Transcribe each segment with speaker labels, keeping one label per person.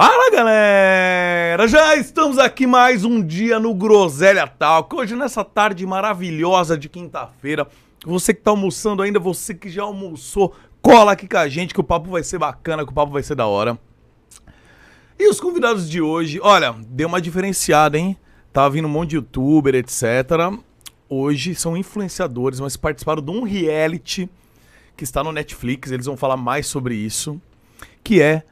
Speaker 1: Fala galera! Já estamos aqui mais um dia no Groselha Talk. Hoje, nessa tarde maravilhosa de quinta-feira, você que tá almoçando ainda, você que já almoçou, cola aqui com a gente que o papo vai ser bacana, que o papo vai ser da hora. E os convidados de hoje, olha, deu uma diferenciada, hein? Tava vindo um monte de youtuber, etc. Hoje são influenciadores, mas participaram de um reality que está no Netflix. Eles vão falar mais sobre isso. Que é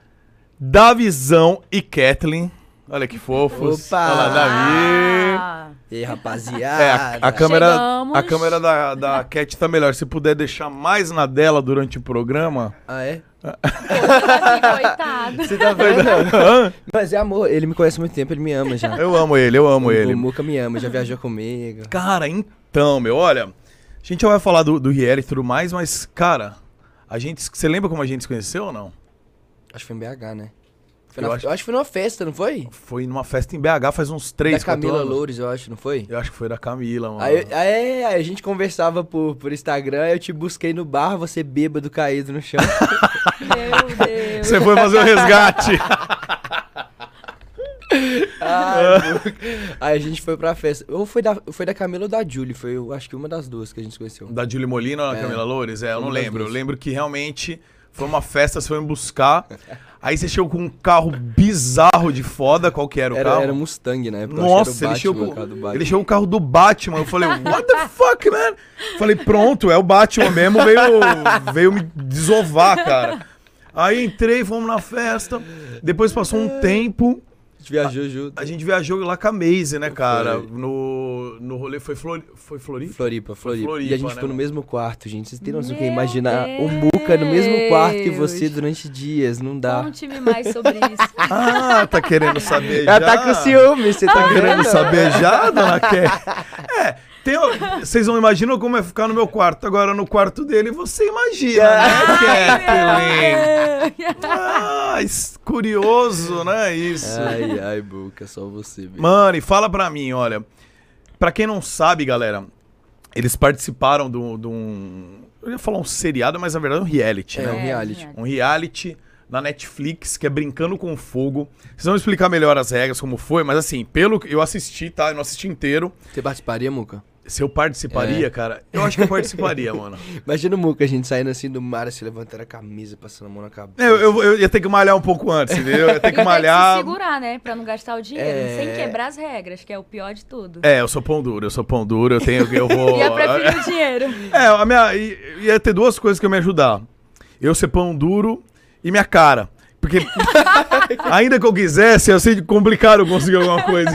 Speaker 1: Davizão e Kathleen. Olha que fofos.
Speaker 2: Opa!
Speaker 1: Olha lá, Davi.
Speaker 2: E aí,
Speaker 1: É,
Speaker 2: rapaziada?
Speaker 1: a, a câmera,
Speaker 3: Chegamos.
Speaker 1: a câmera da, da Cat tá melhor. Se puder deixar mais na dela durante o programa.
Speaker 2: Ah, é?
Speaker 3: coitado.
Speaker 2: Você tá vendo? Mas é amor, ele me conhece há muito tempo, ele me ama já.
Speaker 1: eu amo ele, eu amo
Speaker 2: o,
Speaker 1: ele.
Speaker 2: O Muca me ama, já viajou comigo.
Speaker 1: Cara, então, meu, olha. A gente já vai falar do, do reality e tudo mais, mas, cara, a gente. Você lembra como a gente se conheceu ou não?
Speaker 2: Acho que foi em BH, né? Foi
Speaker 1: Eu
Speaker 2: na-
Speaker 1: acho-
Speaker 2: eu acho que foi numa festa, não foi?
Speaker 1: Foi numa festa em BH faz uns 3,
Speaker 2: da
Speaker 1: 4
Speaker 2: Camila
Speaker 1: anos.
Speaker 2: Loures, eu acho, não foi?
Speaker 1: Eu acho que foi da Camila, mano.
Speaker 2: Aí, aí, aí a gente conversava por, por Instagram, eu te busquei no bar, você bêbado caído no chão.
Speaker 3: Meu Deus.
Speaker 1: Você foi fazer o resgate.
Speaker 2: Ai, aí a gente foi pra festa. Ou foi da, foi da Camila ou da Julie, foi eu acho que uma das duas que a gente conheceu.
Speaker 1: Da Julie Molina ou da
Speaker 2: É.
Speaker 1: Camila Loures? É, eu não lembro. Eu lembro que realmente foi uma festa, você foi me buscar. Aí você chegou com um carro bizarro de foda. Qual que era o
Speaker 2: Era,
Speaker 1: carro?
Speaker 2: era Mustang na época. eu acho que
Speaker 1: Nossa, ele
Speaker 2: o
Speaker 1: chegou,
Speaker 2: Batman,
Speaker 1: com,
Speaker 2: o carro do Batman.
Speaker 1: ele chegou o carro do Batman. Eu falei, what the fuck, man? Falei, pronto, é o Batman mesmo. Veio, veio me desovar, cara. Aí entrei, fomos na festa. Depois passou um tempo.
Speaker 2: A gente viajou junto.
Speaker 1: A gente viajou lá com a Maze, né, cara? No, no rolê. Foi, Flori, foi Floripa?
Speaker 2: Floripa, Floripa.
Speaker 1: Floripa,
Speaker 2: e a gente
Speaker 1: né,
Speaker 2: ficou no
Speaker 1: mano?
Speaker 2: mesmo quarto, gente. Vocês têm noção que é
Speaker 3: Meu
Speaker 2: imaginar o Muca no mesmo quarto que você durante dias, não dá.
Speaker 3: Conte-me mais sobre isso.
Speaker 1: Ah, tá querendo saber já?
Speaker 2: Ela tá com ciúme, você tá,
Speaker 1: Tá querendo
Speaker 2: vendo?
Speaker 1: saber já, dona Cat? É, tem, vocês não imaginam como é ficar no meu quarto. Agora, no quarto dele, você imagina, né, Kathleen? Ah, curioso, né, isso.
Speaker 2: Ai, ai, Muca, só você, velho.
Speaker 1: Mano, e fala pra mim, olha. Pra quem não sabe, galera, eles participaram de um... de um- Eu ia falar um seriado, mas na verdade é um reality,
Speaker 2: É,
Speaker 1: né?
Speaker 2: um reality.
Speaker 1: um reality na Netflix que é Brincando com Fogo. Vocês vão explicar melhor as regras, como foi, mas assim, pelo que eu assisti, tá? Eu não assisti inteiro.
Speaker 2: Você participaria, Muca?
Speaker 1: Se eu participaria,
Speaker 2: É.
Speaker 1: cara, eu acho que eu participaria, mano.
Speaker 2: Imagina o Muca, a gente saindo assim do mar, se levantando a camisa, passando a mão na cabeça.
Speaker 1: Eu, eu, eu ia ter que malhar um pouco antes, entendeu? Eu ia ter que
Speaker 3: E tem que
Speaker 1: malhar.
Speaker 3: se segurar, né? Pra não gastar o dinheiro.
Speaker 2: É.
Speaker 3: Sem quebrar as regras, que é o pior de tudo.
Speaker 1: É, eu sou pão duro, eu sou pão duro, eu tenho eu vou.
Speaker 3: Eu prefiro o dinheiro.
Speaker 1: É, a minha ia ter duas coisas que iam me ajudar. Eu ser pão duro e minha cara. Porque ainda que eu quisesse, eu sei que complicado eu conseguir alguma coisa.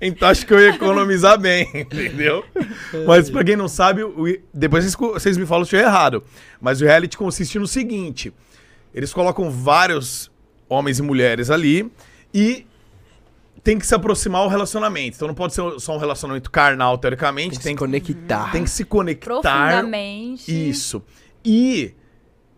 Speaker 1: Então acho que eu ia economizar bem, entendeu? Mas pra quem não sabe, depois vocês, me falam se eu errado. Mas o reality consiste no seguinte: eles colocam vários homens e mulheres ali e tem que se aproximar o relacionamento. Então não pode ser só um relacionamento carnal, teoricamente.
Speaker 2: Tem que
Speaker 1: Tem
Speaker 2: se
Speaker 1: que,
Speaker 2: conectar.
Speaker 1: tem que se conectar.
Speaker 3: Profundamente.
Speaker 1: Isso. E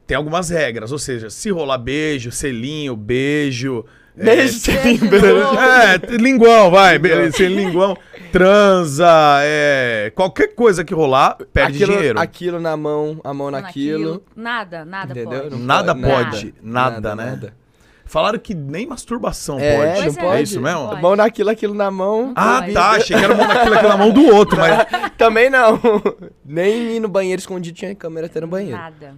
Speaker 1: tem algumas regras, ou seja, se rolar beijo, selinho, beijo. É,
Speaker 2: Beijo,
Speaker 3: Beijo
Speaker 2: beijo.
Speaker 3: novo.
Speaker 1: É, t- linguão, vai. be- Sem linguão. Transa, é. Qualquer coisa que rolar, perde
Speaker 2: aquilo,
Speaker 1: dinheiro.
Speaker 2: Aquilo na mão, a mão naquilo.
Speaker 3: Nada, nada
Speaker 2: Entendeu?
Speaker 3: pode.
Speaker 2: Não
Speaker 1: Nada
Speaker 2: pode,
Speaker 1: pode, nada, né? Falaram que nem masturbação
Speaker 2: É,
Speaker 1: pode.
Speaker 2: não
Speaker 3: Pois é.
Speaker 2: pode.
Speaker 1: É isso mesmo?
Speaker 3: Pode.
Speaker 2: Mão naquilo, aquilo na mão.
Speaker 1: Ah,
Speaker 3: Pode.
Speaker 1: tá. Achei que era mão naquilo, aquilo na mão do outro, mas.
Speaker 2: Também não. Nem ir no banheiro escondido tinha câmera até no banheiro.
Speaker 3: Nada.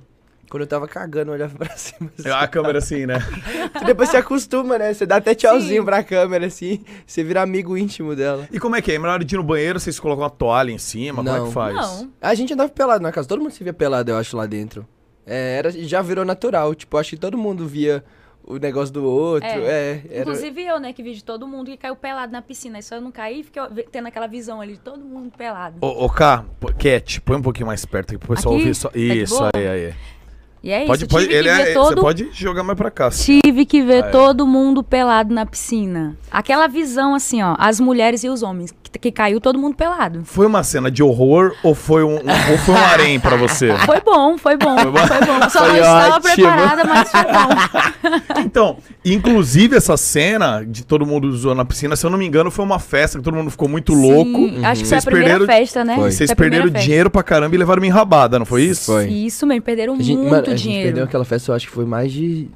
Speaker 2: Quando eu tava cagando, eu olhava pra cima. assim.
Speaker 1: A câmera assim, né?
Speaker 2: Depois você acostuma, né? Você dá até tchauzinho
Speaker 3: Sim.
Speaker 2: pra câmera, assim. Você vira amigo íntimo dela.
Speaker 1: E como é que é? Hora de ir no banheiro, vocês colocam uma toalha em cima? Como é
Speaker 2: Não.
Speaker 1: que faz?
Speaker 3: Não.
Speaker 2: A gente andava pelado na casa. Todo mundo se via pelado, eu acho, lá dentro. É, era, já virou natural. Tipo, acho que todo mundo via o negócio do outro. É, era...
Speaker 3: Inclusive eu, né, que vi de todo mundo que caiu pelado na piscina. Aí só eu não caí e fiquei tendo aquela visão ali de todo mundo pelado.
Speaker 1: Ô, ô Cá, pô, Cat, põe um pouquinho mais perto aqui pro pessoal
Speaker 3: Aqui?
Speaker 1: ouvir só.
Speaker 3: Tá
Speaker 1: Isso, aí, aí.
Speaker 3: E é
Speaker 1: Pode,
Speaker 3: isso,
Speaker 1: pode, ele é,
Speaker 3: todo...
Speaker 1: Você pode jogar mais pra cá. assim.
Speaker 3: Tive que ver
Speaker 1: Ah, é.
Speaker 3: todo mundo pelado na piscina. Aquela visão assim, ó, as mulheres e os homens, que, que caiu todo mundo pelado.
Speaker 1: Foi uma cena de horror ou foi um, um- ou foi um harém pra você?
Speaker 3: Foi bom, foi bom,
Speaker 1: Foi
Speaker 3: foi
Speaker 1: bom?
Speaker 3: bom. Só
Speaker 2: Foi
Speaker 3: não estava
Speaker 2: ótimo.
Speaker 3: preparada, mas foi bom.
Speaker 1: Então, inclusive essa cena de todo mundo zoando na piscina, se eu não me engano, foi uma festa que todo mundo ficou muito louco.
Speaker 3: Sim, Acho que foi
Speaker 1: Vocês
Speaker 3: a primeira
Speaker 1: perderam-
Speaker 3: festa, né?
Speaker 2: Foi.
Speaker 1: Vocês
Speaker 3: Foi
Speaker 1: perderam
Speaker 3: festa.
Speaker 1: dinheiro pra caramba e levaram uma enrabada, não foi isso?
Speaker 2: Foi.
Speaker 3: Isso mesmo, perderam
Speaker 2: gente,
Speaker 3: muito
Speaker 2: mano, a gente
Speaker 3: dinheiro.
Speaker 2: perdeu aquela festa, eu acho que foi mais de.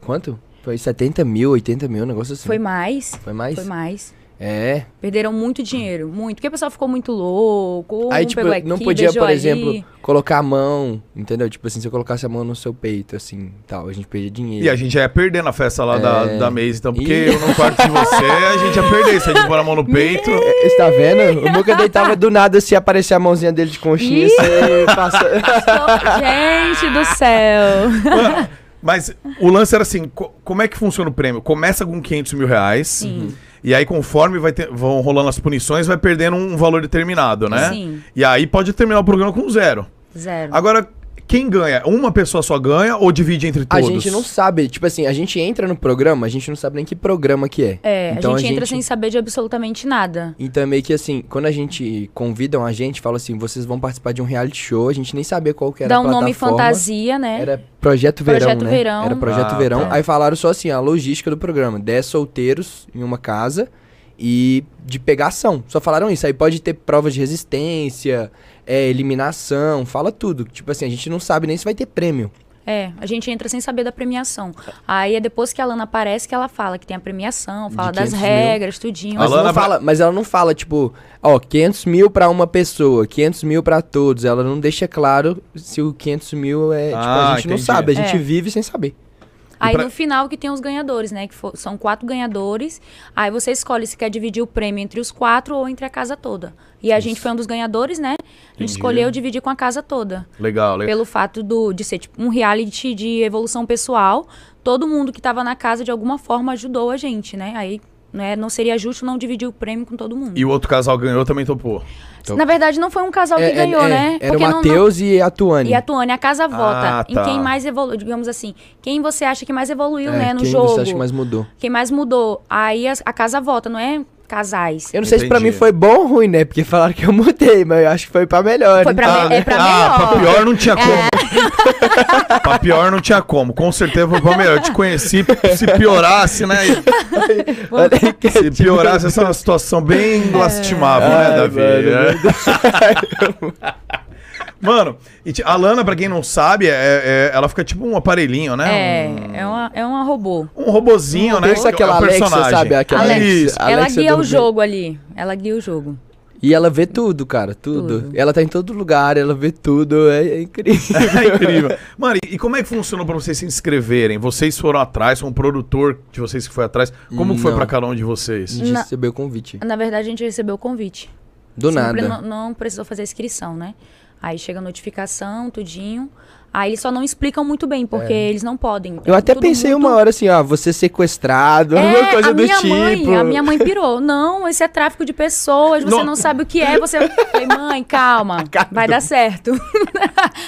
Speaker 2: Quanto? Foi 70 mil, 80 mil, um negócio assim.
Speaker 3: Foi mais.
Speaker 2: Foi mais?
Speaker 3: Foi mais.
Speaker 2: É.
Speaker 3: Perderam muito dinheiro, muito. Porque o pessoal ficou muito louco.
Speaker 2: Aí,
Speaker 3: um
Speaker 2: tipo,
Speaker 3: pegou aqui,
Speaker 2: não podia, por
Speaker 3: ali.
Speaker 2: exemplo, colocar a mão, entendeu? Tipo assim, se eu colocasse a mão no seu peito, assim, tal, a gente perdia dinheiro.
Speaker 1: E a gente já ia perder na festa lá da,
Speaker 2: É.
Speaker 1: da Maze, então, porque
Speaker 2: Ih.
Speaker 1: eu no quarto de você, a gente ia perder. Se a gente pôr a mão no peito.
Speaker 2: É, Você tá vendo? O Muca deitava do nada, se aparecer a mãozinha dele de conchinha, você passa...
Speaker 3: Gente do céu.
Speaker 1: Mano, mas o lance era assim: co- como é que funciona o prêmio? Começa com 500 mil reais.
Speaker 3: Sim.
Speaker 1: E aí, conforme vai ter- vão rolando as punições, vai perdendo um valor determinado, né?
Speaker 3: Sim.
Speaker 1: E aí pode terminar o programa com zero.
Speaker 3: Zero.
Speaker 1: Agora, quem ganha? Uma pessoa só ganha ou divide entre
Speaker 2: A
Speaker 1: todos?
Speaker 2: gente não sabe, tipo assim, a gente entra no programa, a gente não sabe nem que programa que é.
Speaker 3: É,
Speaker 2: Então
Speaker 3: a, gente entra sem saber de absolutamente nada.
Speaker 2: Então é meio que assim, quando a gente convidam a gente, fala assim, vocês vão participar de um reality show, a gente nem sabia qual que era
Speaker 3: Dá
Speaker 2: a
Speaker 3: um nome fantasia, né?
Speaker 2: Era Projeto Verão,
Speaker 3: Projeto
Speaker 2: né?
Speaker 3: Verão.
Speaker 2: Era Projeto
Speaker 1: Ah,
Speaker 2: Verão.
Speaker 1: tá.
Speaker 2: Aí falaram só assim, a logística do programa. 10 solteiros em uma casa e de pegação. Só falaram isso. Aí pode ter provas de resistência, é, eliminação, fala tudo. Tipo assim, a gente não sabe nem se vai ter prêmio.
Speaker 3: É, a gente entra sem saber da premiação. Aí é depois que a Lana aparece que ela fala que tem a premiação, fala das
Speaker 2: 500 mil.
Speaker 3: regras, tudinho.
Speaker 2: Mas,
Speaker 1: A Lana
Speaker 2: não fala, mas ela não fala, tipo, ó, 500 mil pra uma pessoa, 500 mil pra todos. Ela não deixa claro se o 500 mil é. tipo,
Speaker 1: Ah,
Speaker 2: a gente não
Speaker 1: entendi.
Speaker 2: sabe, a gente
Speaker 3: É.
Speaker 2: vive sem saber.
Speaker 3: Aí
Speaker 1: pra-
Speaker 3: no final que tem os ganhadores, né? Que fo- são quatro ganhadores. Aí você escolhe se quer dividir o prêmio entre os quatro ou entre a casa toda. E a gente foi um dos ganhadores, né? A gente
Speaker 1: Entendi.
Speaker 3: escolheu dividir com a casa toda.
Speaker 1: Legal, legal.
Speaker 3: Pelo fato do, de ser tipo, um reality de evolução pessoal. Todo mundo que tava na casa de alguma forma ajudou a gente, né? Aí né, não seria justo não dividir o prêmio com todo mundo.
Speaker 1: E o outro casal ganhou também topou.
Speaker 3: Na verdade, não foi um casal que
Speaker 2: É, é,
Speaker 3: ganhou,
Speaker 2: é,
Speaker 3: né?
Speaker 2: Era o
Speaker 3: Porque não- não-
Speaker 2: Matheus e a Tuane.
Speaker 3: E a Tuane, a casa vota
Speaker 1: Ah,
Speaker 3: em
Speaker 1: tá.
Speaker 3: quem mais evoluiu, digamos assim, quem você acha que mais evoluiu,
Speaker 2: É,
Speaker 3: né, no
Speaker 2: quem
Speaker 3: jogo.
Speaker 2: você acha que mais mudou?
Speaker 3: Quem mais mudou. Aí a, a casa vota, não é casais.
Speaker 2: Eu não sei se pra mim foi bom ou ruim, né? Porque falaram que eu mudei, mas eu acho que foi pra melhor.
Speaker 3: Foi pra
Speaker 2: então.
Speaker 3: me- é pra
Speaker 1: ah,
Speaker 3: melhor.
Speaker 1: pra pior não tinha como. pra pior não tinha como. Com certeza foi pra melhor. Eu te conheci, se piorasse, né? Se piorasse, essa é uma situação bem lastimável, né,
Speaker 2: Ai,
Speaker 1: Davi?
Speaker 2: mano,
Speaker 1: É. Mano, e a Lana, pra quem não sabe, é, é- ela fica tipo um aparelhinho, né?
Speaker 3: É,
Speaker 1: Um,
Speaker 3: é uma, é uma robô.
Speaker 1: um robozinho, né?
Speaker 2: Pensa
Speaker 1: que é
Speaker 2: aquela Alexa,
Speaker 1: personagem.
Speaker 2: sabe? Aquela
Speaker 3: Alexa.
Speaker 1: Isso.
Speaker 2: Alexa
Speaker 3: ela guia o jogo ali. Ela guia o jogo.
Speaker 2: E ela vê tudo, cara, tudo.
Speaker 3: Tudo.
Speaker 2: Ela tá em todo lugar, ela vê tudo, é, é incrível.
Speaker 1: É incrível. Mano, e, e como é que funcionou pra vocês se inscreverem? Vocês foram atrás, foi um produtor de vocês que foi atrás. Como que foi
Speaker 2: Não.
Speaker 1: pra cada um de
Speaker 2: A
Speaker 1: vocês?
Speaker 2: gente
Speaker 3: Na-
Speaker 2: recebeu o convite.
Speaker 3: Na verdade, a gente recebeu o convite.
Speaker 2: Do
Speaker 3: Sempre
Speaker 2: nada.
Speaker 3: Não, não precisou fazer inscrição, né? Aí chega a notificação, tudinho. Aí eles só não explicam muito bem, porque eles não podem.
Speaker 2: Eu até
Speaker 3: Tudo
Speaker 2: pensei
Speaker 3: muito-
Speaker 2: uma hora assim, ó, você sequestrado,
Speaker 3: É,
Speaker 2: alguma coisa
Speaker 3: a
Speaker 2: do
Speaker 3: minha
Speaker 2: tipo.
Speaker 3: mãe, a minha mãe pirou. Não, esse é tráfico de pessoas, você
Speaker 1: Não.
Speaker 3: não sabe o que é, você... Eu Falei, mãe, calma, vai
Speaker 2: do-
Speaker 3: dar certo.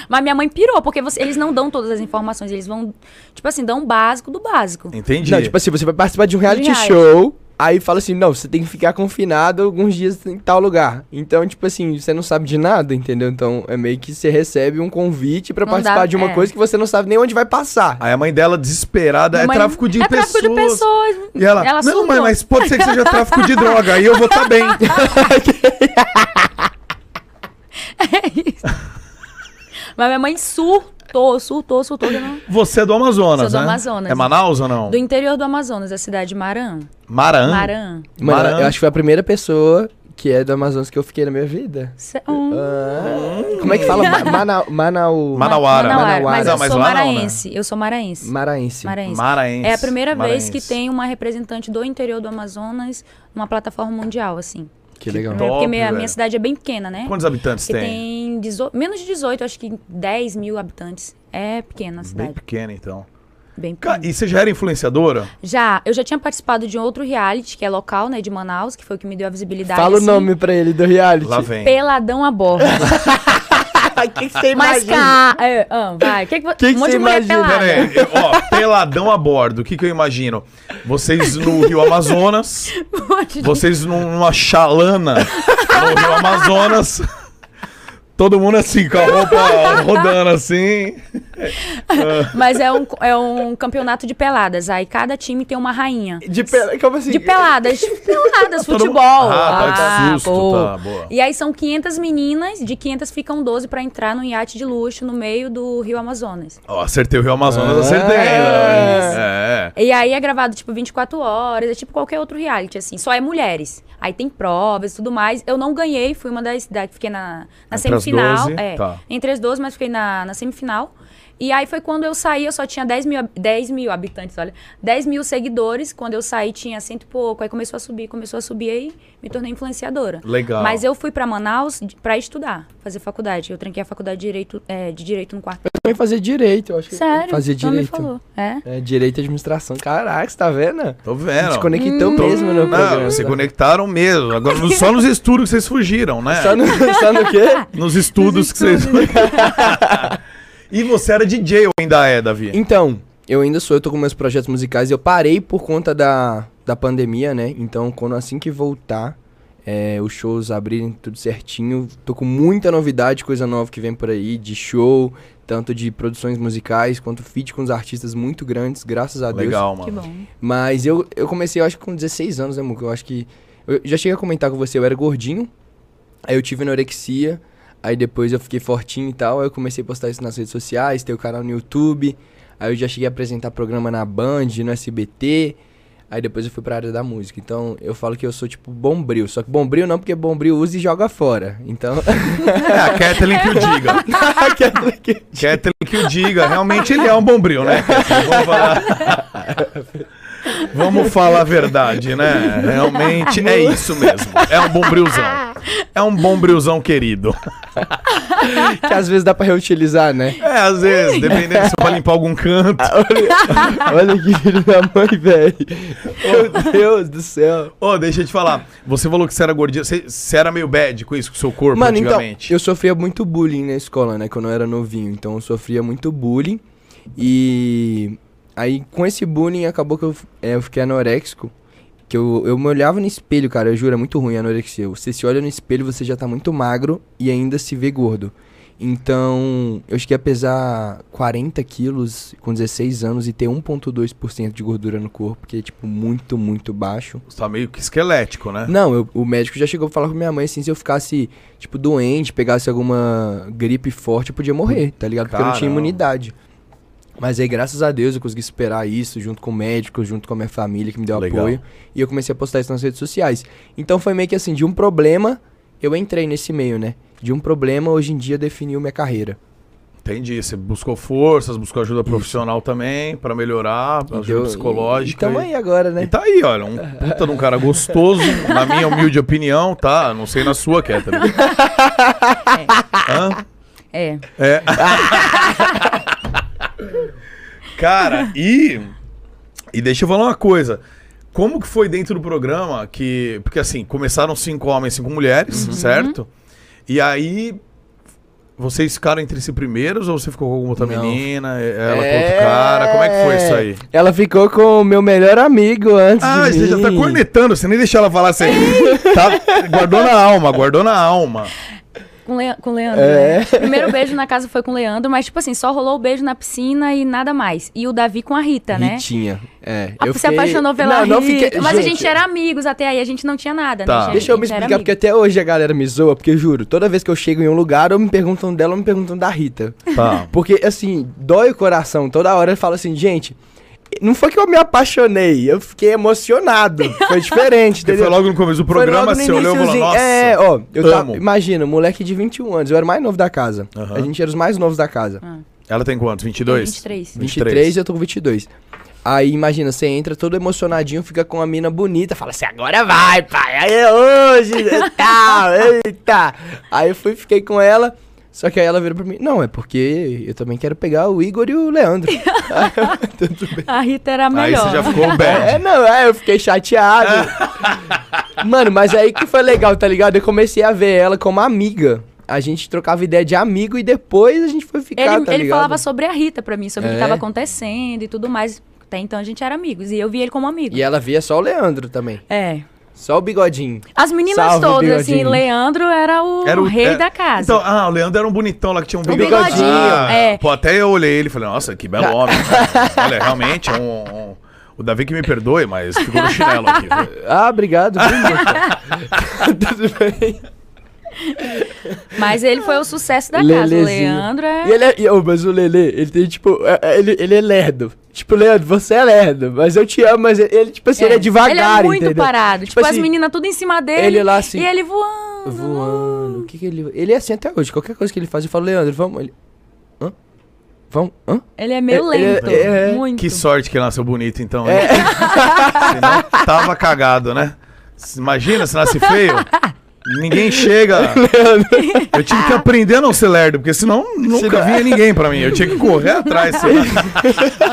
Speaker 3: Mas minha mãe pirou, porque você- eles não dão todas as informações, eles vão, tipo assim, dão o básico do básico.
Speaker 1: Entendi.
Speaker 2: Não, tipo assim, você vai participar de um reality
Speaker 3: reality.
Speaker 2: show, aí fala assim, não, você tem que ficar confinado alguns dias em tal lugar. Então, tipo assim, você não sabe de nada, entendeu? Então, é meio que você recebe um convite pra
Speaker 3: Não
Speaker 2: participar
Speaker 3: dá-
Speaker 2: de uma
Speaker 3: é.
Speaker 2: coisa que você não sabe nem onde vai passar.
Speaker 1: Aí a mãe dela, desesperada, é
Speaker 3: mãe-
Speaker 1: tráfico de
Speaker 3: é
Speaker 1: pessoas.
Speaker 3: tráfico de pessoas.
Speaker 1: E ela,
Speaker 3: Ela
Speaker 1: não,
Speaker 3: surtou.
Speaker 1: mãe, mas pode ser que seja tráfico de droga, aí eu vou estar bem.
Speaker 3: Mas minha mãe surtou, surtou, surtou. não-
Speaker 1: Você é do Amazonas,
Speaker 3: Sou do
Speaker 1: né?
Speaker 3: Amazonas.
Speaker 1: É Manaus ou não?
Speaker 3: Do interior do Amazonas, da cidade de Marã.
Speaker 1: Maran.
Speaker 3: Marã.
Speaker 2: Mano,
Speaker 1: Maran.
Speaker 2: eu acho que foi a primeira pessoa que é do Amazonas que eu fiquei na minha vida.
Speaker 3: Cê- hum.
Speaker 2: Ah, como é que fala? Ma Mana Manau...
Speaker 1: Manauara.
Speaker 3: Manauara, Mas
Speaker 2: Manauara.
Speaker 3: eu
Speaker 1: Não, mas
Speaker 3: sou
Speaker 1: lá não, né?
Speaker 3: maraense. Eu sou maraense.
Speaker 2: Maraense.
Speaker 3: Maraense.
Speaker 1: Maraense.
Speaker 3: É a primeira vez que
Speaker 1: Maraense.
Speaker 3: tem uma representante do interior do Amazonas numa plataforma mundial, assim.
Speaker 2: Que legal.
Speaker 1: top.
Speaker 3: Porque minha, minha cidade é bem pequena, né?
Speaker 1: Quantos habitantes
Speaker 3: Que
Speaker 1: tem?
Speaker 3: tem 18 menos de 18, acho que 10 mil habitantes. É pequena a
Speaker 1: Bem
Speaker 3: cidade.
Speaker 1: pequena, então.
Speaker 3: Bem pequena.
Speaker 1: E você já era influenciadora?
Speaker 3: Já, eu já tinha participado de um outro reality, que é local, né, de Manaus, que foi o que me deu a visibilidade.
Speaker 2: Fala o
Speaker 3: assim.
Speaker 2: nome pra ele do reality.
Speaker 1: Lá vem.
Speaker 3: Peladão a bordo.
Speaker 2: O que, que você
Speaker 3: Mas,
Speaker 2: imagina?
Speaker 3: cá, é, ah, vai. Que que, vo-
Speaker 2: Que que
Speaker 3: um monte
Speaker 2: você
Speaker 3: de mulher
Speaker 2: imagina?
Speaker 3: pelada.
Speaker 1: Pera aí, ó, peladão a bordo. O que, que eu imagino? Vocês no Rio Amazonas,
Speaker 3: Um monte de-
Speaker 1: vocês num- numa chalana no Rio Amazonas. Todo mundo assim, com a roupa rodando assim.
Speaker 3: Mas é um, é um campeonato de peladas. Aí cada time tem uma rainha.
Speaker 2: De pe... Como assim?
Speaker 3: De peladas, peladas, futebol.
Speaker 1: mundo- Ah, tá, que susto,
Speaker 3: pô.
Speaker 1: tá, boa.
Speaker 3: E aí são 500 meninas, de 500 ficam 12 pra entrar no iate de luxo no meio do Rio Amazonas.
Speaker 1: Ó, acertei o Rio Amazonas,
Speaker 2: Ah,
Speaker 1: acertei. né? É.
Speaker 3: E aí é gravado, tipo, 24 horas, é tipo qualquer outro reality, assim, só é mulheres. Aí tem provas e tudo mais. Eu não ganhei, fui uma das da, fiquei na, na
Speaker 1: Entre as
Speaker 3: semifinal.
Speaker 1: 12,
Speaker 3: é,
Speaker 1: tá.
Speaker 3: Entre as 12, mas fiquei na, na semifinal. E aí foi quando eu saí, eu só tinha 10 mil, hab- 10 mil habitantes, olha. 10 mil seguidores. Quando eu saí, tinha cento e pouco. Aí começou a subir, começou a subir, aí me tornei influenciadora.
Speaker 1: Legal.
Speaker 3: Mas eu fui pra Manaus pra estudar, fazer faculdade. Eu tranquei a faculdade de Direito, é, de direito no quarto.
Speaker 2: Eu também fazia direito, eu acho que
Speaker 3: Sério?
Speaker 2: Fazia
Speaker 3: Tu não me
Speaker 2: direito.
Speaker 3: falou. É?
Speaker 2: É, direito e administração. Caraca, você tá vendo?
Speaker 1: Tô vendo.
Speaker 2: gente conectou
Speaker 3: Hum.
Speaker 2: mesmo no programa.
Speaker 1: Não, se
Speaker 2: tá?
Speaker 1: conectaram mesmo. Agora, só nos estudos que vocês fugiram, né?
Speaker 2: Só no, só no quê?
Speaker 1: Nos estudos que vocês. e você era DJ ou ainda é, Davi?
Speaker 2: Então, eu ainda sou, eu tô com meus projetos musicais. Eu parei por conta da, da pandemia, né? Então, quando assim que voltar, é, os shows abrirem tudo certinho, tô com muita novidade, coisa nova que vem por aí, de show, tanto de produções musicais, quanto feat com os artistas muito grandes, graças a Deus.
Speaker 1: Legal,
Speaker 3: Que
Speaker 1: mano.
Speaker 3: bom.
Speaker 2: Mas eu, eu comecei, eu acho que com 16 anos, né, Muca? Eu acho que. Eu já cheguei a comentar com você, eu era gordinho, aí eu tive anorexia, aí depois eu fiquei fortinho e tal, aí eu comecei a postar isso nas redes sociais, ter o canal no YouTube, aí eu já cheguei a apresentar programa na Band, no SBT, aí depois eu fui pra área da música. Então eu falo que eu sou tipo bombril, só que bombril não, porque bombril usa e joga fora. Então.
Speaker 1: É, a Kathleen que o diga. Kathleen que o diga. Realmente ele é um bombril, né? Kathleen? Vamos falar... Vamos falar a verdade, né? Realmente é isso mesmo. É um bombrilzão. É um bombrilzão querido.
Speaker 2: que às vezes dá pra reutilizar, né?
Speaker 1: É, às vezes, dependendo se for pra limpar algum canto.
Speaker 2: Olha que filho da mãe, velho. Meu Deus do céu.
Speaker 1: Ô, deixa eu te falar. Você falou que você era gordinho. Você, você era meio bad com isso, com o seu corpo
Speaker 2: Mano, então,
Speaker 1: antigamente.
Speaker 2: eu sofria muito bullying na escola, né? Quando eu era novinho. Então eu sofria muito bullying. E aí, com esse bullying, acabou que eu, é, eu fiquei anoréxico. Que eu, eu me olhava no espelho, cara. Eu juro, é muito ruim a anorexia. Você se olha no espelho, você já tá muito magro e ainda se vê gordo. Então, eu cheguei a pesar 40 quilos com 16 anos e ter 1,2% de gordura no corpo, que é, tipo, muito, muito baixo.
Speaker 1: Você tá meio que esquelético, né?
Speaker 2: Não, eu- o médico já chegou a falar com minha mãe assim, se eu ficasse, tipo, doente, pegasse alguma gripe forte, eu podia morrer, tá ligado? Porque eu não tinha
Speaker 1: Caramba.
Speaker 2: imunidade. Mas aí, graças a Deus, eu consegui superar isso junto com o médico, junto com a minha família que me deu
Speaker 1: Legal.
Speaker 2: apoio. E eu comecei a postar isso nas redes sociais. Então foi meio que assim, de um problema, eu entrei nesse meio, né? De um problema, hoje em dia, definiu minha carreira.
Speaker 1: Entendi. Você buscou forças, buscou ajuda profissional também pra melhorar, ajuda
Speaker 2: deu-
Speaker 1: psicológica.
Speaker 2: E, e tamo
Speaker 1: e-
Speaker 2: aí agora, né?
Speaker 1: E tá aí, olha, um puta de um cara gostoso, na minha humilde opinião, tá? Não sei na sua, Catherine. Hã?
Speaker 3: É.
Speaker 1: É. cara, e. E deixa eu falar uma coisa. Como que foi dentro do programa que. Porque assim, começaram cinco homens, cinco mulheres, certo? E aí. Vocês ficaram entre si primeiros ou você ficou com alguma outra
Speaker 2: Não.
Speaker 1: menina? Ela com outro cara? Como é que foi isso aí?
Speaker 2: Ela ficou com o meu melhor amigo antes
Speaker 1: Ah,
Speaker 2: de
Speaker 1: você já tá
Speaker 2: mim.
Speaker 1: cornetando, você nem deixou ela falar assim. tá, guardou na alma, guardou na alma.
Speaker 3: Com, Le... com o Leandro,
Speaker 2: É.
Speaker 3: né? Primeiro beijo na casa foi com o Leandro, mas, tipo assim, só rolou o beijo na piscina e nada mais. E o Davi com a Rita, né?
Speaker 2: Ritinha, é.
Speaker 3: Ah,
Speaker 2: eu
Speaker 3: se
Speaker 2: fiquei-
Speaker 3: apaixonou pela
Speaker 2: não, não
Speaker 3: Rita.
Speaker 2: fiquei...
Speaker 3: Mas a gente era amigos até aí, a gente não tinha nada,
Speaker 1: Tá.
Speaker 3: né? gente?
Speaker 2: Deixa eu me
Speaker 3: gente
Speaker 2: explicar, porque até hoje a galera me zoa, porque eu juro, toda vez que eu chego em um lugar, ou me perguntam dela, ou me perguntam da Rita.
Speaker 1: Tá.
Speaker 2: Porque, assim, dói o coração. Toda hora eu falo assim, gente, não foi que eu me apaixonei, eu fiquei emocionado. Foi diferente, entendeu?
Speaker 1: foi logo no começo do programa, você olhou e falou, nossa.
Speaker 2: É, ó, eu tava,
Speaker 1: amo.
Speaker 2: imagina, moleque de 21 anos, eu era o mais novo da casa.
Speaker 1: Aham.
Speaker 2: A gente era os mais novos da casa.
Speaker 1: Ela tem quantos? 22?
Speaker 3: 23.
Speaker 2: 23 e eu tô com 22. Aí, imagina, você entra todo emocionadinho, fica com uma mina bonita, fala assim, agora vai, pai, aí é hoje, e tal, eita. Aí eu fui, fiquei com ela, só que aí ela virou pra mim, não, é porque eu também quero pegar o Igor e o Leandro.
Speaker 3: A Rita era a
Speaker 1: Aí
Speaker 3: melhor.
Speaker 1: você já ficou
Speaker 2: É,
Speaker 1: bad.
Speaker 2: não, é, eu fiquei chateado. Mano, mas aí que foi legal, tá ligado? Eu comecei a ver ela como amiga. A gente trocava ideia de amigo e depois a gente foi ficar,
Speaker 3: Ele,
Speaker 2: tá
Speaker 3: ele falava sobre a Rita pra mim, sobre o
Speaker 2: É.
Speaker 3: que tava acontecendo e tudo mais. Até então a gente era amigos. E eu vi ele como amigo.
Speaker 2: E ela via só o Leandro também.
Speaker 3: É.
Speaker 2: Só o bigodinho.
Speaker 3: As meninas
Speaker 2: Salve,
Speaker 3: todas, assim,
Speaker 2: bigodinho.
Speaker 3: Leandro era o,
Speaker 1: Era o
Speaker 3: rei
Speaker 1: é,
Speaker 3: da casa.
Speaker 1: Então, ah, o Leandro era um bonitão lá que tinha um
Speaker 3: bigodinho, é.
Speaker 1: Pô, até eu olhei ele e falei, nossa, que belo homem. cara. Olha, realmente é um, um- O Davi que me perdoe, mas ficou no chinelo aqui.
Speaker 2: Ah, obrigado. Tudo bem.
Speaker 3: Mas ele foi o sucesso da casa. O
Speaker 2: Lelezinho.
Speaker 3: Leandro é.
Speaker 2: E ele é, mas o Lele, ele tem tipo. é- é- Ele, ele é lerdo. Tipo, Leandro, você é lerdo. Mas eu te amo, mas ele, tipo assim, ele é devagar,
Speaker 3: Ele é muito
Speaker 2: entendeu?
Speaker 3: parado.
Speaker 2: Tipo
Speaker 3: Tipo, as
Speaker 2: assim,
Speaker 3: meninas tudo em cima dele.
Speaker 2: ele lá assim-
Speaker 3: E ele voando.
Speaker 2: Voando. O que que ele. Ele é assim até hoje. Qualquer coisa que ele faz, eu falo, Leandro, vamos. Ele, hã? Vamos? Hã?
Speaker 3: Ele é meio
Speaker 2: É- é-
Speaker 3: lento.
Speaker 2: é-
Speaker 3: muito.
Speaker 1: Que sorte que ele nasceu bonito, então.
Speaker 2: É.
Speaker 1: Senão tava cagado, né? Imagina se nasce feio. Ninguém chega. Eu tive que aprender a não ser lerdo, porque senão nunca vinha ninguém pra mim. Eu tinha que correr atrás.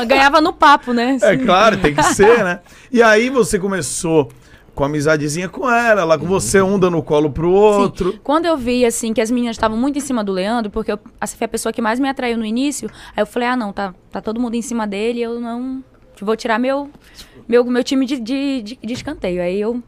Speaker 3: Ganhava no papo, né?
Speaker 1: É claro, tem que ser, né? E aí você começou com amizadezinha com ela, lá com você, um dando o colo pro outro.
Speaker 3: Sim. Quando eu vi, assim, que as meninas estavam muito em cima do Leandro, porque eu, essa foi a pessoa que mais me atraiu no início, aí eu falei, ah, não, tá, tá todo mundo em cima dele, eu não... Vou tirar meu, meu, meu time de, de, de, de escanteio. Aí eu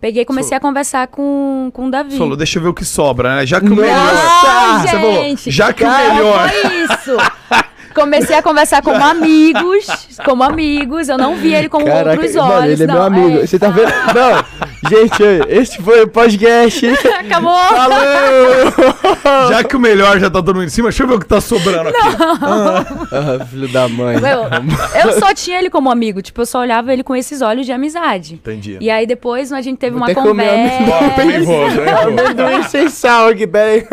Speaker 3: peguei e comecei a conversar com, com o Davi.
Speaker 1: Falou, deixa eu ver o que sobra, né? Já que o
Speaker 2: Nossa!
Speaker 1: melhor.
Speaker 3: Ai,
Speaker 1: Você falou, já que o melhor.
Speaker 3: Foi isso! Comecei a conversar como amigos, como amigos. Eu não vi ele com outros olhos.
Speaker 2: mano, ele é
Speaker 3: não,
Speaker 2: meu amigo. Você tá vendo? Não, gente, esse foi o podcast.
Speaker 3: Acabou!
Speaker 2: Falou!
Speaker 1: Já que o melhor já tá todo mundo em cima, deixa eu ver o que tá sobrando aqui.
Speaker 2: ah, filho da mãe.
Speaker 3: Eu, eu só tinha ele como amigo, tipo, eu só olhava ele com esses olhos de amizade.
Speaker 1: Entendi.
Speaker 3: E aí depois a gente teve
Speaker 2: Vou
Speaker 3: uma
Speaker 2: comer
Speaker 3: conversa.
Speaker 1: Vou.
Speaker 2: Amendoim sem sal aqui, peraí.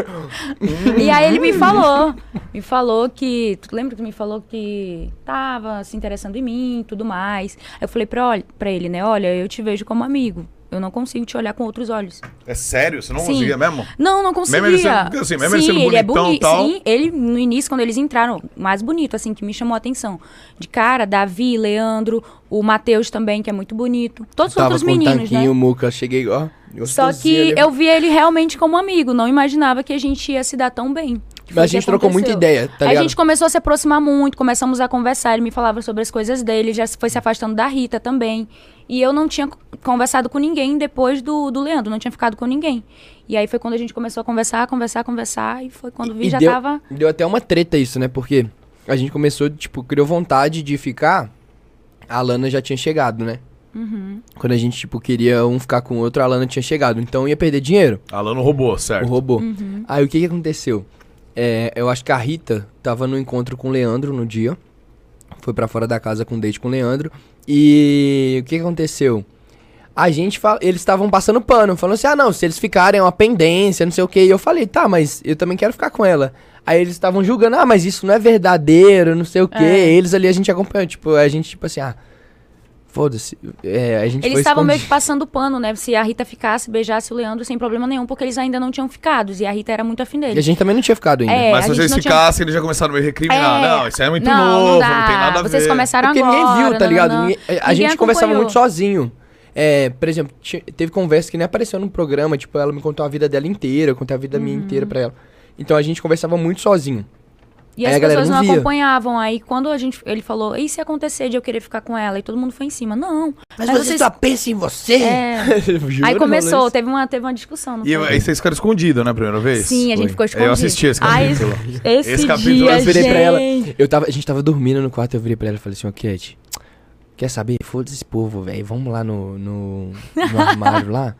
Speaker 3: E aí ele me falou, me falou que, tu lembra que me falou que tava se interessando em mim e tudo mais. Aí eu falei pra, ele, né, olha, eu te vejo como amigo. Eu não consigo te olhar com outros olhos.
Speaker 1: É sério? Você não
Speaker 3: Sim.
Speaker 1: conseguia mesmo?
Speaker 3: Não, não conseguia.
Speaker 1: Mesmo ele sendo- assim, mesmo ele
Speaker 3: sim,
Speaker 1: sendo
Speaker 3: ele é bonito.
Speaker 1: tal.
Speaker 3: Sim, ele, no início, quando eles entraram, mais bonito, assim, que me chamou a atenção. De cara, Davi, Leandro, o Matheus também, que é muito bonito. Todos os outros
Speaker 2: com um
Speaker 3: meninos,
Speaker 2: tanquinho,
Speaker 3: né?
Speaker 2: Muca, cheguei, ó.
Speaker 3: Só que eu vi ele realmente como amigo. Não imaginava que a gente ia se dar tão bem.
Speaker 2: Mas a
Speaker 3: o
Speaker 2: gente trocou muita ideia, tá
Speaker 3: Aí a
Speaker 2: ligado?
Speaker 3: gente começou a se aproximar muito, começamos a conversar. Ele me falava sobre as coisas dele, já foi se afastando da Rita também. E eu não tinha conversado com ninguém depois do, do Leandro, não tinha ficado com ninguém. E aí foi quando a gente começou a conversar, conversar, conversar. E foi quando vi,
Speaker 2: E
Speaker 3: já
Speaker 2: deu,
Speaker 3: tava.
Speaker 2: Deu até uma treta isso, né? Porque a gente começou, tipo, criou vontade de ficar. A Lana já tinha chegado, né?
Speaker 3: Uhum.
Speaker 2: Quando a gente, tipo, queria um ficar com o outro, a Lana tinha chegado. Então ia perder dinheiro,
Speaker 1: Alano roubou,
Speaker 2: o
Speaker 1: certo.
Speaker 2: robô.
Speaker 3: Uhum.
Speaker 2: Aí o que que aconteceu? É, eu acho que a Rita tava no encontro com o Leandro no dia. Foi pra fora da casa com date com o Leandro. E o que que aconteceu? A gente fala, eles estavam passando pano, falando assim: "Ah, não, se eles ficarem é uma pendência, não sei o quê". E eu falei: "Tá, mas eu também quero ficar com ela". Aí eles estavam julgando: "Ah, mas isso não é verdadeiro, não sei o quê".
Speaker 3: É.
Speaker 2: Eles ali a gente acompanhou, tipo, a gente tipo assim: "Ah, foda-se". É, a gente
Speaker 3: Eles estavam meio que passando pano, né? Se a Rita ficasse, beijasse o Leandro sem problema nenhum, porque eles ainda não tinham ficado. E a Rita era muito afim
Speaker 2: E
Speaker 3: dele.
Speaker 2: a gente também não tinha ficado ainda.
Speaker 3: É,
Speaker 1: Mas se vocês
Speaker 3: não tinha-
Speaker 1: ficassem, eles já começaram a me recriminar.
Speaker 3: É.
Speaker 1: Não, isso aí é muito
Speaker 3: não,
Speaker 1: novo,
Speaker 3: não,
Speaker 1: não, tem nada a ver.
Speaker 3: Vocês começaram
Speaker 2: Porque
Speaker 3: agora.
Speaker 2: ninguém viu, tá ligado?
Speaker 3: não, não.
Speaker 2: Ninguém- a
Speaker 3: Ninguém
Speaker 2: gente conversava
Speaker 3: acompanhou.
Speaker 2: muito sozinho. É, por exemplo, teve conversa que nem apareceu no programa, tipo, ela me contou a vida dela inteira, eu contei a vida minha
Speaker 3: Uhum.
Speaker 2: inteira pra ela. Então a gente conversava muito sozinho.
Speaker 3: E
Speaker 2: Aí
Speaker 3: as
Speaker 2: a galera
Speaker 3: pessoas
Speaker 2: não
Speaker 3: não, acompanhavam. Aí quando a gente, ele falou, e se acontecer de eu querer ficar com ela? E todo mundo foi em cima. Não.
Speaker 2: Mas
Speaker 3: Aí
Speaker 2: você
Speaker 3: vocês-
Speaker 2: só pensa em você?
Speaker 3: É.
Speaker 2: Juro,
Speaker 3: Aí começou, teve uma, teve uma discussão. Não
Speaker 1: E
Speaker 3: foi?
Speaker 1: aí vocês ficaram escondidos, né, a primeira vez?
Speaker 3: Sim, a gente ficou escondido.
Speaker 1: Eu assisti esse capítulo.
Speaker 3: esse,
Speaker 1: Esse capítulo
Speaker 3: dia,
Speaker 1: eu
Speaker 2: virei pra ela.
Speaker 3: gente.
Speaker 2: Eu tava, a gente tava dormindo no quarto, eu virei pra ela e falei assim, ó, Cat, quer saber? Foda-se esse povo, velho. Vamos lá no, no, no armário lá.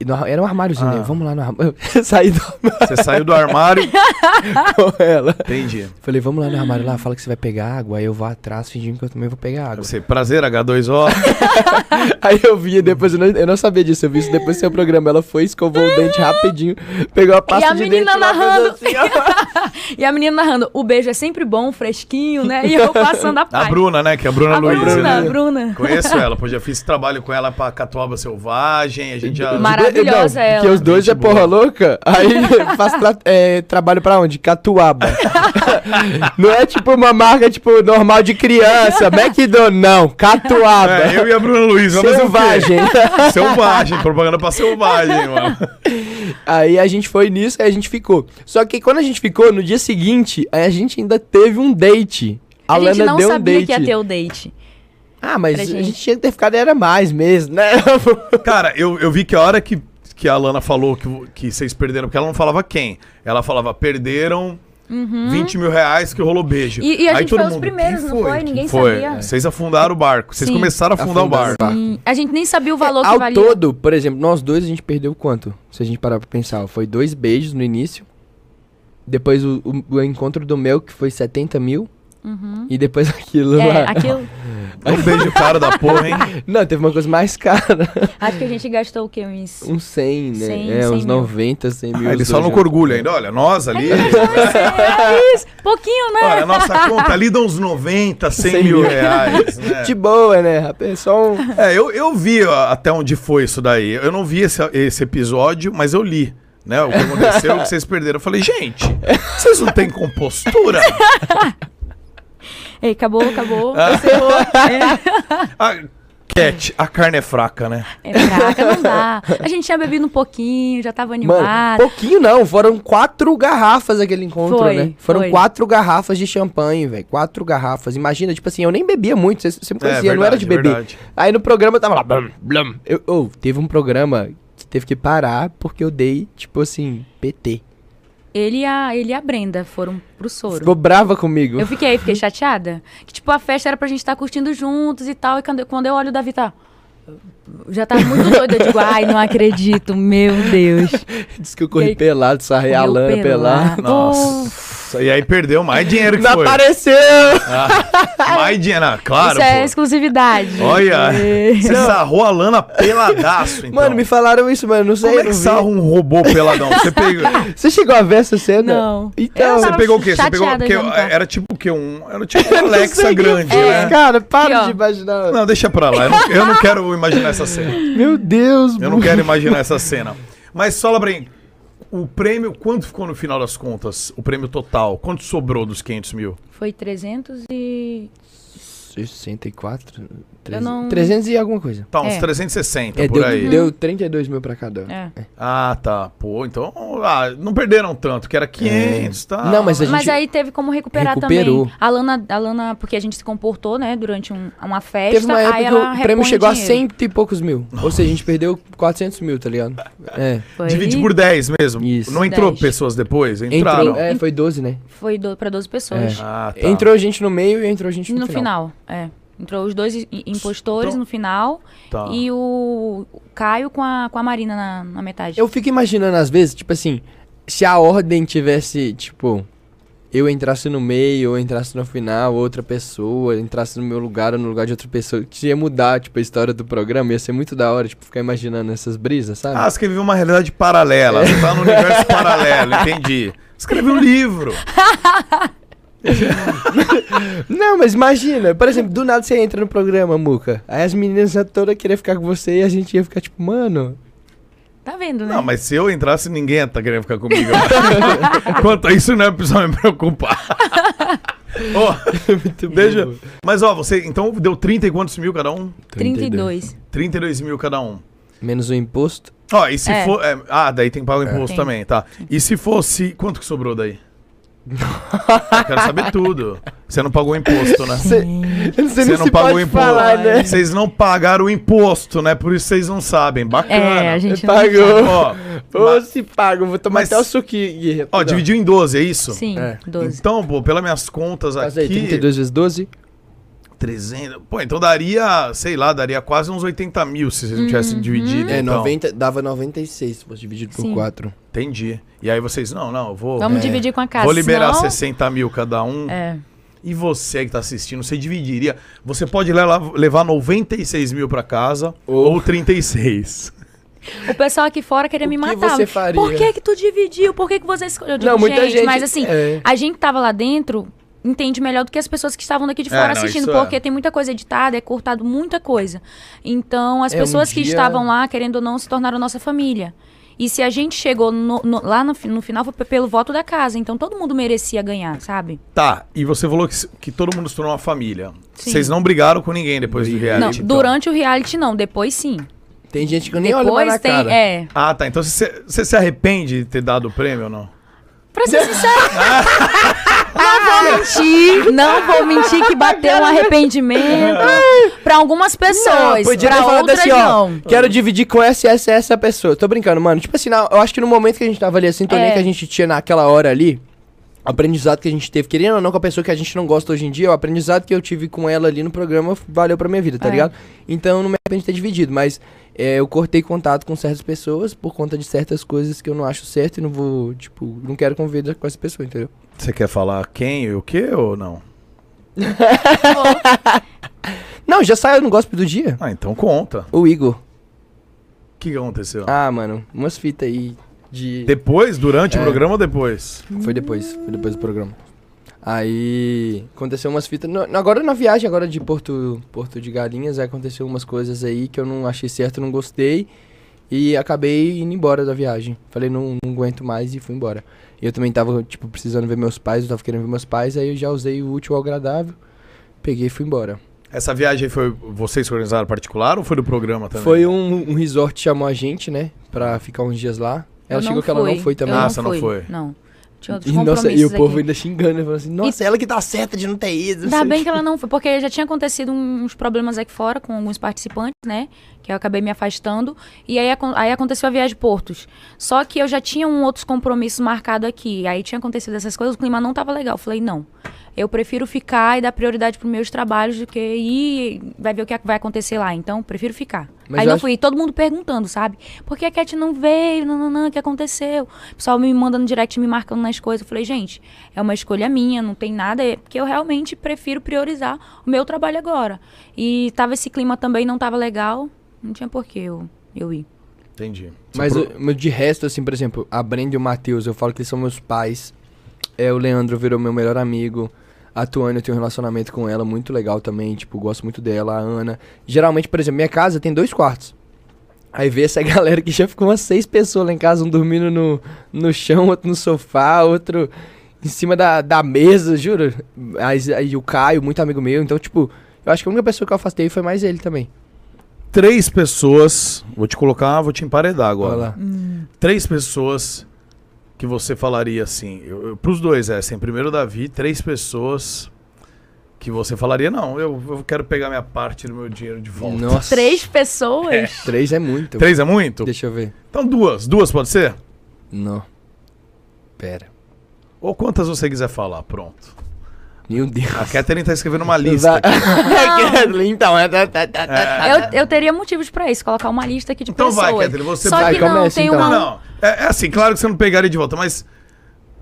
Speaker 2: E no- era um armáriozinho,
Speaker 1: Ah.
Speaker 2: né? Vamos lá no armário. Saí do armário
Speaker 1: Você saiu do armário.
Speaker 2: com ela.
Speaker 1: Entendi.
Speaker 2: Falei, vamos lá no armário lá, fala que você vai pegar água. Aí eu vou atrás fingindo que eu também vou pegar água.
Speaker 1: Você, prazer, H2O.
Speaker 2: Aí eu vi, depois eu não, eu não sabia disso, eu vi isso depois do seu programa. Ela foi, escovou o dente rapidinho, pegou a pasta
Speaker 3: a
Speaker 2: de
Speaker 3: menina
Speaker 2: dente lá, fez
Speaker 3: narrando.
Speaker 2: assim.
Speaker 3: E a menina narrando, o beijo é sempre bom, fresquinho, né? E eu passando a
Speaker 1: A
Speaker 3: paz.
Speaker 1: Bruna, né? Que é a Bruna
Speaker 3: A
Speaker 1: Luiz.
Speaker 3: Bruna,
Speaker 1: né?
Speaker 3: a Bruna.
Speaker 1: Conheço ela, pois já fiz trabalho com ela pra Catuaba Selvagem. A gente já.
Speaker 3: Maravilhosa
Speaker 2: Não,
Speaker 3: ela.
Speaker 2: Porque os dois
Speaker 1: Gente
Speaker 2: é porra
Speaker 1: boa.
Speaker 2: louca, aí faz tra- é, trabalho pra onde? Catuaba. não é tipo uma marca tipo normal de criança, McDonald's, não, Catuaba.
Speaker 1: É, eu e a Bruna Luiz, vamos?
Speaker 2: Selvagem.
Speaker 1: Selvagem, propaganda pra selvagem, mano.
Speaker 2: Aí a gente foi nisso, aí a gente ficou. Só que quando a gente ficou, no dia seguinte, aí a gente ainda teve um date. A,
Speaker 3: A, gente
Speaker 2: Lana
Speaker 3: não
Speaker 2: deu um
Speaker 3: sabia
Speaker 2: date.
Speaker 3: que ia ter o date.
Speaker 2: Ah, mas a
Speaker 3: gente.
Speaker 2: gente tinha que ter ficado, era mais mesmo, né?
Speaker 1: Cara, eu, eu vi que a hora que, que a Lana falou que, que vocês perderam, porque ela não falava quem. Ela falava, perderam 20 mil reais que rolou beijo.
Speaker 3: Uhum. E- e a
Speaker 1: Aí
Speaker 3: gente
Speaker 1: todo
Speaker 3: foi os
Speaker 1: mundo,
Speaker 3: primeiros,
Speaker 1: "Quem
Speaker 3: não foi? Ninguém
Speaker 1: foi?"
Speaker 3: sabia.
Speaker 1: Vocês afundaram o barco. Vocês
Speaker 3: Sim.
Speaker 1: começaram a afundar o barco.
Speaker 2: o barco.
Speaker 3: Hum, A gente nem sabia o valor que
Speaker 2: Ao
Speaker 3: valia.
Speaker 2: todo, por exemplo, nós dois a gente perdeu quanto? Se a gente parar pra pensar, foi dois beijos no início. Depois o, o- o encontro do Mel, que foi 70 mil. E depois aquilo
Speaker 3: Uhum. É,
Speaker 2: lá.
Speaker 3: aquilo.
Speaker 1: Um beijo caro da porra, hein?
Speaker 2: Não, teve uma coisa mais cara.
Speaker 3: Acho que a gente gastou o quê? Uns.
Speaker 2: Uns 100, né?
Speaker 3: 100,
Speaker 2: é,
Speaker 3: 100
Speaker 2: uns
Speaker 3: mil.
Speaker 2: 90, 100 mil.
Speaker 1: Ah, eles falam com orgulho ainda. Olha, nós ali.
Speaker 3: É isso, pouquinho, né?
Speaker 1: Olha, nossa conta ali dá uns 90, 100
Speaker 2: 100
Speaker 1: mil
Speaker 2: mil.
Speaker 1: reais. Né?
Speaker 2: De boa, né? rapaz? É só um...
Speaker 1: É, eu, eu vi ó, até onde foi isso daí. Eu não vi esse, esse episódio, mas eu li. Né, o que aconteceu, o que vocês perderam. Eu falei, gente, vocês não têm compostura?
Speaker 3: Ei, acabou, acabou.
Speaker 1: Ah.
Speaker 3: Encerrou. É,
Speaker 1: A, Cat, a carne é fraca, né?
Speaker 3: é fraca, não dá. A gente tinha bebido um pouquinho, já tava
Speaker 2: Mano,
Speaker 3: animado.
Speaker 2: pouquinho não, foram quatro garrafas aquele encontro,
Speaker 3: Foi,
Speaker 2: né? Foram
Speaker 3: foi.
Speaker 2: quatro garrafas de champanhe, velho. Quatro garrafas. Imagina, tipo assim, eu nem bebia muito, você, você me
Speaker 1: É,
Speaker 2: conhecia, não era de
Speaker 1: verdade,
Speaker 2: beber.
Speaker 1: verdade.
Speaker 2: Aí no programa eu tava lá, blum, blum. Eu, oh, teve um programa que teve que parar porque eu dei, tipo assim, PT.
Speaker 3: Ele e, a, ele e a Brenda foram pro soro.
Speaker 2: Ficou brava comigo.
Speaker 3: Eu fiquei, fiquei chateada. Que, tipo, a festa era pra gente estar curtindo juntos e tal. E quando, eu- quando eu olho o Davi, tá. Já tava muito doido. Eu digo, ai, não acredito, meu Deus.
Speaker 2: Disse que eu corri
Speaker 3: E aí,
Speaker 2: pelado, sarrei a lana pelado.
Speaker 1: Nossa. E aí perdeu mais dinheiro que
Speaker 2: Não
Speaker 1: foi.
Speaker 2: apareceu!
Speaker 1: Ah, mais dinheiro, ah, claro.
Speaker 3: Isso é
Speaker 1: pô.
Speaker 3: exclusividade.
Speaker 1: Olha,
Speaker 3: É.
Speaker 1: você sarrou a lana peladaço, então.
Speaker 2: Mano, me falaram isso, mano, não sei,
Speaker 1: Como é que
Speaker 2: não
Speaker 1: sarra um robô peladão? Você pegou...
Speaker 2: Você chegou a ver essa cena?
Speaker 3: Não.
Speaker 2: Então,
Speaker 1: Você pegou o quê? Você pegou porque era tipo o quê? Um, era tipo um
Speaker 2: não
Speaker 1: Alexa grande,
Speaker 2: fiz,
Speaker 1: né?
Speaker 2: Cara, para
Speaker 3: ó.
Speaker 2: de imaginar.
Speaker 1: Não, deixa pra lá. Eu não, eu não quero imaginar essa cena.
Speaker 2: Meu Deus,
Speaker 1: Eu não quero imaginar essa cena. Mas fala pra mim, o prêmio, quanto ficou no final das contas? O prêmio total? Quanto sobrou dos 500 mil?
Speaker 3: Foi 300 e...
Speaker 2: 64?
Speaker 3: Eu não-
Speaker 2: 300 e alguma coisa.
Speaker 1: Tá, uns
Speaker 3: É.
Speaker 1: 360
Speaker 2: É,
Speaker 1: por
Speaker 2: deu,
Speaker 1: aí.
Speaker 2: deu 32 mil pra cada.
Speaker 3: É.
Speaker 1: Ah, tá. Pô, então. Ah, não perderam tanto, que era 500, tá?
Speaker 2: Não, mas a gente...
Speaker 3: Mas aí teve como recuperar
Speaker 2: Recuperou.
Speaker 3: também. A Lana, a Lana, porque a gente se comportou, né, durante um- uma festa.
Speaker 2: Teve uma época
Speaker 3: aí
Speaker 2: que
Speaker 3: ela
Speaker 2: o prêmio chegou a
Speaker 3: dinheiro.
Speaker 2: cento e poucos mil. Ou seja, a gente perdeu 400 mil, tá ligado? É.
Speaker 3: Foi,
Speaker 1: Divide por 10 mesmo.
Speaker 2: Isso.
Speaker 1: Não entrou
Speaker 3: 10.
Speaker 1: pessoas depois? Entraram.
Speaker 2: Entrou, é, foi 12, né?
Speaker 3: Foi do, pra 12 pessoas.
Speaker 1: Ah, tá.
Speaker 2: Entrou gente no meio e entrou gente no,
Speaker 3: No final, é. Entrou os dois impostores
Speaker 1: Então-
Speaker 3: no final
Speaker 1: Tá.
Speaker 3: e o Caio com a, com a Marina na, na metade.
Speaker 2: Eu fico imaginando, às vezes, tipo assim, se a ordem tivesse, tipo, eu entrasse no meio, ou entrasse no final, outra pessoa, entrasse no meu lugar ou no lugar de outra pessoa, ia mudar, tipo, a história do programa, ia ser muito da hora, tipo, ficar imaginando essas brisas, sabe?
Speaker 1: Ah, você quer viver uma realidade paralela. Você tá no universo paralelo, entendi. Escreve um livro.
Speaker 2: Não, mas imagina, por exemplo, do nada você entra no programa, Muca, aí as meninas já todas queriam ficar com você e a gente ia ficar tipo, mano,
Speaker 3: Tá vendo, né?
Speaker 1: Não, mas se eu entrasse, ninguém ia tá querendo ficar comigo. Quanto a isso, não é preciso me preocupar. Ó, deixa. Mas, ó, você então deu 30 e quantos mil cada um?
Speaker 3: 32.
Speaker 1: 32 mil cada um.
Speaker 2: Menos o imposto.
Speaker 1: Ó, e se
Speaker 3: É.
Speaker 1: for. é, ah, daí tem que pagar o imposto
Speaker 3: Tem.
Speaker 1: também, tá. E se fosse. Quanto que sobrou daí? Eu quero saber tudo. Você não pagou o imposto, né?
Speaker 2: Cê- não
Speaker 1: Você não
Speaker 2: se
Speaker 1: pagou imposto.
Speaker 2: falar, né?
Speaker 1: Vocês não pagaram o imposto, né? Por isso vocês não sabem. Bacana.
Speaker 3: É, a gente não
Speaker 2: Pagou.
Speaker 1: Ó, ma-
Speaker 2: se paga, eu vou tomar
Speaker 1: Mas-
Speaker 2: até o suquinho. Gui,
Speaker 1: ó, dividiu em 12, é isso?
Speaker 3: Sim,
Speaker 2: É.
Speaker 3: 12.
Speaker 1: Então, pô, pelas minhas contas
Speaker 2: Faz aí,
Speaker 1: aqui.
Speaker 2: 32 vezes 12?
Speaker 1: 300. Pô, então daria, sei lá, daria quase uns 80 mil se vocês não tivessem dividido.
Speaker 2: É,
Speaker 1: então.
Speaker 2: 90, dava 96 se fosse dividido por
Speaker 3: Sim.
Speaker 2: 4.
Speaker 1: Entendi. E aí vocês, não, não, eu vou.
Speaker 3: Vamos
Speaker 2: É.
Speaker 3: dividir com a casa.
Speaker 1: Vou liberar
Speaker 3: senão-
Speaker 1: 60 mil cada um.
Speaker 3: É.
Speaker 1: E você que tá assistindo, você dividiria. Você pode levar, levar 96 mil pra casa ou,
Speaker 2: Ou-
Speaker 1: 36.
Speaker 3: O pessoal aqui fora queria
Speaker 2: O
Speaker 3: me
Speaker 2: que
Speaker 3: matar.
Speaker 2: você faria?
Speaker 3: Por que que tu dividiu? Por que que você escolheu? Eu digo,
Speaker 2: Não, muita gente-
Speaker 3: Mas assim,
Speaker 2: é.
Speaker 3: a gente tava lá dentro entende melhor do que as pessoas que estavam daqui de
Speaker 1: É,
Speaker 3: fora
Speaker 1: não,
Speaker 3: assistindo,
Speaker 1: isso é.
Speaker 3: porque tem muita coisa editada, é cortado muita coisa. Então, as
Speaker 2: É, um
Speaker 3: pessoas que
Speaker 2: dia-
Speaker 3: estavam lá, querendo ou não, se tornaram nossa família. E se a gente chegou no- no- lá no, no final foi pelo voto da casa, então todo mundo merecia ganhar, sabe?
Speaker 1: Tá, e você falou que, que todo mundo se tornou uma família. Vocês não brigaram com ninguém depois do reality?
Speaker 3: não,
Speaker 1: então?
Speaker 3: durante o reality não, depois sim.
Speaker 2: Tem gente que nem olha mais
Speaker 3: depois
Speaker 2: na
Speaker 3: tem,
Speaker 2: cara.
Speaker 3: é.
Speaker 1: Ah, tá. Então você, você se arrepende de ter dado o prêmio ou não?
Speaker 3: Pra ser sincero, Não vou mentir, não vou mentir que bateu um arrependimento pra algumas pessoas,
Speaker 2: podia ter
Speaker 3: pra
Speaker 2: falado
Speaker 3: outras
Speaker 2: assim, ó,
Speaker 3: não.
Speaker 2: quero dividir com essa, essa, essa pessoa. Tô brincando, mano. Tipo assim, na- eu acho que no momento que a gente tava ali, a sintonia
Speaker 3: É.
Speaker 2: que a gente tinha naquela hora ali, o aprendizado que a gente teve, querendo ou não com a pessoa que a gente não gosta hoje em dia, o aprendizado que eu tive com ela ali no programa valeu pra minha vida, tá
Speaker 3: É.
Speaker 2: ligado? Então eu não me arrependo de ter dividido, mas é, eu cortei contato com certas pessoas por conta de certas coisas que eu não acho certo e não vou, tipo, não quero conviver com essa pessoa, entendeu?
Speaker 1: Você quer falar quem e o que ou não?
Speaker 2: Não, já saiu no gospel do dia.
Speaker 1: Ah, então conta.
Speaker 2: O Igor.
Speaker 1: O que que aconteceu?
Speaker 2: Ah, mano, umas fitas aí de.
Speaker 1: Depois, durante o
Speaker 2: É.
Speaker 1: programa ou depois?
Speaker 2: Foi depois, foi depois do programa. Aí aconteceu umas fitas. no- agora na viagem agora de Porto, Porto de Galinhas, aconteceu umas coisas aí que eu não achei certo, não gostei. E acabei indo embora da viagem. Falei, não, não aguento mais e fui embora. E eu também tava, tipo, precisando ver meus pais, eu tava querendo ver meus pais, aí eu já usei o útil ao agradável. Peguei e fui embora.
Speaker 1: Essa viagem foi vocês que organizaram particular ou foi do programa também?
Speaker 2: Foi um, um resort que chamou a gente, né? Pra ficar uns dias lá. Ela
Speaker 3: Eu
Speaker 2: chegou que ela não foi também.
Speaker 3: Eu
Speaker 1: Ah,
Speaker 3: não
Speaker 1: você não foi.
Speaker 3: Não. Tinha outros
Speaker 2: E, nossa, e o povo
Speaker 3: aqui.
Speaker 2: ainda xingando, né? Falando assim, nossa, ela que tá certa de não ter ido.
Speaker 3: Ainda
Speaker 2: o
Speaker 3: bem
Speaker 2: quê."
Speaker 3: que ela não foi, porque já tinha acontecido uns problemas aqui fora com alguns participantes, né? Que eu acabei me afastando. E aí, aí aconteceu a viagem de Portos. Só que eu já tinha um outros compromissos marcados aqui. Aí tinha acontecido essas coisas, o clima não tava legal. Eu falei, não. Eu prefiro ficar e dar prioridade pros meus trabalhos do que ir vai ver o que vai acontecer lá. Então, prefiro ficar.
Speaker 2: Mas
Speaker 3: aí
Speaker 2: eu
Speaker 3: não
Speaker 2: acho-
Speaker 3: fui. Todo mundo perguntando, sabe? Por que a Cat não veio? Não, não, não, o que aconteceu? O pessoal me mandando direct, me marcando nas coisas. Eu falei, gente, é uma escolha minha, não tem nada. É porque eu realmente prefiro priorizar o meu trabalho agora. E tava esse clima também, não tava legal. Não tinha por que eu, eu ir.
Speaker 1: Entendi.
Speaker 2: Mas, eu- mas de resto, assim, por exemplo, a Brenda e o Matheus, eu falo que eles são meus pais. É, o Leandro virou meu melhor amigo. A Tuane, eu tenho um relacionamento com ela muito legal também, tipo, gosto muito dela. A Ana. Geralmente, por exemplo, minha casa tem dois quartos. Aí vê essa galera que já ficou umas seis pessoas lá em casa, um dormindo no, no chão, outro no sofá, outro em cima da, da mesa, juro. Aí, aí o Caio, muito amigo meu. Então, tipo, eu acho que a única pessoa que eu afastei foi mais ele também.
Speaker 1: Três pessoas. Vou te colocar, vou te emparedar agora.
Speaker 2: Lá.
Speaker 1: Três pessoas que você falaria assim. Eu, eu, pros dois, é assim. Primeiro, Davi, três pessoas que você falaria, não, eu, eu quero pegar minha parte do meu dinheiro de volta.
Speaker 2: Nossa.
Speaker 3: Três pessoas?
Speaker 2: Três é muito.
Speaker 1: Três é muito?
Speaker 2: Deixa eu ver.
Speaker 1: Então duas. Duas pode ser?
Speaker 2: Não. Pera.
Speaker 1: Ou quantas você quiser falar, pronto.
Speaker 2: Meu Deus.
Speaker 1: A Catherine tá escrevendo uma lista. aqui.
Speaker 2: então, é. tá, tá, tá.
Speaker 3: Eu, eu teria motivos pra isso, colocar uma lista aqui de
Speaker 1: Então
Speaker 3: pessoas.
Speaker 1: vai, Catherine, você
Speaker 3: Só
Speaker 2: vai.
Speaker 3: que não,
Speaker 2: começa,
Speaker 3: tem
Speaker 2: então.
Speaker 3: uma...
Speaker 1: Não, não. É, é assim, claro que você não pegaria de volta, mas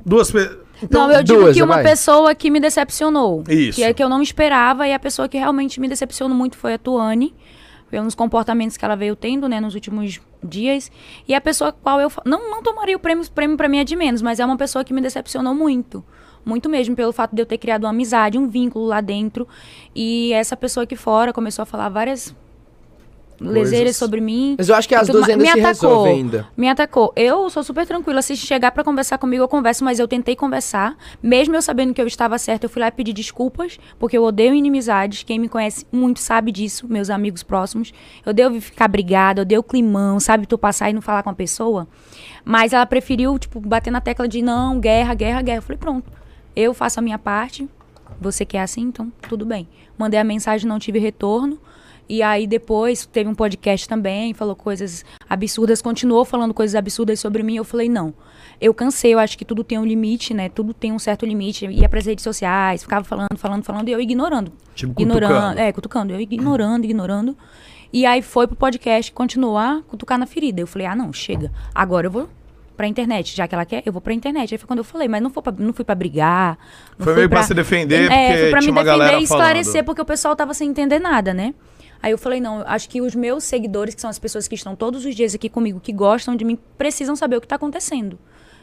Speaker 1: duas pessoas. Então,
Speaker 3: não, eu digo
Speaker 2: duas,
Speaker 3: que uma
Speaker 2: vai.
Speaker 3: pessoa que me decepcionou.
Speaker 1: Isso.
Speaker 3: Que é que eu não esperava e a pessoa que realmente me decepcionou muito foi a Tuane. Pelos comportamentos que ela veio tendo, né, nos últimos dias. E a pessoa qual eu... Não, não tomaria o prêmio, o prêmio pra mim é de menos, mas é uma pessoa que me decepcionou muito. Muito mesmo, pelo fato de eu ter criado uma amizade, um vínculo lá dentro. E essa pessoa aqui fora começou a falar várias leseiras sobre mim.
Speaker 2: Mas eu acho que as duas ainda
Speaker 3: me
Speaker 2: se
Speaker 3: atacou,
Speaker 2: ainda.
Speaker 3: Me atacou. Eu sou super tranquila. Se chegar pra conversar comigo, eu converso, mas eu tentei conversar. Mesmo eu sabendo que eu estava certa, eu fui lá e pedi desculpas, porque eu odeio inimizades. Quem me conhece muito sabe disso, meus amigos próximos. Eu odeio ficar brigada, eu odeio climão, sabe? Tu passar e não falar com a pessoa. Mas ela preferiu, tipo, bater na tecla de não, guerra, guerra, guerra. Eu falei, pronto. Eu faço a minha parte. Você quer assim? Então, tudo bem. Mandei a mensagem, não tive retorno. E aí depois teve um podcast também, falou coisas absurdas, continuou falando coisas absurdas sobre mim. Eu falei, não. Eu cansei, eu acho que tudo tem um limite, né? Tudo tem um certo limite. Ia pras redes sociais, ficava falando, falando, falando, e eu ignorando.
Speaker 1: Tipo,
Speaker 3: ignorando.
Speaker 1: cutucando.
Speaker 3: É, cutucando. Eu ignorando, ignorando. E aí foi pro podcast continuar a cutucar na ferida. Eu falei, ah, não, chega. Agora eu vou pra internet. Já que ela quer, eu vou pra internet. Aí foi quando eu falei, mas não, foi pra, não fui pra brigar.
Speaker 1: Foi
Speaker 3: fui
Speaker 1: meio pra se defender,
Speaker 3: é,
Speaker 1: porque
Speaker 3: foi pra me defender e esclarecer,
Speaker 1: falando.
Speaker 3: porque o pessoal tava sem entender nada, né? Aí eu falei, não, acho que os meus seguidores, que são as pessoas que estão todos os dias aqui comigo, que gostam de mim, precisam saber o que tá acontecendo.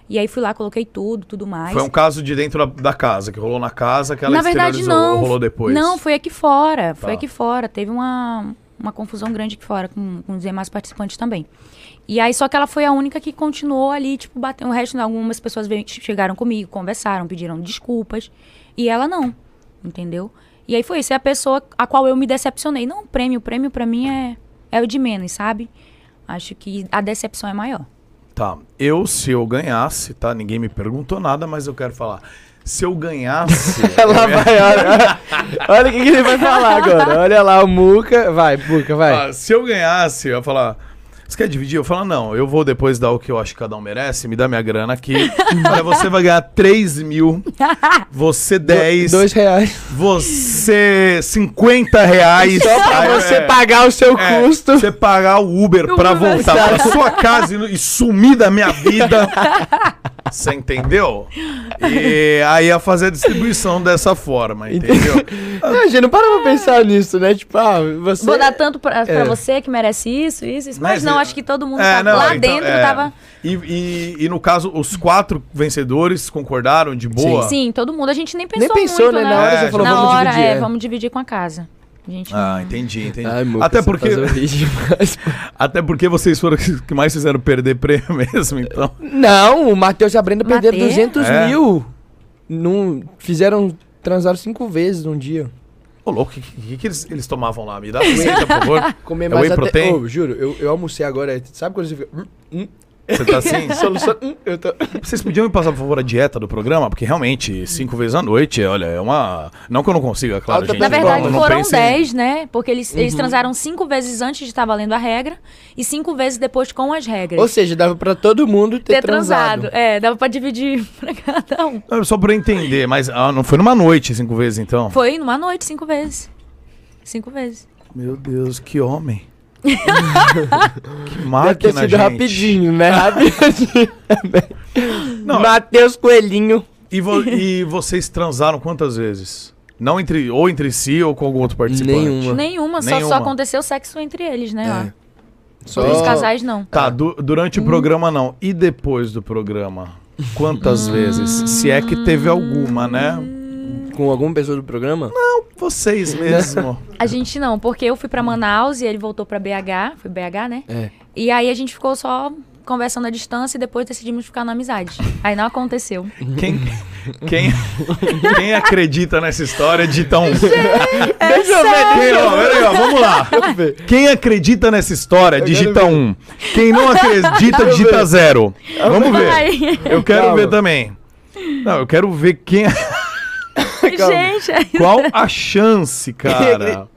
Speaker 3: E aí fui lá, coloquei tudo, tudo mais.
Speaker 1: Foi um caso de dentro da, da casa, que rolou na casa, que ela
Speaker 3: Na verdade, não.
Speaker 1: rolou depois.
Speaker 3: Não, foi aqui fora. Foi
Speaker 1: Tá.
Speaker 3: aqui fora. Teve uma, uma confusão grande aqui fora com, com os demais participantes também. E aí, só que ela foi a única que continuou ali, tipo, batendo. O resto, algumas pessoas veio, chegaram comigo, conversaram, pediram desculpas. E ela não. Entendeu? E aí foi isso. É a pessoa a qual eu me decepcionei. Não o prêmio. O prêmio pra mim é, é o de menos, sabe? Acho que a decepção é maior.
Speaker 1: Tá. Eu, se eu ganhasse, tá? Ninguém me perguntou nada, mas eu quero falar. se eu ganhasse.
Speaker 2: Lá vai, olha, olha o que, que ele vai falar agora. Olha lá o Muca. Vai, Muca, vai.
Speaker 1: Ah, se eu ganhasse, eu ia falar. Você quer dividir? Eu falo, não, eu vou depois dar o que eu acho que cada um merece, me dá minha grana aqui. Olha, você vai ganhar 3 mil, você 10,
Speaker 2: Dois reais.
Speaker 1: você 50 reais.
Speaker 2: Só pra
Speaker 1: Aí,
Speaker 2: você
Speaker 1: é,
Speaker 2: pagar o seu
Speaker 1: é,
Speaker 2: custo.
Speaker 1: Você pagar o Uber pra voltar pra sua casa e, e sumir da minha vida. Você entendeu? E aí ia fazer a distribuição dessa forma, entendeu?
Speaker 2: Não, a gente não para pra pensar nisso, né? Tipo, ah, você.
Speaker 3: Vou dar tanto pra, pra
Speaker 2: É.
Speaker 3: você que merece isso, isso, isso. Mas,
Speaker 1: Mas,
Speaker 3: não,
Speaker 1: é,
Speaker 3: acho que todo mundo
Speaker 1: É,
Speaker 3: tava,
Speaker 1: não,
Speaker 3: lá
Speaker 1: então,
Speaker 3: dentro
Speaker 1: é.
Speaker 3: tava.
Speaker 1: E, e- e no caso, os quatro vencedores concordaram de boa?
Speaker 3: Sim, todo mundo. A gente nem pensou
Speaker 2: Nem pensou,
Speaker 3: muito,
Speaker 2: né?
Speaker 3: né?
Speaker 2: Na hora
Speaker 1: É,
Speaker 2: você falou,
Speaker 3: Na
Speaker 2: vamos
Speaker 3: hora,
Speaker 2: dividir.
Speaker 3: é,
Speaker 2: é.
Speaker 3: vamos dividir com a casa. Gente
Speaker 1: Ah, entendi, entendi.
Speaker 2: Ai, Muca,
Speaker 1: até porque
Speaker 2: demais.
Speaker 1: até porque vocês foram os que mais fizeram perder prêmio mesmo, então.
Speaker 2: Não, o Matheus e a Brenda perderam
Speaker 3: Mateus?
Speaker 2: 200
Speaker 1: É.
Speaker 2: mil. Num, fizeram. Transaram cinco vezes num dia.
Speaker 1: Ô, louco, o que, que, que eles, eles tomavam lá? Me dá receita, por favor.
Speaker 2: Comer
Speaker 1: É
Speaker 2: mais
Speaker 1: whey
Speaker 2: até.
Speaker 1: protein?
Speaker 2: Ô, juro, eu, eu almocei agora. Sabe quando você fica. hum, hum,
Speaker 1: Você tá assim?
Speaker 2: solução. hum, eu tô.
Speaker 1: Vocês podiam me passar, por favor, a dieta do programa? Porque realmente, cinco vezes à noite, olha, é uma. Não que eu não consiga, claro, gente.
Speaker 3: Na verdade,
Speaker 1: não, não
Speaker 3: foram
Speaker 1: pensem-
Speaker 3: 10, né? Porque eles, eles
Speaker 2: Uhum.
Speaker 3: transaram cinco vezes antes de estar valendo a regra e cinco vezes depois com as regras.
Speaker 2: Ou seja, dava pra todo mundo ter,
Speaker 3: ter
Speaker 2: transado.
Speaker 3: transado. É, dava pra dividir pra cada um.
Speaker 1: Não, Só pra eu entender, mas ah, não foi numa noite cinco vezes, então?
Speaker 3: Foi numa noite, cinco vezes. Cinco vezes.
Speaker 1: Meu Deus, que homem. que
Speaker 2: Deve ter
Speaker 1: máquina,
Speaker 2: sido
Speaker 1: gente.
Speaker 2: rapidinho, né? Rapidinho. Matheus Coelhinho.
Speaker 1: E, vo- e vocês transaram quantas vezes? Não entre ou entre si ou com algum outro participante?
Speaker 2: Nenhuma.
Speaker 3: Nenhuma, só,
Speaker 1: Nenhuma.
Speaker 3: só aconteceu sexo entre eles, né? lá.
Speaker 2: Só
Speaker 3: Os casais não.
Speaker 1: Tá, du- durante o programa não. E depois do programa? Quantas vezes? Se é que teve alguma, né?
Speaker 2: Com alguma pessoa do programa?
Speaker 1: Vocês mesmo.
Speaker 3: A gente não, porque eu fui pra Manaus e ele voltou pra BH. Foi BH, né?
Speaker 2: É.
Speaker 3: E aí a gente ficou só conversando à distância e depois decidimos ficar na amizade. Aí não aconteceu.
Speaker 1: Quem, quem, quem acredita nessa história digita um.
Speaker 2: Deixa eu ver,
Speaker 1: Quem, ó, peraí, ó, vamos lá. Quem acredita nessa história, digita um. Quem não acredita, digita
Speaker 2: ver.
Speaker 1: zero. Vamos ver. Eu quero
Speaker 2: Calma.
Speaker 1: ver também. Não, eu quero ver quem.
Speaker 3: Gente, aí-
Speaker 1: Qual a chance, cara?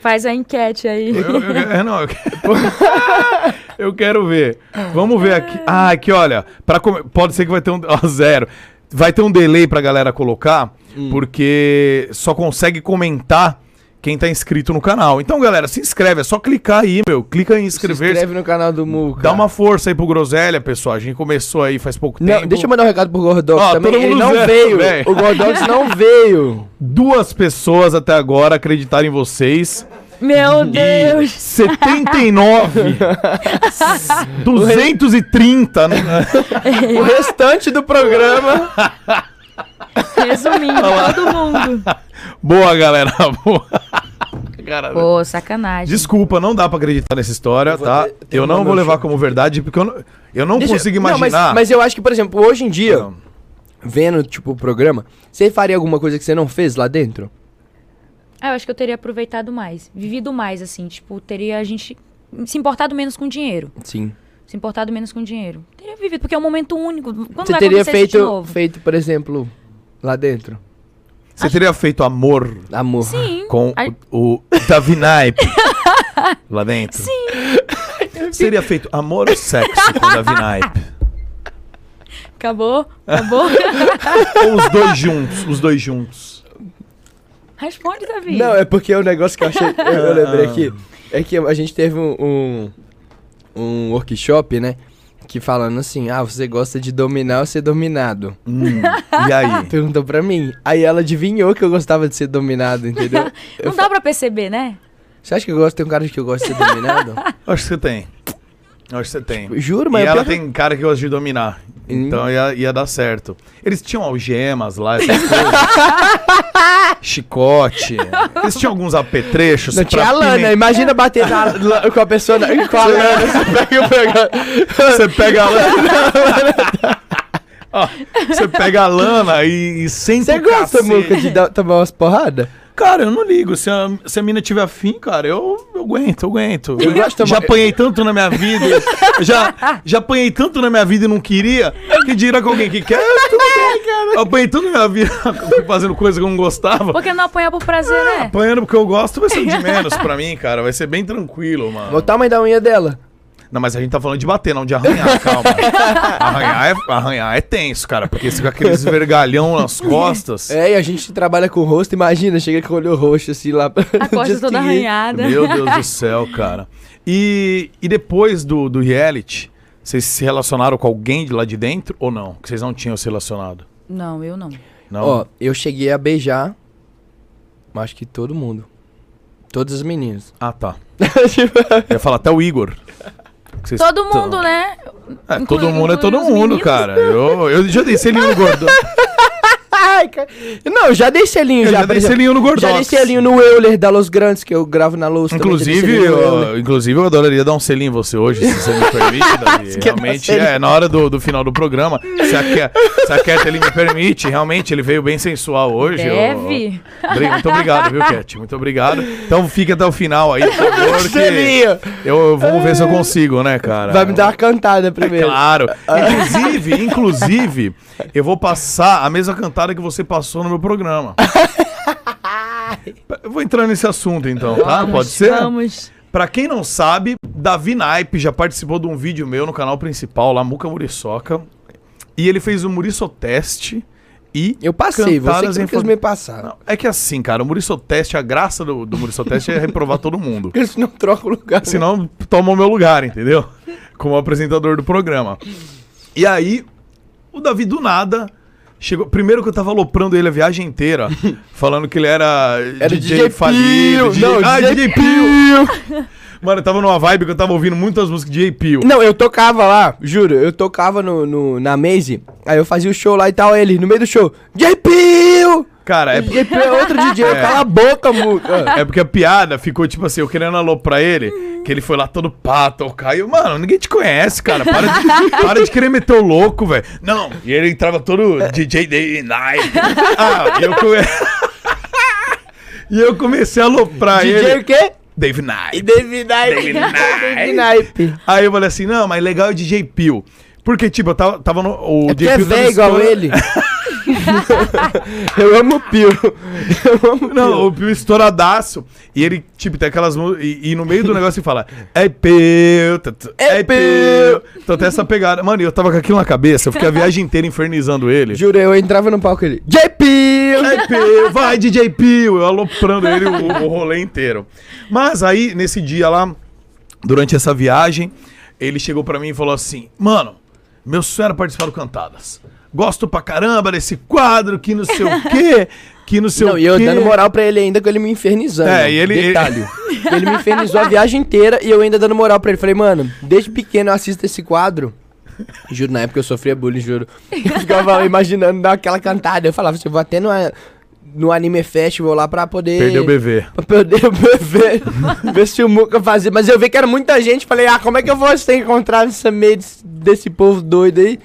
Speaker 3: faz a enquete aí.
Speaker 1: Eu, eu- é, não, eu, quero... eu quero ver. Vamos ver aqui. Ah, aqui, olha. Pra Pode ser que vai ter um. Ó, zero. Vai ter um delay pra galera colocar,
Speaker 2: Hum.
Speaker 1: porque só consegue comentar quem tá inscrito no canal. Então, galera, se inscreve. É só clicar aí, meu. Clica em
Speaker 2: Se
Speaker 1: inscrever-se.
Speaker 2: inscreve no canal do Muca.
Speaker 1: Dá uma força aí pro Groselha, pessoal. A gente começou aí faz pouco
Speaker 2: Não,
Speaker 1: tempo.
Speaker 2: deixa eu mandar um recado pro Gordox
Speaker 1: Ó,
Speaker 2: também. Ele não
Speaker 1: zero,
Speaker 2: veio. O Gordox não veio.
Speaker 1: Duas pessoas até agora acreditaram em vocês.
Speaker 3: Meu
Speaker 1: E
Speaker 3: Deus!
Speaker 1: 79. 230. né?
Speaker 2: O restante do programa.
Speaker 3: Resumindo, todo mundo.
Speaker 1: Boa, galera. Boa. Cara,
Speaker 3: Pô, sacanagem.
Speaker 1: Desculpa, não dá pra acreditar nessa história,
Speaker 2: Eu
Speaker 1: tá?
Speaker 2: ter-
Speaker 1: Eu não vou levar
Speaker 2: show.
Speaker 1: como verdade, porque eu não, eu não
Speaker 2: Deixa-
Speaker 1: consigo
Speaker 2: Não, mas-
Speaker 1: imaginar.
Speaker 2: mas, eu acho que, por exemplo, hoje em dia,
Speaker 1: Não.
Speaker 2: vendo, tipo, o programa, você faria alguma coisa que você não fez lá dentro?
Speaker 3: Ah, eu acho que eu teria aproveitado mais. Vivido mais, assim. Tipo, teria a gente se importado menos com dinheiro.
Speaker 2: Sim.
Speaker 3: Se importado menos com dinheiro. Teria vivido, porque é um momento único. Quando
Speaker 2: Você
Speaker 3: vai
Speaker 2: teria
Speaker 3: acontecer isso de
Speaker 2: feito,
Speaker 3: novo?
Speaker 2: feito, por exemplo, lá dentro?
Speaker 1: Você teria feito amor
Speaker 2: Amor.
Speaker 3: Sim.
Speaker 1: com
Speaker 3: Ai.
Speaker 1: o, o Davi Naipe lá dentro? Sim. Você teria feito amor ou sexo com o Davi Naipe?
Speaker 3: Acabou? Acabou?
Speaker 1: Ou os dois juntos? Os dois juntos.
Speaker 3: Responde, Davi.
Speaker 2: Não, é porque o negócio que eu achei. Eu, eu lembrei
Speaker 1: Ah.
Speaker 2: aqui. É que a gente teve um, um, um workshop, né? Que falando assim, ah, você gosta de dominar ou ser dominado?
Speaker 1: Hum, e aí?
Speaker 2: Perguntou pra mim. Aí ela adivinhou que eu gostava de ser dominado, entendeu? Eu
Speaker 3: Não dá pra perceber, né?
Speaker 2: Você acha que eu gosto? Tem um cara de que eu gosto de ser dominado?
Speaker 1: Acho que você tem. Acho que você tem.
Speaker 2: Juro,
Speaker 1: E
Speaker 2: mas eu
Speaker 1: ela
Speaker 2: pior-
Speaker 1: tem cara que gosta de dominar.
Speaker 2: Hum.
Speaker 1: Então ia, ia dar certo. Eles tinham algemas lá, essas coisas. Chicote. Eles tinham alguns apetrechos.
Speaker 2: Não tinha a lana, imagina bater na- la- com a pessoa na- com a lana, você pega.
Speaker 1: Você pega a lana. Ó, Você pega a lana e, e senta
Speaker 2: Você gosta. Muca, de dar- tomar umas porradas?
Speaker 1: Cara, eu não ligo. Se a, se a mina tiver afim, cara, eu, eu aguento, eu aguento.
Speaker 2: Eu gosto de
Speaker 1: já
Speaker 2: tomar-
Speaker 1: apanhei tanto na minha vida, já, já apanhei tanto na minha vida e não queria, que dirá com alguém que quer, tudo bem. Eu apanhei tanto na minha vida fazendo coisa que eu não gostava.
Speaker 3: Porque não apanhar por prazer, né?
Speaker 1: Apanhando porque eu gosto vai ser de menos pra mim, cara. Vai ser bem tranquilo, mano.
Speaker 2: Olha o tamanho da unha dela.
Speaker 1: Não, mas a gente tá falando de bater, não de arranhar, calma. Arranhar é, arranhar é tenso, cara, porque você com aqueles vergalhão nas costas.
Speaker 2: É, e a gente trabalha com o rosto, imagina, chega com o olho roxo assim lá.
Speaker 3: A costa toda arranhada.
Speaker 1: Meu Deus do céu, cara. E, e depois do, do reality, vocês se relacionaram com alguém de lá de dentro ou não? Que vocês não tinham se relacionado?
Speaker 3: Não, eu não.
Speaker 1: Não?
Speaker 2: Ó, eu cheguei a beijar, acho que todo mundo. Todas as meninas.
Speaker 1: Ah, tá. Eu ia falar até o Igor. Que vocês
Speaker 3: Todo
Speaker 1: tão-
Speaker 3: mundo, né?
Speaker 1: É, todo mundo é todo mundo, cara. Eu, eu já dei selinho no Gordo.
Speaker 2: Ai, cara. Não, eu já dei selinho
Speaker 1: Eu
Speaker 2: já.
Speaker 1: já dei
Speaker 2: exemplo.
Speaker 1: selinho no
Speaker 2: Já
Speaker 1: Gordox.
Speaker 2: dei selinho no Euler da Los Grandes, que eu gravo na já dei
Speaker 1: Inclusive, eu, inclusive, eu adoraria dar um selinho em você hoje, se você me permite, Davi. Realmente, é, na hora do, do final do programa, se a, Ke- se a Cat ele me permite, realmente, ele veio bem sensual hoje.
Speaker 3: Deve.
Speaker 1: eu- Muito obrigado, viu, Cat? Muito obrigado. Então fique até o final aí, por favor,
Speaker 2: Selinho.
Speaker 1: eu, eu- vamos ver se eu consigo, né, cara?
Speaker 2: Vai me dar uma cantada primeiro.
Speaker 1: Claro. Inclusive, inclusive, eu vou passar a mesma cantada que você passou no meu programa. Eu vou entrar nesse assunto então, tá? Pode ser?
Speaker 3: Vamos.
Speaker 1: Pra quem não sabe, Davi Naipe já participou de um vídeo meu no canal principal, lá Muca Muriçoca. E ele fez o Muriçoteste e
Speaker 2: Eu passei, você que
Speaker 1: fa-
Speaker 2: me passar.
Speaker 1: Não, é que assim, cara, o Muriçoteste, a graça do, do Muriçoteste é reprovar todo mundo.
Speaker 2: Porque senão troca o lugar. né?
Speaker 1: Senão toma o meu lugar, entendeu? Como apresentador do programa. E aí, o Davi do nada chegou. Primeiro que eu tava aloprando ele a viagem inteira, falando que ele era,
Speaker 2: Era
Speaker 1: DJ,
Speaker 2: DJ
Speaker 1: falido.
Speaker 2: Pio, não,
Speaker 1: ah,
Speaker 2: DJ
Speaker 1: DJ Pio! Mano, eu tava numa vibe que eu tava ouvindo muitas músicas de DJ Pio.
Speaker 2: Não, eu tocava lá, juro, eu tocava no, no- na Maze, aí eu fazia o show lá e tal, ele, no meio do show, JPio!
Speaker 1: Cara, é,
Speaker 2: é outro DJ, cala a boca, muca.
Speaker 1: é porque a piada ficou tipo assim, eu querendo aloprar ele, que ele foi lá todo pá, tocar. E eu, mano, ninguém te conhece, cara. Para de, para de querer meter o louco, velho. Não, e ele entrava todo DJ Day Night. Ah, e eu, come... e eu comecei a aloprar
Speaker 2: DJ
Speaker 1: ele.
Speaker 2: o quê?
Speaker 1: Dave
Speaker 2: E
Speaker 1: Night.
Speaker 2: David Naipe.
Speaker 1: David Naipe.
Speaker 2: David Naipe.
Speaker 1: Aí eu falei assim, não, mas legal é o DJ Pio. Porque, tipo, eu tava, tava no. O
Speaker 2: É porque
Speaker 1: DJ
Speaker 2: é
Speaker 1: Pio tava
Speaker 2: velho igual ele. eu amo o Pio. Eu amo o Pio.
Speaker 1: Não, o Pio estouradaço. E ele, tipo, tem aquelas músicas. E, e no meio do negócio ele fala: É Pio,
Speaker 2: É
Speaker 1: é Pio. Então tem essa pegada. Mano, eu tava com aquilo na cabeça. Eu fiquei a viagem inteira infernizando ele.
Speaker 2: Juro, eu entrava no palco ele, JPio!
Speaker 1: É Pio, vai DJ Pio. Eu aloprando ele o, o rolê inteiro. Mas aí, nesse dia lá, durante essa viagem, ele chegou pra mim e falou assim: Mano, meu sonho era participar do Cantadas. Gosto pra caramba desse quadro, que não sei o quê, que não sei
Speaker 2: Não,
Speaker 1: o
Speaker 2: e
Speaker 1: quê.
Speaker 2: eu dando moral pra ele ainda com ele me infernizando.
Speaker 1: É, e ele-
Speaker 2: Detalhe. Ele me infernizou a viagem inteira e eu ainda dando moral pra ele. Falei, mano, desde pequeno eu assisto esse quadro. Juro, na época eu sofria bullying, juro. Eu ficava imaginando dar aquela cantada. Eu falava assim, eu vou até no, no Anime Festival lá pra poder...
Speaker 1: Perdeu o BV.
Speaker 2: Pra poder ver, ver se o Muca fazia. Mas eu vi que era muita gente. Falei, ah, como é que eu vou ser encontrado nessa meio desse, desse povo doido aí?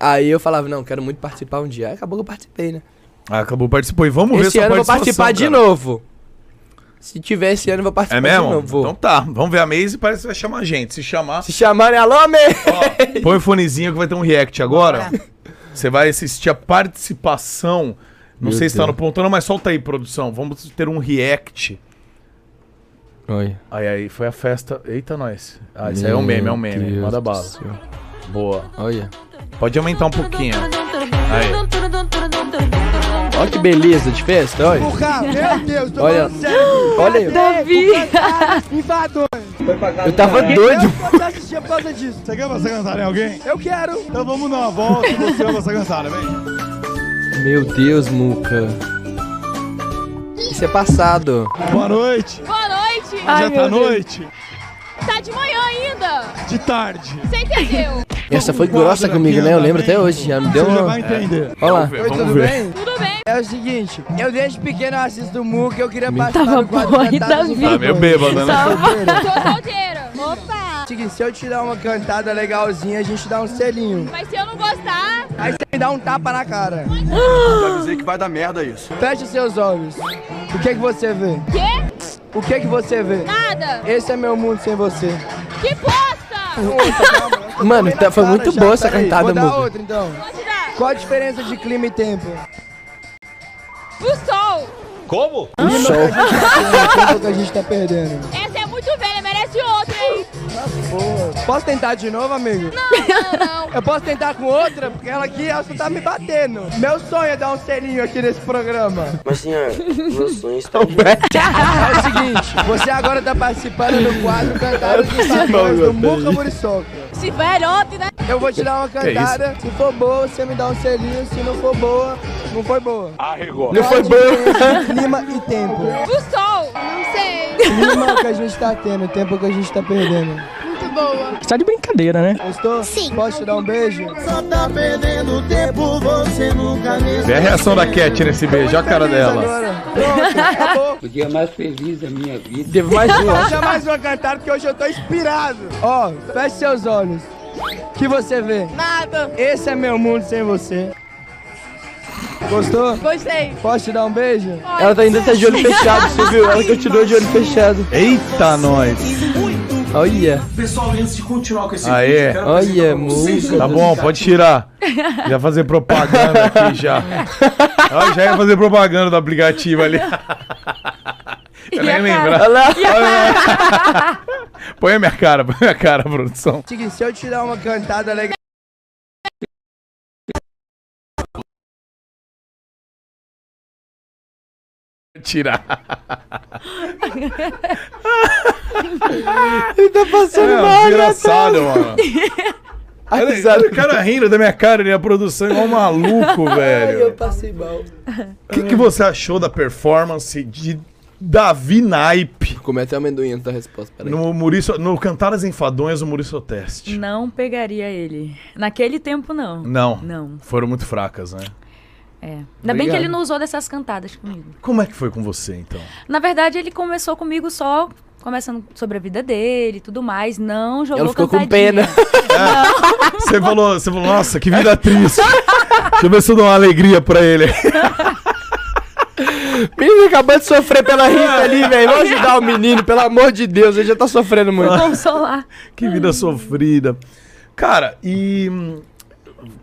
Speaker 2: Aí eu falava, não, quero muito participar um dia. Aí acabou que eu participei, né?
Speaker 1: Ah, acabou, participou. E vamos ver
Speaker 2: esse
Speaker 1: sua
Speaker 2: ano eu vou
Speaker 1: participação,
Speaker 2: participar de
Speaker 1: cara.
Speaker 2: novo. Se tiver esse ano, eu vou participar
Speaker 1: É mesmo?
Speaker 2: de novo.
Speaker 1: Então tá, vamos ver a Maze e parece que vai chamar a gente. Se chamar,
Speaker 2: Se chamarem, alô, amê!
Speaker 1: ó, põe o fonezinho que vai ter um react agora. Você vai assistir a participação. Não
Speaker 2: Meu
Speaker 1: sei se tá
Speaker 2: Deus.
Speaker 1: no ponto, não, mas solta aí, produção. Vamos ter um react.
Speaker 2: Oi.
Speaker 1: Aí, aí, foi a festa. Eita, nós. Ah, isso aí é um meme, é um meme. Manda bala. Boa.
Speaker 2: Olha.
Speaker 1: Pode aumentar um pouquinho. Aí.
Speaker 2: Olha que beleza de festa, olha.
Speaker 4: Meu Deus, tô
Speaker 2: Olha. Olha aí.
Speaker 3: Davi!
Speaker 2: Eu tava doido.
Speaker 4: Eu por causa disso.
Speaker 5: Você quer passar cantada em alguém?
Speaker 4: Eu quero.
Speaker 5: Então vamos dar uma volta e você vai passar cantada, vem.
Speaker 2: Meu Deus, Muca. Isso é passado.
Speaker 5: Boa noite.
Speaker 6: Boa noite!
Speaker 3: Ai,
Speaker 5: Já tá
Speaker 3: Deus.
Speaker 5: noite?
Speaker 6: Tá de manhã ainda!
Speaker 5: De tarde.
Speaker 6: Você entendeu?
Speaker 2: Essa foi grossa comigo, né? Eu lembro até hoje. Já me deu
Speaker 5: Você já
Speaker 2: uma.
Speaker 5: vai entender.
Speaker 2: Olha lá.
Speaker 1: Vamos ver,
Speaker 4: Oi,
Speaker 1: vamos
Speaker 4: tudo
Speaker 1: ver.
Speaker 4: bem?
Speaker 6: Tudo bem?
Speaker 4: É o seguinte, eu desde pequeno assisto o Muca, eu queria participar
Speaker 3: Tava
Speaker 4: do quadro
Speaker 3: boa
Speaker 4: Cantadas
Speaker 3: Davi.
Speaker 4: Invadores.
Speaker 1: Tá meio bêbado, né?
Speaker 6: Tô solteira. Opa!
Speaker 4: Seguinte, se eu te dar uma cantada legalzinha, a gente dá um selinho.
Speaker 6: Mas se eu não gostar,
Speaker 4: Aí você me dá um tapa na cara.
Speaker 7: Já avisei que vai dar merda isso.
Speaker 4: Feche seus olhos. O que que você vê?
Speaker 6: quê?
Speaker 4: O que que você vê?
Speaker 6: Nada.
Speaker 4: Esse é meu mundo sem você.
Speaker 6: Que bosta!
Speaker 2: Mano, tá- foi muito
Speaker 4: Já,
Speaker 2: boa essa
Speaker 4: peraí,
Speaker 2: cantada,
Speaker 4: Vou dar
Speaker 2: Muca.
Speaker 4: outra então. Qual a diferença de clima e tempo?
Speaker 6: O sol.
Speaker 5: Como?
Speaker 4: A gente tá tendo, tempo que a gente tá perdendo.
Speaker 6: Essa é muito velha, merece outro, hein?
Speaker 4: Pô, posso tentar de novo, amigo?
Speaker 6: Não, não.
Speaker 4: Eu posso tentar com outra? Porque ela aqui, ela só tá me batendo. Meu sonho é dar um selinho aqui nesse programa.
Speaker 7: Mas senhor, meu sonho está
Speaker 4: É o seguinte, você agora tá participando do quadro Cantadas dos Sabores do Muca Muriçoca.
Speaker 6: Esse velhote, né?
Speaker 4: Eu vou te dar uma cantada, se for boa, você me dá um selinho, se não for boa, não foi boa.
Speaker 5: Arregou.
Speaker 2: Não foi boa.
Speaker 4: clima e tempo?
Speaker 6: O sol. Não sei.
Speaker 4: Clima que a gente tá tendo, tempo que a gente tá perdendo.
Speaker 6: Muito boa.
Speaker 8: Você tá de brincadeira, né?
Speaker 4: Gostou? Sim. Posso te dar um beijo?
Speaker 1: Vê a reação da Cat nesse beijo, olha a cara dela.
Speaker 4: Pronto,
Speaker 7: o dia mais feliz da minha vida.
Speaker 2: Teve mais uma.
Speaker 4: Deixa mais uma cantada porque hoje eu tô inspirado. Ó, feche seus olhos. O que você vê?
Speaker 6: Nada.
Speaker 4: Esse é meu mundo sem você. Gostou?
Speaker 6: Gostei.
Speaker 4: Posso te dar um beijo?
Speaker 2: Ela tá ainda tá de olho fechado, você viu? Ela continua de olho fechado.
Speaker 1: Eita, nós.
Speaker 2: Olha,
Speaker 9: Pessoal, antes de continuar com esse
Speaker 1: Aê.
Speaker 9: vídeo, quero
Speaker 2: olha,
Speaker 9: um
Speaker 1: Tá bom, pode tirar. Já fazer propaganda aqui já. Ó, já ia fazer propaganda do aplicativo ali. Eu nem lembrar.
Speaker 2: Olha lá.
Speaker 1: Põe a minha cara, põe a minha cara, produção.
Speaker 4: Se eu te dar uma cantada legal.
Speaker 1: Tirar.
Speaker 2: Ele tá passando
Speaker 1: É,
Speaker 2: mal,
Speaker 1: engraçado, mano. Olha o cara rindo da minha cara, ele a produção igual um maluco,
Speaker 2: Eu
Speaker 1: velho.
Speaker 2: passei mal.
Speaker 1: O que, que você achou da performance de Davi Naipe
Speaker 2: Comete o amendoim antes da resposta, peraí.
Speaker 1: no, Muriço, no Cantadas Enfadonhas do Muriço Teste?
Speaker 3: Não pegaria ele. Naquele tempo, não.
Speaker 1: Não.
Speaker 3: Não.
Speaker 1: Foram muito fracas, né?
Speaker 3: É. Ainda bem
Speaker 2: Obrigado.
Speaker 3: que ele não usou dessas cantadas comigo.
Speaker 1: Como é que foi com você, então?
Speaker 3: Na verdade, ele começou comigo só conversando sobre a vida dele e tudo mais. Não jogou
Speaker 2: Ela ficou com pena.
Speaker 1: Você falou, você falou, nossa, que vida triste. Deixa eu ver se eu dou uma alegria pra ele.
Speaker 2: Menino acabou de sofrer pela Rita ali, velho. Vamos ajudar o menino, pelo amor de Deus. Ele já tá sofrendo muito.
Speaker 3: Consolar.
Speaker 1: que vida sofrida. Cara, e.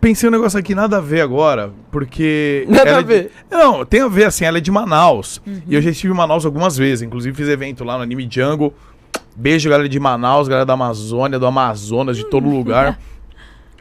Speaker 1: Pensei um negócio aqui, nada a ver agora, porque.
Speaker 2: Nada a
Speaker 1: é de-
Speaker 2: ver.
Speaker 1: Não, tem a ver, assim, ela é de Manaus. E eu já estive em Manaus algumas vezes, inclusive fiz evento lá no Anime Jungle. Beijo, galera de Manaus, galera da Amazônia, do Amazonas, de todo lugar.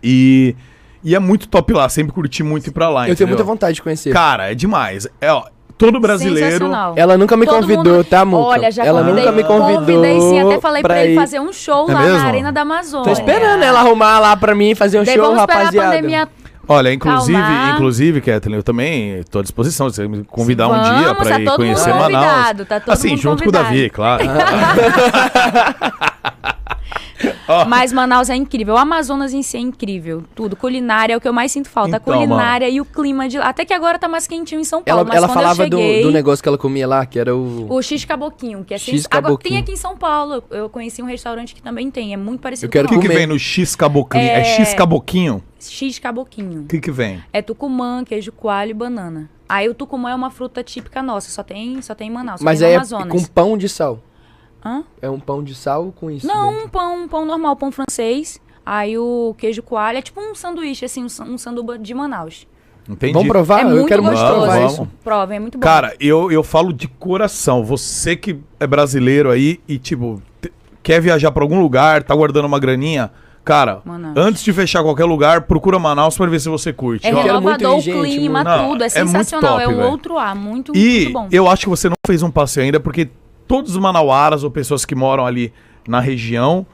Speaker 1: E. E é muito top lá, sempre curti muito ir pra lá.
Speaker 2: Eu tenho
Speaker 1: entendeu?
Speaker 2: muita vontade de conhecer.
Speaker 1: Cara, é demais. É, ó, todo brasileiro.
Speaker 2: Ela nunca me
Speaker 3: Todo
Speaker 2: convidou,
Speaker 3: mundo-
Speaker 2: tá, Muca?
Speaker 3: Olha, já
Speaker 2: Ela
Speaker 3: convidei,
Speaker 2: nunca me convidou.
Speaker 3: Convidei sim, até falei pra, ele
Speaker 2: ir.
Speaker 3: fazer um show
Speaker 1: É
Speaker 3: lá
Speaker 1: mesmo?
Speaker 3: na Arena da Amazônia.
Speaker 2: Tô esperando ela arrumar lá pra mim fazer um
Speaker 3: Daí
Speaker 2: show,
Speaker 3: vamos
Speaker 2: rapaziada.
Speaker 3: a pandemia
Speaker 1: Olha, inclusive,
Speaker 3: Calmar.
Speaker 1: inclusive, Kathleen, eu também tô à disposição. Você me convidar um
Speaker 3: Vamos,
Speaker 1: dia pra
Speaker 3: tá
Speaker 1: ir
Speaker 3: todo
Speaker 1: conhecer
Speaker 3: mundo
Speaker 1: Manaus.
Speaker 3: convidado, tá todo
Speaker 1: assim,
Speaker 3: mundo
Speaker 1: junto com o Davi, claro.
Speaker 3: Mas Manaus é incrível. O Amazonas em si é incrível. Tudo. Culinária é o que eu mais sinto falta.
Speaker 1: Então,
Speaker 3: a culinária e o clima de lá. Até que agora tá mais quentinho em São Paulo.
Speaker 2: Ela,
Speaker 3: mas
Speaker 2: ela
Speaker 3: quando
Speaker 2: falava
Speaker 3: eu
Speaker 2: do,
Speaker 3: cheguei,
Speaker 2: do negócio que ela comia lá, que era o.
Speaker 3: O X Caboquinho, que é
Speaker 2: X
Speaker 3: sens- Agora tem aqui em São Paulo. Eu conheci um restaurante que também tem. É muito parecido
Speaker 2: Eu quero
Speaker 1: o que,
Speaker 3: com o
Speaker 1: que
Speaker 2: comer.
Speaker 1: vem no X Caboquinho? É,
Speaker 3: É-
Speaker 1: X Caboquinho?
Speaker 3: X Caboquinho.
Speaker 1: O que, que vem?
Speaker 3: É tucumã, queijo coalho e banana. Aí o tucumã é uma fruta típica nossa. Só tem, só tem em Manaus. só
Speaker 2: Mas é
Speaker 3: Amazonas.
Speaker 2: com pão de sal.
Speaker 3: Hã?
Speaker 2: É um pão de sal com isso.
Speaker 3: Não,
Speaker 2: dentro.
Speaker 3: um pão, um pão normal, pão francês. Aí o queijo coalho é tipo um sanduíche, assim, um, san- sanduba de Manaus.
Speaker 1: Entendi.
Speaker 2: Vamos provar?
Speaker 3: é
Speaker 2: eu quero muito
Speaker 3: gostoso.
Speaker 2: provar isso.
Speaker 3: Provem, é muito bom.
Speaker 1: Cara, eu, eu falo de coração. Você que é brasileiro aí e, tipo, te- quer viajar pra algum lugar, tá guardando uma graninha. Cara,
Speaker 3: Manaus.
Speaker 1: antes de fechar qualquer lugar, procura Manaus pra ver se você curte.
Speaker 3: é renovador o clima, tudo. É
Speaker 1: é muito
Speaker 3: sensacional.
Speaker 1: top,
Speaker 3: é um
Speaker 1: velho.
Speaker 3: outro ar, muito,
Speaker 1: E
Speaker 3: muito bom.
Speaker 1: eu acho que você não fez um passeio ainda, porque todos os manauaras ou pessoas que moram ali na região,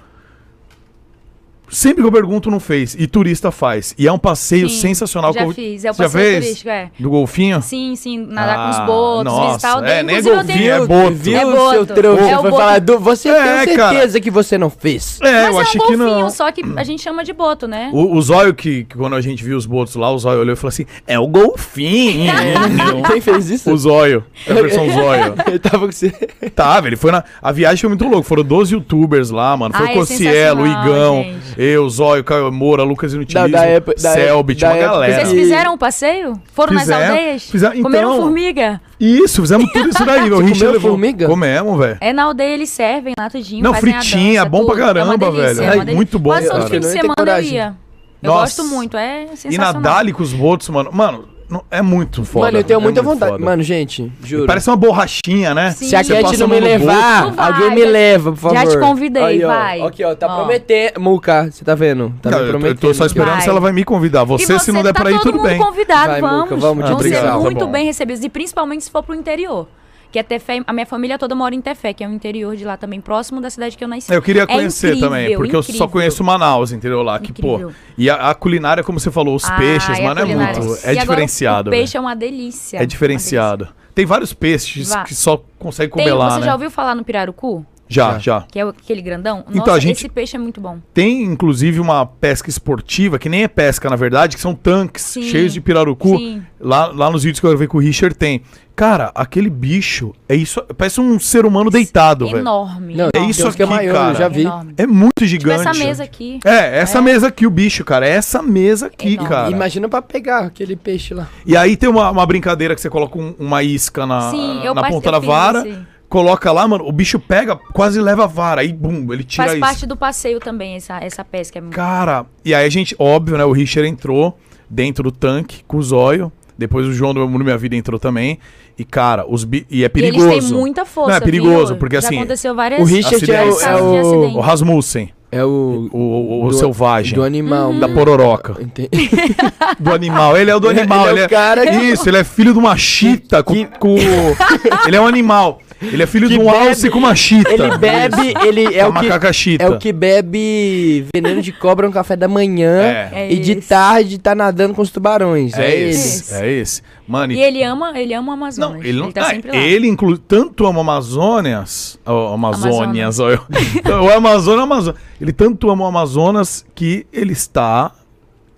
Speaker 1: sempre que eu pergunto, não fez. E turista faz. E é um passeio
Speaker 3: Sim,
Speaker 1: sensacional.
Speaker 3: já
Speaker 1: que eu-
Speaker 3: fiz. É o passeio
Speaker 1: fez?
Speaker 3: turístico, é.
Speaker 1: Do golfinho?
Speaker 3: Sim, sim, nadar com
Speaker 1: Ah,
Speaker 3: os botos,
Speaker 1: nossa,
Speaker 3: visitar o
Speaker 1: é, nem golfinho,
Speaker 3: tenho...
Speaker 1: é boto.
Speaker 2: Viu,
Speaker 3: É
Speaker 2: o
Speaker 3: boto.
Speaker 2: seu trouxa?
Speaker 3: É o
Speaker 2: foi
Speaker 3: boto.
Speaker 2: falar, do, você
Speaker 1: É,
Speaker 2: tem
Speaker 1: cara.
Speaker 2: certeza que você não fez.
Speaker 1: É,
Speaker 3: Mas
Speaker 1: eu
Speaker 3: é um
Speaker 1: achei que
Speaker 3: golfinho,
Speaker 1: não.
Speaker 3: só que a gente chama de boto, né?
Speaker 1: O, o Zóio, que, que quando a gente viu os botos lá, o Zóio olhou e falou assim: é o golfinho.
Speaker 2: Quem fez isso?
Speaker 1: o Zóio. É a versão Zóio.
Speaker 2: Ele tava com você.
Speaker 1: Tava, ele foi na. A viagem foi muito louca. Foram 12 youtubers lá, mano. Foi
Speaker 3: Ah,
Speaker 1: o Cocielo, o Igão. Eu, Zóio, Caio Moura, Lucas Inutilismo,
Speaker 2: Da- da época- da
Speaker 1: Selbit,
Speaker 2: época-
Speaker 1: uma
Speaker 2: da época-
Speaker 1: galera.
Speaker 3: Vocês fizeram o passeio? Foram nas aldeias?
Speaker 1: fizemos-
Speaker 3: Comeram
Speaker 1: então-
Speaker 3: formiga?
Speaker 1: Isso, fizemos tudo isso daí. meu. Richard
Speaker 2: comeu
Speaker 1: levou-
Speaker 2: formiga?
Speaker 1: Comemos, velho.
Speaker 3: É na aldeia, eles servem lá tudinho.
Speaker 1: Não,
Speaker 3: fazem a
Speaker 1: fritinha,
Speaker 3: dança,
Speaker 1: bom pra
Speaker 3: tudo. É uma
Speaker 1: caramba,
Speaker 3: delícia,
Speaker 1: velho.
Speaker 3: é delícia.
Speaker 1: muito bom,
Speaker 3: Quase todo
Speaker 1: cara.
Speaker 3: fim de semana eu ia. Eu
Speaker 1: Nossa.
Speaker 3: gosto muito, é
Speaker 1: E na
Speaker 3: sensacional.
Speaker 1: Dali com os botos, mano. Mano, não- é muito foda.
Speaker 2: Mano, eu tenho
Speaker 1: é
Speaker 2: muita
Speaker 1: muito
Speaker 2: vontade.
Speaker 1: foda.
Speaker 2: Mano, gente, juro.
Speaker 1: Parece uma borrachinha, né?
Speaker 3: Sim.
Speaker 2: Se a
Speaker 3: Você
Speaker 2: Cat não me levar,
Speaker 3: vai,
Speaker 2: alguém me
Speaker 3: já-
Speaker 2: leva, por favor.
Speaker 3: já te convidei,
Speaker 2: Aí, ó.
Speaker 3: vai.
Speaker 2: Aqui, ó, tá
Speaker 3: Ó.
Speaker 2: prometendo. Muca, você tá vendo? Tá
Speaker 1: Não,
Speaker 2: me
Speaker 1: eu, tô- eu
Speaker 2: prometendo.
Speaker 1: tô só esperando
Speaker 3: Vai.
Speaker 1: se ela vai me convidar. Você,
Speaker 3: E
Speaker 1: se não der
Speaker 3: tá
Speaker 1: pra ir,
Speaker 3: todo
Speaker 1: tudo
Speaker 3: mundo
Speaker 1: bem.
Speaker 3: convidado,
Speaker 2: Vai,
Speaker 3: vamos.
Speaker 2: Muca, vamos,
Speaker 1: Ah,
Speaker 3: Vão
Speaker 1: obrigado,
Speaker 3: ser
Speaker 1: tá
Speaker 3: muito
Speaker 1: bom.
Speaker 3: bem recebidos. E principalmente se for pro interior. Que é Tefé, a minha família toda mora em Tefé, que é o interior de lá também, próximo da cidade que eu nasci.
Speaker 1: Eu queria
Speaker 3: É
Speaker 1: conhecer
Speaker 3: incrível,
Speaker 1: também, porque eu só
Speaker 3: incrível.
Speaker 1: conheço Manaus, entendeu? Lá, que, pô.
Speaker 3: Incrível.
Speaker 1: E a, a culinária, como você falou, os
Speaker 3: Ah,
Speaker 1: peixes,
Speaker 3: e
Speaker 1: mano, é muito.
Speaker 3: E
Speaker 1: É
Speaker 3: agora
Speaker 1: diferenciado.
Speaker 3: O
Speaker 1: velho.
Speaker 3: peixe é uma delícia.
Speaker 1: É diferenciado. Tem vários peixes
Speaker 3: Vá.
Speaker 1: que só consegue
Speaker 3: Tem,
Speaker 1: comer lá,
Speaker 3: você
Speaker 1: né?
Speaker 3: já ouviu falar no pirarucu?
Speaker 1: Já, já.
Speaker 3: Que é aquele grandão? Nossa,
Speaker 1: Então, a gente-
Speaker 3: esse peixe é muito bom.
Speaker 1: Tem, inclusive, uma pesca esportiva, que nem é pesca, na verdade, que são tanques
Speaker 3: Sim.
Speaker 1: cheios de pirarucu.
Speaker 3: Sim.
Speaker 1: Lá, lá nos vídeos que eu gravei com o Richard tem. Cara, aquele bicho é isso. Parece um ser humano deitado, velho.
Speaker 3: Enorme.
Speaker 2: Não,
Speaker 1: É isso
Speaker 2: uns que é
Speaker 1: aqui,
Speaker 2: maior,
Speaker 1: cara.
Speaker 2: eu já vi.
Speaker 3: Enorme.
Speaker 1: É muito
Speaker 3: Tipo
Speaker 1: gigante.
Speaker 3: essa mesa aqui.
Speaker 1: É, essa
Speaker 3: É.
Speaker 1: mesa aqui, o bicho, cara. É essa mesa aqui,
Speaker 3: Enorme.
Speaker 1: cara.
Speaker 2: Imagina pra pegar aquele peixe lá.
Speaker 1: E aí tem uma, uma brincadeira que você coloca um- uma isca na,
Speaker 3: Sim,
Speaker 1: na ponta
Speaker 3: eu
Speaker 1: da vara,
Speaker 3: esse.
Speaker 1: Coloca lá, mano, o bicho pega, quase leva a vara, aí bum, ele tira
Speaker 3: Faz
Speaker 1: isso.
Speaker 3: parte do passeio também, essa, essa pesca. É muito...
Speaker 1: Cara, e aí a gente, óbvio, né, o Richard entrou dentro do tanque com o zóio, depois o João do Meu Mundo Minha Vida entrou também, e cara, os bi... e é
Speaker 3: E
Speaker 1: perigoso.
Speaker 3: eles têm muita força,
Speaker 1: Não, é perigoso,
Speaker 3: viu?
Speaker 1: porque
Speaker 3: Já
Speaker 1: assim,
Speaker 3: aconteceu várias
Speaker 2: o Richard
Speaker 1: é o- é
Speaker 2: o-.
Speaker 1: O Rasmussen,
Speaker 2: É o.
Speaker 1: o, o, o
Speaker 2: do-
Speaker 1: selvagem,
Speaker 2: Do animal.
Speaker 3: Uhum.
Speaker 1: da pororoca,
Speaker 2: Entendi.
Speaker 1: do animal, ele é o do
Speaker 2: Ele-
Speaker 1: animal,
Speaker 2: ele é o cara que-
Speaker 1: Isso, ele é filho de uma chita, com- ele é um animal, ele é filho
Speaker 2: Que
Speaker 1: de um
Speaker 2: bebe-
Speaker 1: alce com uma chita.
Speaker 2: Ele bebe, ele é
Speaker 1: a
Speaker 2: o que.
Speaker 1: chita.
Speaker 2: É o que bebe veneno de cobra no café da manhã.
Speaker 1: É.
Speaker 3: É
Speaker 2: e de tarde tá nadando com os tubarões.
Speaker 1: É,
Speaker 2: É,
Speaker 1: esse,
Speaker 3: esse.
Speaker 1: é esse. Mano,
Speaker 3: E ele ama, ele ama o Amazonas.
Speaker 1: Não, ele não.
Speaker 3: tá
Speaker 1: ah,
Speaker 3: sempre lá.
Speaker 1: ele inclui tanto ama Amazônias. ó, Amazônias, ó, eu. o Amazonas, Amazonas. Ele tanto ama o Amazonas que ele está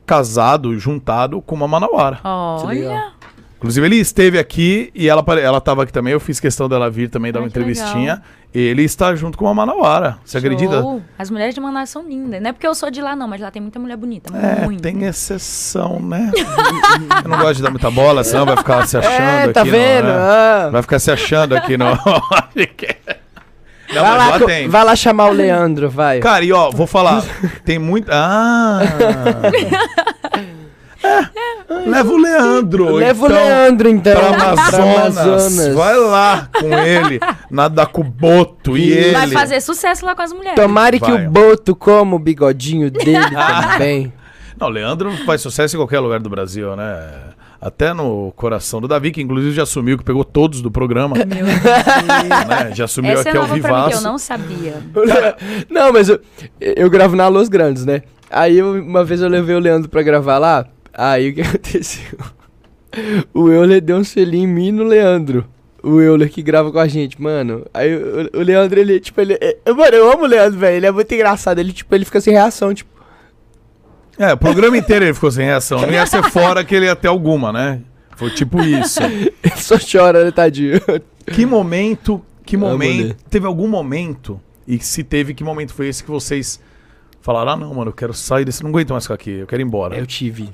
Speaker 1: casado, juntado com uma Manauara.
Speaker 3: Olha.
Speaker 1: Inclusive, ele esteve aqui e ela, ela estava aqui também. Eu fiz questão dela vir também dar uma entrevistinha. Ele está junto com uma Manauara. Você acredita?
Speaker 3: Show. As mulheres de Manaus são lindas. Não é porque eu sou de lá, não, mas lá tem muita mulher bonita.
Speaker 1: É,
Speaker 3: muito.
Speaker 1: tem exceção, né? eu não gosto de dar muita bola, senão vai ficar se achando
Speaker 2: É,
Speaker 1: aqui.
Speaker 2: tá
Speaker 1: no-
Speaker 2: vendo?
Speaker 1: é.
Speaker 2: Ah.
Speaker 1: Vai ficar se achando aqui no. Não,
Speaker 2: vai, lá,
Speaker 1: lá
Speaker 2: vai lá chamar o Leandro, vai.
Speaker 1: Cara, e ó, vou falar. Tem muito. Ah! É, leva o Leandro.
Speaker 2: Leva o
Speaker 1: então,
Speaker 2: Leandro, então.
Speaker 1: Pra
Speaker 2: pra
Speaker 1: Amazonas.
Speaker 2: Amazonas.
Speaker 1: Vai lá com ele. Nadar com o Boto e ele.
Speaker 3: Vai fazer sucesso lá com as mulheres.
Speaker 2: Tomara que
Speaker 1: Vai.
Speaker 2: o Boto coma o bigodinho dele também.
Speaker 1: Não, Leandro faz sucesso em qualquer lugar do Brasil, né? Até no coração do Davi, que inclusive já assumiu que pegou todos do programa.
Speaker 3: Meu Deus.
Speaker 1: né? Já assumiu
Speaker 3: Essa é
Speaker 1: aqui ao
Speaker 3: pra mim que eu
Speaker 1: vivaço.
Speaker 3: não sabia.
Speaker 2: Não, mas eu, eu gravo na Los Grandes, né? Aí eu- uma vez eu levei o Leandro pra gravar lá. Aí o que aconteceu? O Euler deu um selinho em mim e no Leandro. O Euler que grava com a gente, mano. Aí o, o Leandro, ele, tipo, ele. é- mano, eu amo o Leandro, velho. Ele é muito engraçado. Ele, tipo, ele fica sem reação, tipo.
Speaker 1: É, o programa inteiro ele ficou sem reação. Não ia ser fora que ele ia ter alguma, né? Foi tipo isso.
Speaker 2: Ele só chora, né, tadinho?
Speaker 1: Que momento, que momento,
Speaker 2: ele.
Speaker 1: teve algum momento, e se teve, que momento foi esse que vocês falaram, ah não, mano, eu quero sair desse, não aguento mais ficar aqui, eu quero ir embora.
Speaker 2: Eu tive.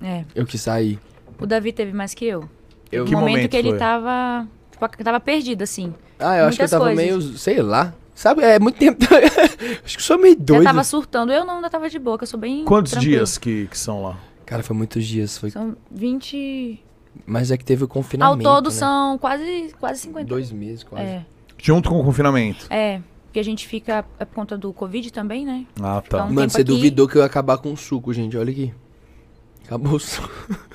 Speaker 3: É.
Speaker 2: Eu quis sair.
Speaker 3: O Davi teve mais que eu.
Speaker 2: Eu-
Speaker 3: O
Speaker 1: Que
Speaker 3: momento,
Speaker 1: momento
Speaker 3: que ele
Speaker 1: foi?
Speaker 3: tava. Tipo, tava perdido, assim.
Speaker 2: Ah, eu acho que eu tava
Speaker 3: coisas.
Speaker 2: meio. Sei lá. Sabe, é muito tempo. acho que eu sou meio doido.
Speaker 3: Já tava surtando. Eu não, ainda tava de que eu sou bem.
Speaker 1: Quantos
Speaker 3: tranquila.
Speaker 1: dias que, que são lá?
Speaker 2: Cara, foi muitos dias. Foi...
Speaker 3: São 20.
Speaker 2: Mas é que teve o
Speaker 3: Ao
Speaker 2: confinamento.
Speaker 3: todo
Speaker 2: né?
Speaker 3: são quase, quase 50.
Speaker 2: Dois meses, quase.
Speaker 3: É.
Speaker 1: Junto com o confinamento.
Speaker 3: É. Porque a gente fica. É por conta do Covid também, né?
Speaker 1: Ah, tá.
Speaker 3: Então-
Speaker 2: Mano, você
Speaker 3: aqui.
Speaker 2: duvidou que eu ia acabar com o suco, gente. Olha aqui. Acabou o suco.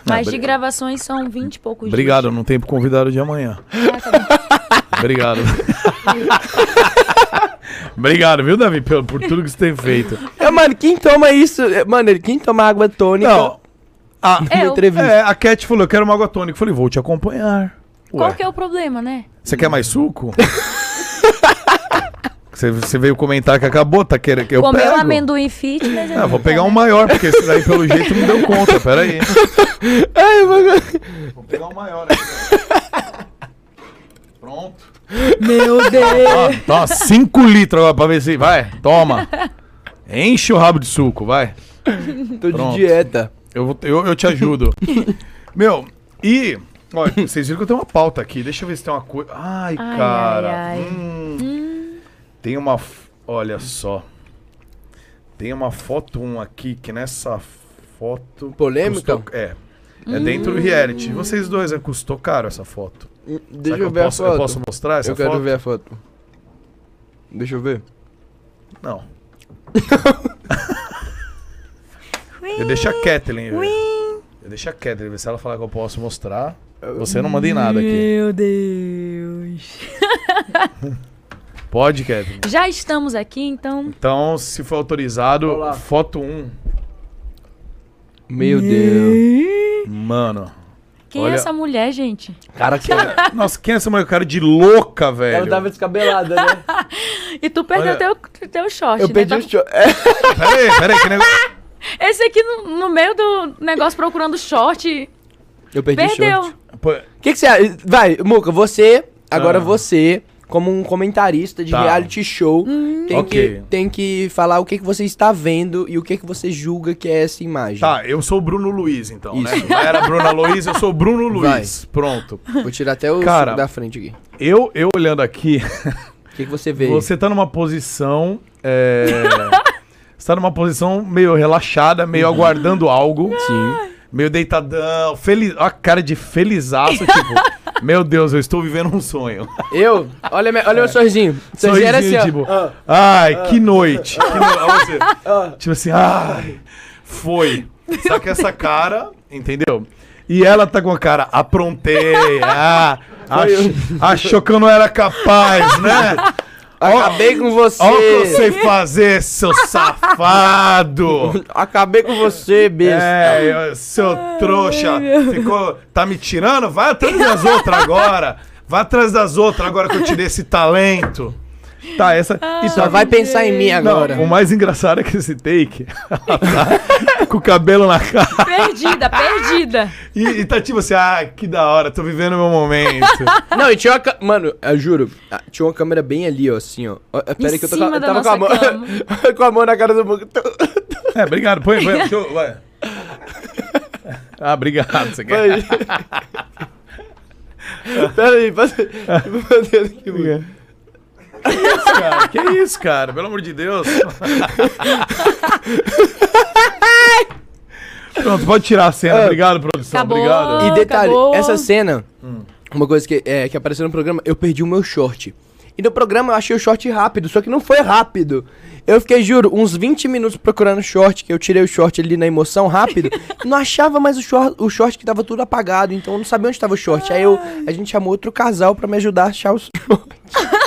Speaker 3: Mas de gravações são 20 e poucos
Speaker 1: Obrigado, não tem pro convidado de amanhã.
Speaker 3: dias. Ah, tá.
Speaker 1: Obrigado. Obrigado, viu, Davi, por, por tudo que você tem feito.
Speaker 2: É, mano, quem toma isso? é, Mano, quem toma água tônica
Speaker 1: Não, a,
Speaker 2: entrevista?
Speaker 1: é, a Cat falou, eu quero uma água tônica. Eu falei, vou te acompanhar.
Speaker 3: Qual
Speaker 1: Ué,
Speaker 3: que é o problema, né?
Speaker 1: Você quer mais suco? Você, você veio comentar que acabou, tá querendo que eu
Speaker 3: Comeu
Speaker 1: pego?
Speaker 3: amendoim fitness.
Speaker 1: Ah, vou pegar um maior, porque esse daí pelo jeito não deu conta, pera aí.
Speaker 2: Ai, mano.
Speaker 1: Vou pegar um maior aqui. Pronto.
Speaker 2: Meu Deus.
Speaker 1: Ó, toma 5 litros agora pra ver se. Vai, toma. Enche o rabo de suco, vai.
Speaker 2: Tô
Speaker 1: Pronto.
Speaker 2: de dieta.
Speaker 1: Eu, vou- eu, eu te ajudo. Meu, e. Olha, vocês viram que eu tenho uma pauta aqui. Deixa eu ver se tem uma coisa. Ai,
Speaker 3: Ai,
Speaker 1: cara.
Speaker 3: ai, ai.
Speaker 1: hum. Tem uma. Olha só. Tem uma foto 1 aqui que nessa foto.
Speaker 2: Polêmica?
Speaker 1: custou- é. É dentro do reality. Vocês dois, é, custou caro essa foto.
Speaker 2: Deixa
Speaker 1: Será que
Speaker 2: eu ver
Speaker 1: posso,
Speaker 2: a foto.
Speaker 1: Eu posso mostrar essa
Speaker 2: Eu quero
Speaker 1: foto?
Speaker 2: ver a foto. Deixa eu ver.
Speaker 1: Não. eu deixo a Kathleen ver. Eu deixo a Kathleen ver se ela falar que eu posso mostrar. Você não manda em nada aqui.
Speaker 3: Meu Deus.
Speaker 1: Pode, Kathleen?
Speaker 3: Já estamos aqui, então.
Speaker 1: Então, se for autorizado,
Speaker 2: Olá.
Speaker 1: foto 1.
Speaker 2: Meu Deus.
Speaker 1: Mano.
Speaker 3: Quem
Speaker 1: Olha-
Speaker 3: é essa mulher, gente?
Speaker 2: Cara, que...
Speaker 1: Nossa, quem é essa mulher? Cara de louca, velho.
Speaker 2: Ela tava descabelada, né?
Speaker 3: E tu perdeu
Speaker 1: Olha-
Speaker 3: teu, teu short,
Speaker 2: Eu
Speaker 3: né?
Speaker 2: perdi
Speaker 3: Tá-
Speaker 2: o show. É.
Speaker 1: Peraí, peraí, que negócio.
Speaker 3: Esse aqui no, no meio do negócio procurando short.
Speaker 2: Eu perdi o short. O que, que você acha? Vai, Muca, você, agora
Speaker 1: Ah.
Speaker 2: você, como um comentarista de
Speaker 1: Tá.
Speaker 2: reality show, tem,
Speaker 1: Ok.
Speaker 2: que, tem que falar o que, que você está vendo e o que, que você julga que é essa imagem.
Speaker 1: Tá, eu sou o Bruno Luiz, então, né?
Speaker 2: Isso.
Speaker 1: Não era a Bruna Luiz, eu sou o Bruno
Speaker 2: Vai.
Speaker 1: Luiz. Pronto.
Speaker 2: Vou tirar até o
Speaker 1: Cara,
Speaker 2: da frente aqui.
Speaker 1: Eu, eu olhando aqui,
Speaker 2: O que, que você vê?
Speaker 1: você tá numa posição. É... você tá numa posição meio relaxada, meio aguardando algo.
Speaker 2: Sim.
Speaker 1: Meio deitadão, feliz. Ó, a cara de felizaço, tipo, meu Deus, eu estou vivendo um sonho.
Speaker 2: Eu? Olha, me- olha meu sorrisinho. Sorrisinho era assim,
Speaker 1: tipo, ai, que noite. Que no... Olha você. Tipo assim, ai, foi. Só que essa cara, entendeu? E ela tá com a cara, aprontei, ah, ach- achou que eu não era capaz, né?
Speaker 2: Acabei com você.
Speaker 1: Olha o que eu sei fazer, seu safado.
Speaker 2: Acabei com você, besta.
Speaker 1: É, eu- seu trouxa. Ficou. Tá me tirando? Vai atrás das outras agora. Vai atrás das outras agora que eu tirei esse talento. Tá, essa. E
Speaker 2: Só
Speaker 1: tá-
Speaker 2: vai pensar em mim agora.
Speaker 1: Não, o mais engraçado é que esse take. tá com o cabelo na cara.
Speaker 3: Perdida, perdida.
Speaker 1: E, e tá tipo assim, ah, que da hora, tô vivendo o meu momento.
Speaker 2: Não, e tinha uma. ca- Mano, eu juro, ah, tinha uma câmera bem ali, ó, assim, ó. Pera aí que eu tô com, eu tava com a mão. com a mão na cara do Muca.
Speaker 1: É, obrigado. Põe, põe. Deixa eu, vai. Ah, obrigado. Você quer?
Speaker 2: Pera aí, passa. Vou fazer aqui, Muca.
Speaker 1: Que isso, cara? Que isso, cara? Pelo amor de Deus. Pronto, pode tirar a cena.
Speaker 2: Ah.
Speaker 1: Obrigado, produção.
Speaker 3: Acabou.
Speaker 1: Obrigado.
Speaker 2: E detalhe,
Speaker 3: acabou.
Speaker 2: essa cena, uma coisa que, é, que apareceu no programa, eu perdi o meu short. E no programa eu achei o short rápido, só que não foi rápido. Eu fiquei, juro, uns 20 minutos procurando short, que eu tirei o short ali na emoção rápido. não achava mais o short, o short que tava tudo apagado, então eu não sabia onde tava o short. Aí eu, a gente chamou outro casal pra me ajudar a achar o short.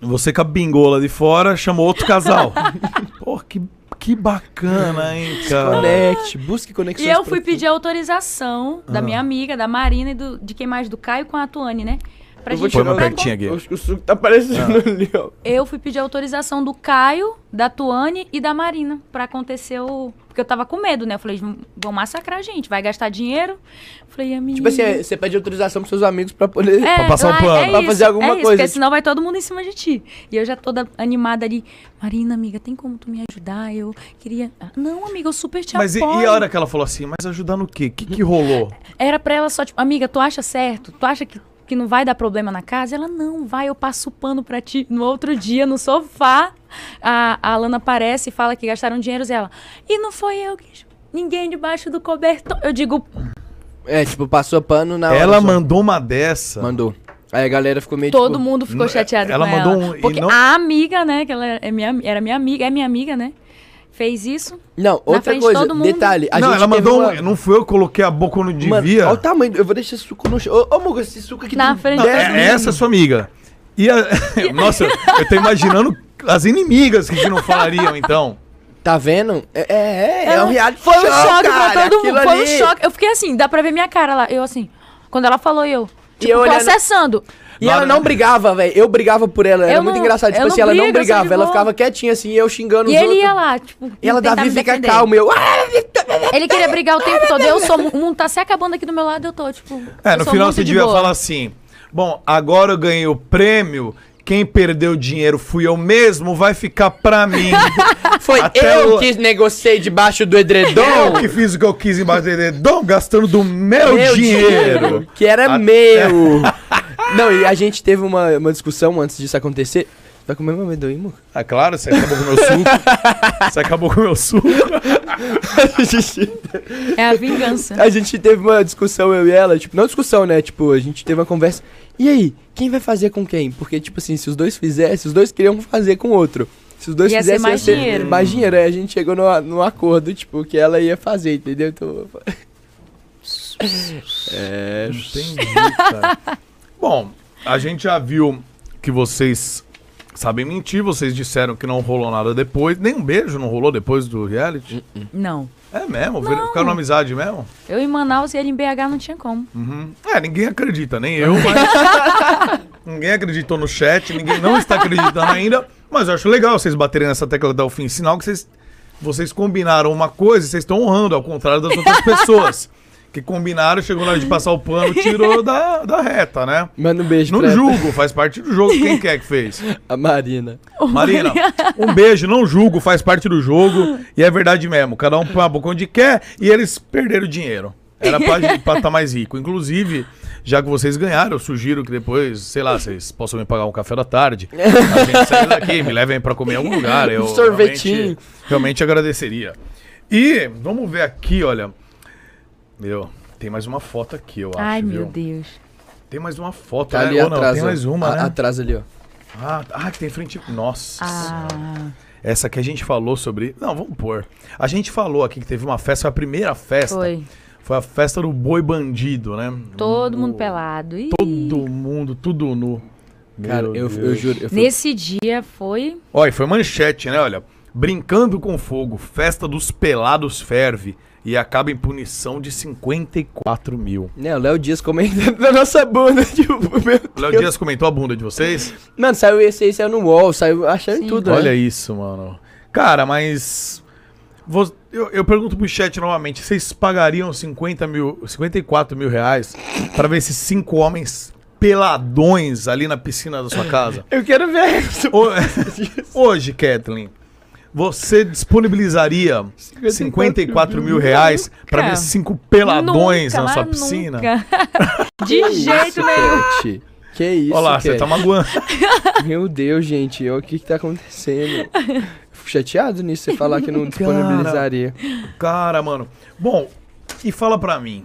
Speaker 1: Você com a bingola de fora chamou outro casal. Pô, que, que bacana, hein, cara?
Speaker 2: Conecte, busque conexões.
Speaker 3: E eu fui pedir autorização da minha amiga, da Marina e do, de quem mais? Do Caio com a Tuane, né? Pra
Speaker 2: Eu vou
Speaker 3: gente
Speaker 1: mais
Speaker 2: tirar o-
Speaker 1: pertinho aqui.
Speaker 2: O, o suco tá aparecendo ali, ó.
Speaker 3: Eu fui pedir autorização do Caio, da Tuane e da Marina pra acontecer o. Porque eu tava com medo, né? Eu falei, "Vão- massacrar a gente, vai gastar dinheiro. Eu falei, a menina.
Speaker 2: Tipo assim, é, você pede autorização pros seus amigos pra poder...
Speaker 3: É,
Speaker 1: pra passar um
Speaker 3: é-
Speaker 1: pano.
Speaker 3: é
Speaker 2: Pra
Speaker 3: isso,
Speaker 2: fazer alguma
Speaker 3: é isso,
Speaker 2: coisa,
Speaker 3: Porque
Speaker 2: tipo-
Speaker 3: senão vai todo mundo em cima de ti. E eu já toda animada ali. Marina, amiga, tem como tu me ajudar? Eu queria. Ah, Não, amiga, eu super te
Speaker 1: Mas e,
Speaker 3: apoio.
Speaker 1: e a hora que ela falou assim, mas ajudar no quê? O que, que rolou?
Speaker 3: Era pra ela só, tipo, amiga, tu acha certo? Tu acha que, que não vai dar problema na casa? Ela, não, vai, eu passo o pano pra ti. No outro dia, no sofá, a, a Alana aparece e fala que gastaram dinheiro dela. E não foi eu que. Ninguém debaixo do cobertor. Eu digo,
Speaker 2: É, tipo, passou pano na hora
Speaker 1: ela
Speaker 2: só.
Speaker 1: mandou uma dessa.
Speaker 2: Mandou. Aí a galera ficou meio
Speaker 3: todo
Speaker 2: tipo,
Speaker 3: mundo ficou chateado
Speaker 1: ela
Speaker 3: com
Speaker 1: mandou
Speaker 3: ela.
Speaker 1: um-
Speaker 3: porque
Speaker 1: não-
Speaker 3: a amiga, né, que ela é minha, era minha amiga, é minha amiga, né? Fez isso.
Speaker 2: Não, outra
Speaker 3: de
Speaker 2: coisa,
Speaker 3: todo mundo.
Speaker 2: detalhe. A
Speaker 1: não,
Speaker 2: gente
Speaker 1: ela mandou
Speaker 2: uma-
Speaker 1: um. Não foi eu que coloquei a boca onde
Speaker 2: Mano,
Speaker 1: devia.
Speaker 2: Olha o tamanho. Eu vou deixar esse suco no chão. Ô, ô Muga, esse suco aqui
Speaker 3: Na
Speaker 2: tem
Speaker 3: frente
Speaker 1: Não, é, é essa sua amiga. E a- Nossa, eu tô imaginando as inimigas que, não falariam, então.
Speaker 2: Tá vendo? É, é, é, é um reality
Speaker 3: Foi um
Speaker 2: show,
Speaker 3: choque
Speaker 2: cara,
Speaker 3: pra todo mundo. Foi um
Speaker 2: ali.
Speaker 3: choque. Eu fiquei assim, dá pra ver minha cara lá. Eu assim, quando ela falou, eu. Tipo,
Speaker 2: eu olhando-
Speaker 3: processando.
Speaker 2: E ela não brigava, velho. Eu brigava por ela. Era
Speaker 3: Eu
Speaker 2: muito
Speaker 3: não-
Speaker 2: engraçado. Tipo assim, ela não
Speaker 3: brigo, eu sou
Speaker 2: brigava. Ela
Speaker 3: boa.
Speaker 2: ficava quietinha assim, eu xingando
Speaker 3: E
Speaker 2: os
Speaker 3: ele
Speaker 2: outros.
Speaker 3: ia lá, tipo.
Speaker 2: E ela,
Speaker 3: tentar
Speaker 2: Davi,
Speaker 3: me
Speaker 2: fica
Speaker 3: defender.
Speaker 2: calmo. Eu...
Speaker 3: Ele queria brigar o tempo todo. Eu sou. O mundo tá se acabando aqui do meu lado, eu tô, tipo.
Speaker 1: É,
Speaker 3: eu
Speaker 1: no
Speaker 3: sou
Speaker 1: final
Speaker 3: muito
Speaker 1: você
Speaker 3: de
Speaker 1: devia
Speaker 3: boa.
Speaker 1: falar assim: Bom, agora eu ganhei o prêmio Quem perdeu dinheiro fui eu mesmo, vai ficar pra mim.
Speaker 2: Foi
Speaker 1: Até
Speaker 2: eu
Speaker 1: o-
Speaker 2: que negociei debaixo do
Speaker 1: Eu
Speaker 2: edredom.
Speaker 1: que fiz o que eu quis embaixo do dedão, gastando do meu,
Speaker 2: Meu
Speaker 1: dinheiro.
Speaker 2: Que era
Speaker 1: A-
Speaker 2: meu. Não, e a gente teve uma, uma discussão antes disso acontecer. Vai comer meu amendoim, amor?
Speaker 1: Ah, claro, você acabou com o meu suco. Você acabou com o meu suco.
Speaker 2: a, gente,
Speaker 3: É a vingança.
Speaker 2: a gente teve uma discussão, eu e ela. Tipo, não discussão, né? Tipo, a gente teve uma conversa. E aí, quem vai fazer com quem? Porque, tipo assim, se os dois fizessem, os dois queriam fazer com o outro. Se os dois
Speaker 3: Ia ser
Speaker 2: fizessem,
Speaker 3: mais dinheiro.
Speaker 2: mais dinheiro. Aí a gente chegou no, no acordo, tipo, que ela ia fazer, entendeu? Então, é.
Speaker 1: Entendi, cara. Bom, a gente já viu que vocês sabem mentir, vocês disseram que não rolou nada depois. Nem um beijo não rolou depois do reality?
Speaker 3: Não.
Speaker 1: É mesmo? Ficaram na amizade mesmo?
Speaker 3: Eu em Manaus e ele em BH não tinha como.
Speaker 1: Uhum. É, ninguém acredita, nem eu, mas. ninguém acreditou no chat, ninguém não está acreditando ainda. Mas eu acho legal vocês baterem nessa tecla até o fim. Sinal que vocês, vocês combinaram uma coisa e vocês estão honrando, ao contrário das outras pessoas. Que combinaram, chegou na hora de passar o pano, tirou da, da reta, né?
Speaker 2: Manda um beijo
Speaker 1: Não
Speaker 2: pra
Speaker 1: julgo, faz parte do jogo. Quem quer que fez?
Speaker 2: a Marina.
Speaker 1: Marina, um beijo, não julgo, faz parte do jogo. E é verdade mesmo. Cada um põe a boca onde quer e eles perderam dinheiro. Era pra estar mais rico. Inclusive, já que vocês ganharam, eu sugiro que depois, sei lá, vocês possam me pagar um café da tarde. A gente sair daqui, me levem pra comer em algum lugar. Eu
Speaker 2: Um sorvetinho.
Speaker 1: Realmente, realmente agradeceria. E vamos ver aqui, olha. Meu, tem mais uma foto aqui, eu acho.
Speaker 3: Ai,
Speaker 1: viu?
Speaker 3: meu Deus.
Speaker 1: Tem mais uma foto,
Speaker 2: Tá
Speaker 1: né?
Speaker 2: ali
Speaker 1: Ou não,
Speaker 2: atrás.
Speaker 1: tem
Speaker 2: ó.
Speaker 1: mais uma,
Speaker 2: A-
Speaker 1: né?
Speaker 2: Atrás ali, ó.
Speaker 1: Ah, ah, que tem frente. Nossa.
Speaker 3: Ah,
Speaker 1: Essa que a gente falou sobre. Não, vamos pôr. A gente falou aqui que teve uma festa, foi a primeira festa.
Speaker 3: foi.
Speaker 1: Foi a festa do boi bandido, né?
Speaker 3: Todo
Speaker 1: O-
Speaker 3: mundo pelado. Ih.
Speaker 1: Todo mundo, tudo nu.
Speaker 2: Cara, eu, eu juro. Eu fui-
Speaker 3: Nesse dia foi.
Speaker 1: Olha, foi manchete, né? Olha. Brincando com fogo, festa dos pelados ferve e acaba em punição de 54 mil.
Speaker 2: Né, o Léo Dias comentando na nossa bunda. Tipo,
Speaker 1: O Léo. Dias comentou a bunda de vocês?
Speaker 2: Mano, saiu esse aí, saiu no UOL, saiu achando
Speaker 3: Sim.
Speaker 2: tudo,
Speaker 1: Olha
Speaker 2: né?
Speaker 1: isso, mano. Cara, mas. Eu, eu pergunto pro chat novamente: vocês pagariam 50 mil, 54 mil reais pra ver esses cinco homens peladões ali na piscina da sua casa?
Speaker 2: Eu quero ver isso.
Speaker 1: Ho- Hoje, Kathleen, você disponibilizaria 54 mil reais pra ver cinco peladões
Speaker 3: Nunca,
Speaker 1: na sua piscina?
Speaker 3: nunca. De jeito nenhum.
Speaker 2: Que isso,
Speaker 1: Olha lá, você tá magoando.
Speaker 2: Meu Deus, gente, o que que tá acontecendo? Eu Fico chateado nisso, você falar que não disponibilizaria.
Speaker 1: Cara, mano. Bom, e fala pra mim,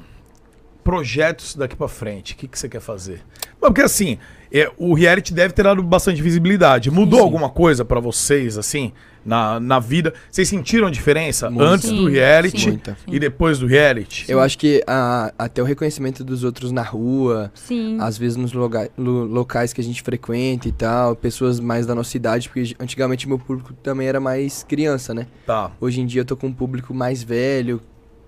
Speaker 1: projetos daqui pra frente, o que, que você quer fazer? Bom, Porque assim, é, o reality deve ter dado bastante visibilidade. Mudou alguma coisa pra vocês, assim, na, na vida? Vocês sentiram diferença
Speaker 2: Muito.
Speaker 1: antes do
Speaker 3: Sim,
Speaker 1: reality
Speaker 3: sim.
Speaker 2: Muita.
Speaker 1: e depois do reality?
Speaker 2: Eu acho que a- até o reconhecimento dos outros na rua,
Speaker 3: Sim.
Speaker 2: às vezes nos loga- lo- locais que a gente frequenta e tal, pessoas mais da nossa idade, porque antigamente meu público também era mais criança, né?
Speaker 1: Tá.
Speaker 2: Hoje em dia eu tô com um público mais velho,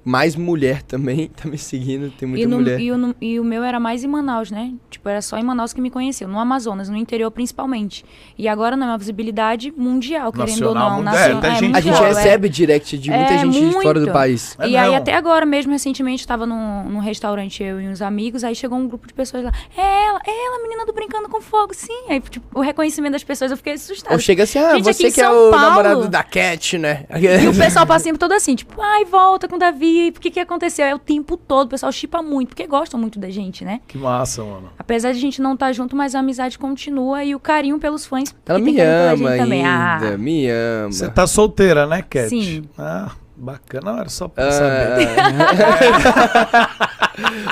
Speaker 2: mais mulher também, tá me seguindo, tem muita
Speaker 3: E, no-
Speaker 2: mulher.
Speaker 3: e o, no- e o meu era mais em Manaus, né? Tipo, era só em Manaus que me conheceu, no Amazonas, no interior principalmente. E agora não é uma visibilidade mundial, querendo ou
Speaker 1: Nacional,
Speaker 3: não.
Speaker 1: mundial.
Speaker 3: nacio-
Speaker 1: É, tem gente
Speaker 2: A gente
Speaker 3: é.
Speaker 2: recebe direct de muita
Speaker 3: É,
Speaker 2: gente de fora do
Speaker 3: muito.
Speaker 2: país.
Speaker 1: É
Speaker 3: e aí,
Speaker 1: mesmo?
Speaker 3: até agora mesmo, recentemente, estava num, num restaurante, eu e uns amigos, aí chegou um grupo de pessoas lá. É ela, é ela, a menina do Brincando com Fogo, sim. Aí, tipo, o reconhecimento das pessoas, eu fiquei assustada.
Speaker 2: Ou chega assim, ah,
Speaker 3: Gente,
Speaker 2: você que é o
Speaker 3: Paulo-
Speaker 2: namorado da Cat, né?
Speaker 3: E o pessoal passa sempre todo assim, tipo, ai, volta com o Davi, por que que aconteceu? É o tempo todo, o pessoal chipa muito, porque gostam muito da gente, né?
Speaker 1: Que massa, mano.
Speaker 3: Apesar de a gente não estar junto, mas a amizade continua e o carinho pelos fãs.
Speaker 2: Ela me ama
Speaker 3: gente também.
Speaker 2: ainda,
Speaker 3: Ah,
Speaker 2: me ama.
Speaker 1: Você tá solteira, né, Cat?
Speaker 3: Sim.
Speaker 1: Ah, bacana. Não, era só pra saber.
Speaker 2: Ah,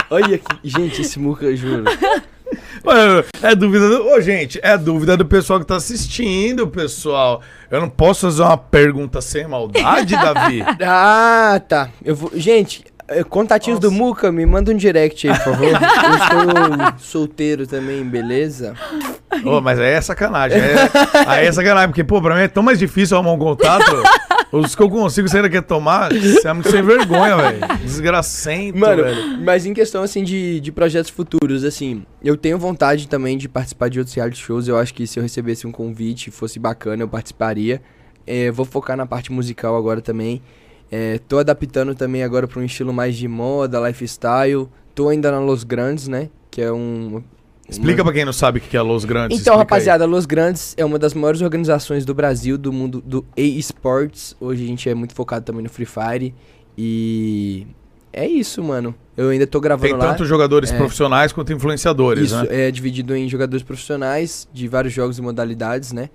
Speaker 2: Olha que. Gente, esse muca, juro.
Speaker 1: É dúvida do... Ô, gente, é dúvida do pessoal que tá assistindo, pessoal. Eu não posso fazer uma pergunta sem maldade, Davi?
Speaker 2: Ah, tá. Eu vou. Gente, eh, contatinhos do Muca, me manda um direct aí, por favor. eu estou solteiro também, beleza?
Speaker 1: Ô, mas aí é sacanagem. Aí é, aí é sacanagem, porque, pô, pra mim é tão mais difícil arrumar um contato. Os que eu consigo, você ainda quer tomar? Você é muito sem vergonha, velho. Desgracento,
Speaker 2: Mano,
Speaker 1: velho.
Speaker 2: mas em questão, assim, de, de projetos futuros, assim, eu tenho vontade também de participar de outros reality shows. Eu acho que se eu recebesse um convite e fosse bacana, eu participaria. Eh, vou focar na parte musical agora também. Eh, tô adaptando também agora pra um estilo mais de moda, lifestyle. Tô ainda na Los Grandes, né? Que é um,
Speaker 1: Explica pra quem não sabe o que é Los Grandes.
Speaker 2: Então,
Speaker 1: explica aí.
Speaker 2: rapaziada, Los Grandes é uma das maiores organizações do Brasil, do mundo do e-sports. Hoje a gente é muito focado também no Free Fire. E é isso, mano. Eu ainda tô gravando
Speaker 1: Tem
Speaker 2: lá.
Speaker 1: tanto jogadores
Speaker 2: É.
Speaker 1: profissionais quanto influenciadores,
Speaker 2: Isso,
Speaker 1: né?
Speaker 2: é dividido em jogadores profissionais de vários jogos e modalidades, né?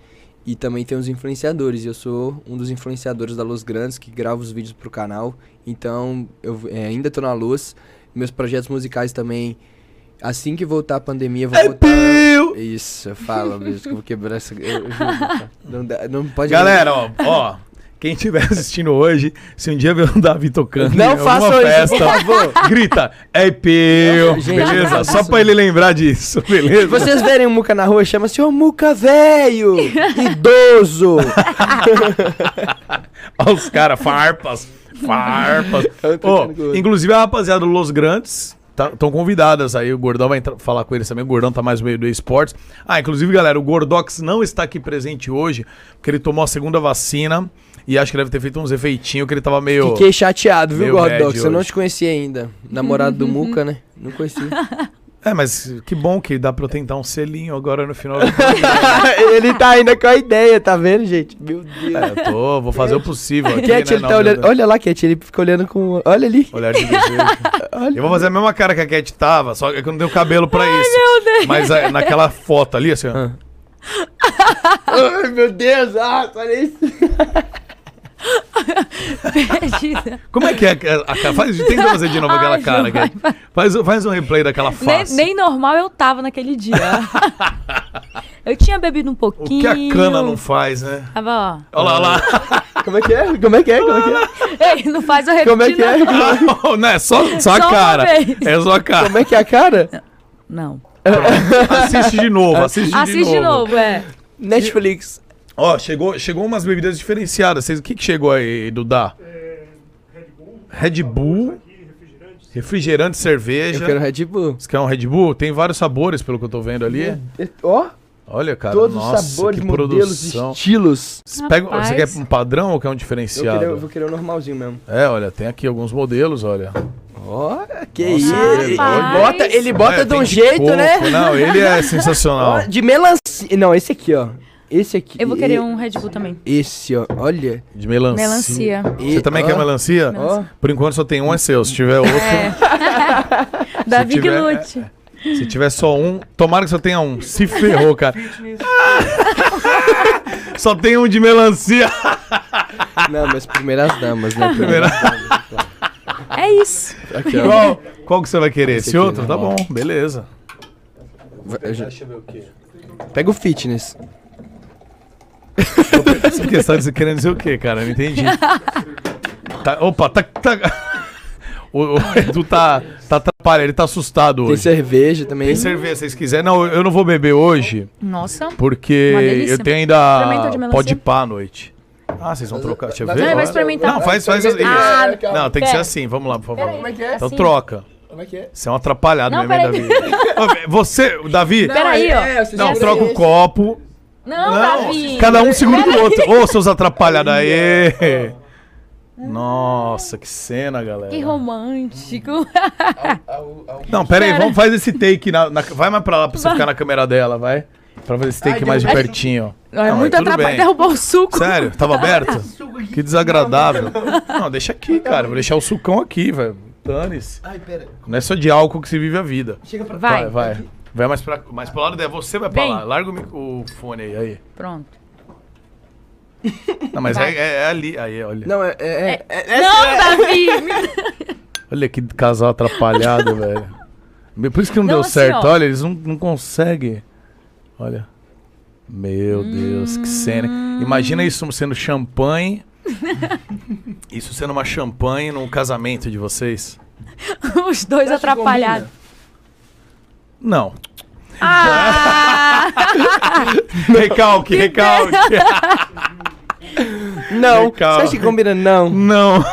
Speaker 2: E também tem os influenciadores. Eu sou um dos influenciadores da Los Grandes que grava os vídeos pro canal. Então, eu é, ainda tô na luz. Meus projetos musicais também. Assim que voltar a pandemia, eu vou
Speaker 1: É
Speaker 2: voltar.
Speaker 1: piu!
Speaker 2: Isso, fala, bicho, que eu vou quebrar essa. Não, dá- não pode.
Speaker 1: Galera, ó, ó, quem estiver assistindo hoje, se um dia ver o Davi tocando
Speaker 2: Não isso,
Speaker 1: festa,
Speaker 2: por favor.
Speaker 1: grita, é piu,
Speaker 2: Gente,
Speaker 1: beleza?
Speaker 2: não
Speaker 1: Só pra ele lembrar disso, beleza?
Speaker 2: Se vocês verem o Muca na rua, chama-se ô Muca velho! Idoso!
Speaker 1: Olha os caras, farpas, farpas.
Speaker 2: Gordo.
Speaker 1: inclusive a rapaziada do Los Grandes estão convidadas aí. O Gordão vai entrar- falar com eles também. O Gordão tá mais no meio do esportes. Ah, inclusive, galera, o Gordox não está aqui presente hoje, porque ele tomou a segunda vacina. E acho que deve ter feito uns efeitinhos que ele tava meio.
Speaker 2: Fiquei chateado, viu, Gordox? Eu não te conhecia ainda. Namorado do Muca, né? Não conhecia.
Speaker 1: É, mas que bom que dá pra eu tentar um selinho agora no final do
Speaker 2: ele tá ainda com a ideia, tá vendo, gente? Meu Deus.
Speaker 1: É, eu tô, vou fazer o possível aqui,
Speaker 2: Cat,
Speaker 1: né?
Speaker 2: ele
Speaker 1: Não,
Speaker 2: tá
Speaker 1: meu
Speaker 2: olhando.
Speaker 1: Deus.
Speaker 2: Olha lá, Cat, ele fica olhando com. Olha ali.
Speaker 1: Olhar de desejo. Eu vou fazer a mesma cara que a Cat tava, só que eu não tenho cabelo pra isso. Mas é, naquela foto ali, assim, ó.
Speaker 2: Ah. Ai, meu Deus, ah, olha isso.
Speaker 3: Perdida.
Speaker 1: Como é que é a, a cara? Faz, tenta fazer de novo aquela
Speaker 3: Ai,
Speaker 1: cara,
Speaker 3: Ju,
Speaker 1: Cat. Faz, faz um replay daquela
Speaker 3: Nem,
Speaker 1: face.
Speaker 3: nem normal eu tava naquele dia. eu tinha bebido um
Speaker 1: O
Speaker 3: pouquinho.
Speaker 1: que a cana não faz, né?
Speaker 3: Tava, ó.
Speaker 1: Olha lá, olha lá.
Speaker 2: Como é que é? Como é que é? Como é que é?
Speaker 3: Ei, não faz eu repetir,
Speaker 2: Como é que é?
Speaker 3: não.
Speaker 1: não, é só, só a
Speaker 3: Só uma
Speaker 1: cara. É só a cara.
Speaker 2: Como é que é a cara?
Speaker 3: Não.
Speaker 1: Assiste de novo, assiste,
Speaker 3: Assiste de novo, é.
Speaker 2: Netflix.
Speaker 1: Ó, chegou, chegou umas bebidas diferenciadas. Vocês, o que, que chegou aí, Dudá? Red Bull. Refrigerante, cerveja.
Speaker 2: Eu quero Red Bull.
Speaker 1: Você quer um Red Bull? Tem vários sabores, pelo que eu tô vendo ali.
Speaker 2: Ó,
Speaker 1: Olha, cara.
Speaker 2: todos
Speaker 1: nossa,
Speaker 2: os sabores,
Speaker 1: que
Speaker 2: modelos,
Speaker 1: produção.
Speaker 2: estilos.
Speaker 1: Você, pega- você quer um padrão ou quer um
Speaker 2: Eu,
Speaker 1: diferenciado?
Speaker 2: queria, eu vou querer o normalzinho mesmo.
Speaker 1: É, olha, tem aqui alguns modelos, olha.
Speaker 2: Ó, que
Speaker 1: Nossa,
Speaker 2: isso.
Speaker 1: ele
Speaker 2: bota, ele bota
Speaker 1: É,
Speaker 2: de um
Speaker 1: de
Speaker 2: jeito,
Speaker 1: coco.
Speaker 2: né?
Speaker 1: Não, ele é sensacional.
Speaker 2: De melancia. Não, esse aqui, ó. Esse aqui.
Speaker 3: Eu vou querer um Red Bull também.
Speaker 2: Esse, ó. Olha.
Speaker 1: De melancia.
Speaker 3: Melancia.
Speaker 1: Você
Speaker 2: E-
Speaker 1: também
Speaker 2: ó,
Speaker 1: quer melancia?
Speaker 2: Ó.
Speaker 1: Por enquanto só tem um, é seu. Se tiver outro,
Speaker 3: É. Davi que lute.
Speaker 1: se tiver só um, tomara que só tenha um. Se ferrou, cara. só tem um de melancia.
Speaker 2: Não, mas primeiras damas, né?
Speaker 1: Primeira-
Speaker 2: Primeiras damas.
Speaker 3: É isso.
Speaker 2: Aqui.
Speaker 1: Qual, qual que você vai querer?
Speaker 2: Esse
Speaker 1: Esse
Speaker 2: aqui,
Speaker 1: outro? Tá
Speaker 2: normal.
Speaker 1: bom, beleza.
Speaker 2: Vai- eu já- Pega o fitness.
Speaker 1: Essa questão de você querendo dizer o quê, cara? Não entendi. Tá- opa, tá. tá- o, o Edu tá, tá atrapalhado, ele tá assustado
Speaker 2: Tem
Speaker 1: hoje.
Speaker 2: cerveja também.
Speaker 1: Tem cerveja, se vocês quiserem. Não, eu não vou beber hoje,
Speaker 3: Nossa.
Speaker 1: porque eu tenho ainda. Pode pá à noite. Ah, vocês vão trocar. Deixa eu
Speaker 2: Vai-
Speaker 1: ver.
Speaker 3: Não, vai
Speaker 1: Olha.
Speaker 3: experimentar.
Speaker 1: Não, faz, faz assim.
Speaker 3: Ah,
Speaker 1: Não, tem que ser assim. Vamos lá, por favor.
Speaker 2: Como é que é?
Speaker 1: Então troca.
Speaker 2: Como é que é?
Speaker 1: Você é um atrapalhado
Speaker 3: Não,
Speaker 1: mesmo, hein, Davi. Você, Davi.
Speaker 3: Peraí, ó.
Speaker 2: É,
Speaker 1: Não, troca o copo.
Speaker 3: Não,
Speaker 1: Não,
Speaker 3: Davi.
Speaker 1: cada um segura do outro. Ô, seus atrapalhados aí. Nossa, que cena, galera.
Speaker 3: Que romântico.
Speaker 1: Não, pera aí, vamos fazer esse take. Na, na- vai mais pra lá pra você ficar na câmera dela, vai. Pra fazer esse take
Speaker 2: Ai,
Speaker 1: mais de pertinho.
Speaker 3: É
Speaker 1: Não,
Speaker 3: muito
Speaker 1: tudo
Speaker 3: atrapalhado. Derrubou o suco.
Speaker 1: Sério? Tava aberto? Que desagradável. Não, deixa aqui, cara. Vou deixar o sucão aqui, velho. Dane-se.
Speaker 2: Pera.
Speaker 1: Não é só de álcool que se vive a vida.
Speaker 2: Chega pra
Speaker 3: Vai.
Speaker 1: Vai, vai. Vai mais, pra, mais pro lado dela. Você vai pra
Speaker 3: Vem.
Speaker 1: lá. Larga o, mic- o fone aí. aí.
Speaker 3: Pronto.
Speaker 1: Não, mas é, é- é ali. Aí, olha.
Speaker 2: Não, é. é, é, é-
Speaker 3: Não, Davi.
Speaker 1: Olha que casal atrapalhado, velho. Por isso que não,
Speaker 3: Não,
Speaker 1: deu
Speaker 3: assim,
Speaker 1: certo.
Speaker 3: ó.
Speaker 1: Olha, eles não, não conseguem. Olha. Meu Deus, que cena. Imagina isso sendo champanhe. isso sendo uma champanhe num casamento de vocês.
Speaker 3: Os dois atrapalhados.
Speaker 1: Não.
Speaker 3: Ah!
Speaker 1: recalque, recalque.
Speaker 2: Não.
Speaker 1: Legal.
Speaker 2: Você acha que combina? Não.
Speaker 1: não.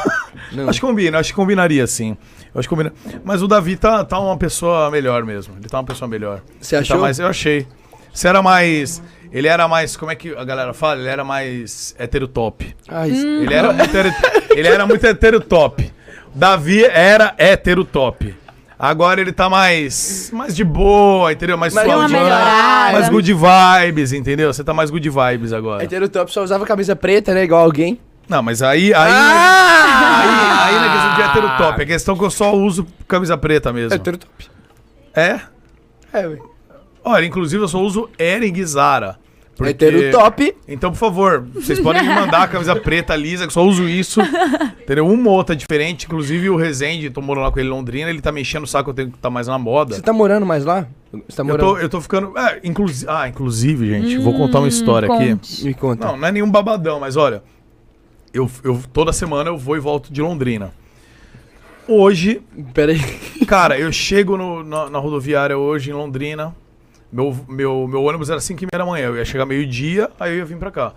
Speaker 2: Não.
Speaker 1: Acho que combina, acho que combinaria sim. Acho que combina. Mas o Davi tá, tá uma pessoa melhor mesmo. Ele tá uma pessoa melhor.
Speaker 2: Você
Speaker 1: tá
Speaker 2: achou?
Speaker 1: mais, eu achei. Você era mais. Ele era mais. Como é que a galera fala? Ele era mais heterotop.
Speaker 2: Ai, isso-
Speaker 3: Hum.
Speaker 1: Ele era muito, ele era muito heterotop. Davi era heterotop. Agora ele tá mais, mais de boa, entendeu? Mais
Speaker 2: Mas
Speaker 1: suave,
Speaker 3: melhorada.
Speaker 1: mais good vibes, entendeu? Você tá mais good vibes agora.
Speaker 2: Hétero top só usava camisa preta, né? Igual alguém.
Speaker 1: Não, mas aí, aí,
Speaker 2: Ah!
Speaker 1: aí, aí na questão de hétero top, é questão que eu só uso camisa preta mesmo.
Speaker 2: Hétero top.
Speaker 1: É?
Speaker 2: É, ué.
Speaker 1: Olha, inclusive eu só uso Ering e Zara. Porque-
Speaker 2: Hétero top.
Speaker 1: Então, por favor, vocês podem me mandar a camisa preta lisa, que só uso isso. Entendeu? Uma ou outra diferente. Inclusive o Rezende, tô morando lá com ele em Londrina, ele tá me enchendo o saco, eu tenho que estar mais na moda.
Speaker 2: Você tá morando mais lá? Você tá
Speaker 1: Eu
Speaker 2: morando?
Speaker 1: tô, eu tô ficando. É, inclusi ah, inclusive, gente, vou contar uma história aqui.
Speaker 3: Conte.
Speaker 2: Me conta.
Speaker 1: Não, não é nenhum babadão, mas olha. Eu, eu, toda semana eu vou e volto de Londrina. Hoje,
Speaker 2: Pera aí.
Speaker 1: cara, eu chego no- na, na rodoviária hoje em Londrina. Meu, meu, meu ônibus era 5 e meia da manhã. Eu ia chegar meio-dia, aí eu ia vir pra cá.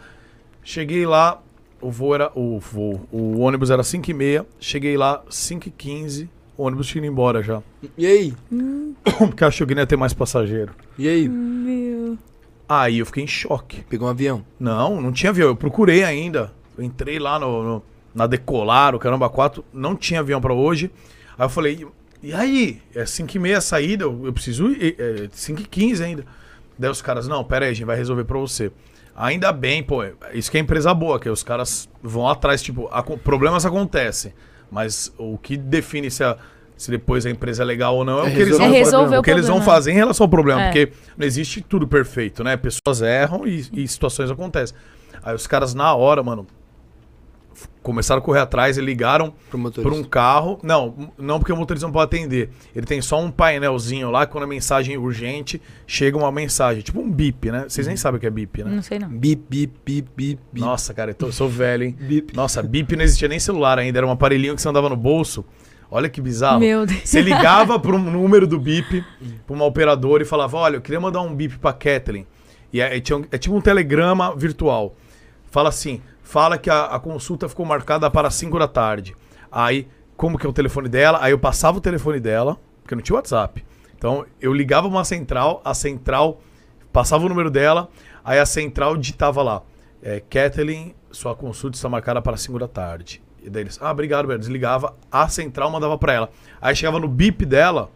Speaker 1: Cheguei lá, o voo era. O voo. O ônibus era 5 e meia. Cheguei lá, 5 e 15. O ônibus tinha ido embora já.
Speaker 2: E aí?
Speaker 1: Porque achou que não ia ter mais passageiro.
Speaker 2: E aí?
Speaker 1: Aí eu fiquei em choque.
Speaker 2: Pegou um avião.
Speaker 1: Não, não tinha avião. Eu procurei ainda. Eu entrei lá no, no- na Decolar, o Caramba 4, não tinha avião pra hoje. Aí eu falei, e aí? É 5 e meia a saída, eu, eu preciso ir, é 5 e 15 ainda. Daí os caras, não, pera aí, a gente vai resolver pra você. Ainda bem, pô, é- isso que é empresa boa, que os caras vão atrás, tipo, aco- problemas acontecem, mas o que define se, a- se depois a empresa é legal ou não é,
Speaker 2: É
Speaker 1: o que eles vão,
Speaker 3: É
Speaker 1: o
Speaker 3: o
Speaker 1: que eles vão fazer em relação ao problema,
Speaker 3: É.
Speaker 1: porque não existe tudo perfeito, né? Pessoas erram e, e situações acontecem. Aí os caras, na hora, mano, começaram a correr atrás e ligaram por um carro. Não, não porque o motorista não pode atender. Ele tem só um painelzinho lá, quando a mensagem é urgente, chega uma mensagem. Tipo um bip, né? Vocês nem sabem o que é bip, né?
Speaker 3: Não sei não.
Speaker 2: Bip, bip, bip, bip.
Speaker 1: Nossa, cara, eu, tô- eu sou velho, hein?
Speaker 2: Bip.
Speaker 1: Nossa, bip não existia nem celular ainda, era um aparelhinho que você andava no bolso. Olha que bizarro.
Speaker 3: Meu Deus.
Speaker 1: Você ligava para um número do bip, para uma operadora e falava: Olha, eu queria mandar um bip para Kathleen. E é, é tinha é tipo um telegrama virtual. Fala assim: fala que a, a consulta ficou marcada para 5 da tarde. Aí, como que é o telefone dela? Aí eu passava o telefone dela, porque não tinha WhatsApp. Então eu ligava uma central, a central passava o número dela, aí a central digitava lá: é, Kathleen, sua consulta está marcada para 5 da tarde. E daí eles, ah, obrigado, Beto. Desligava, a central mandava para ela. Aí chegava no bip dela,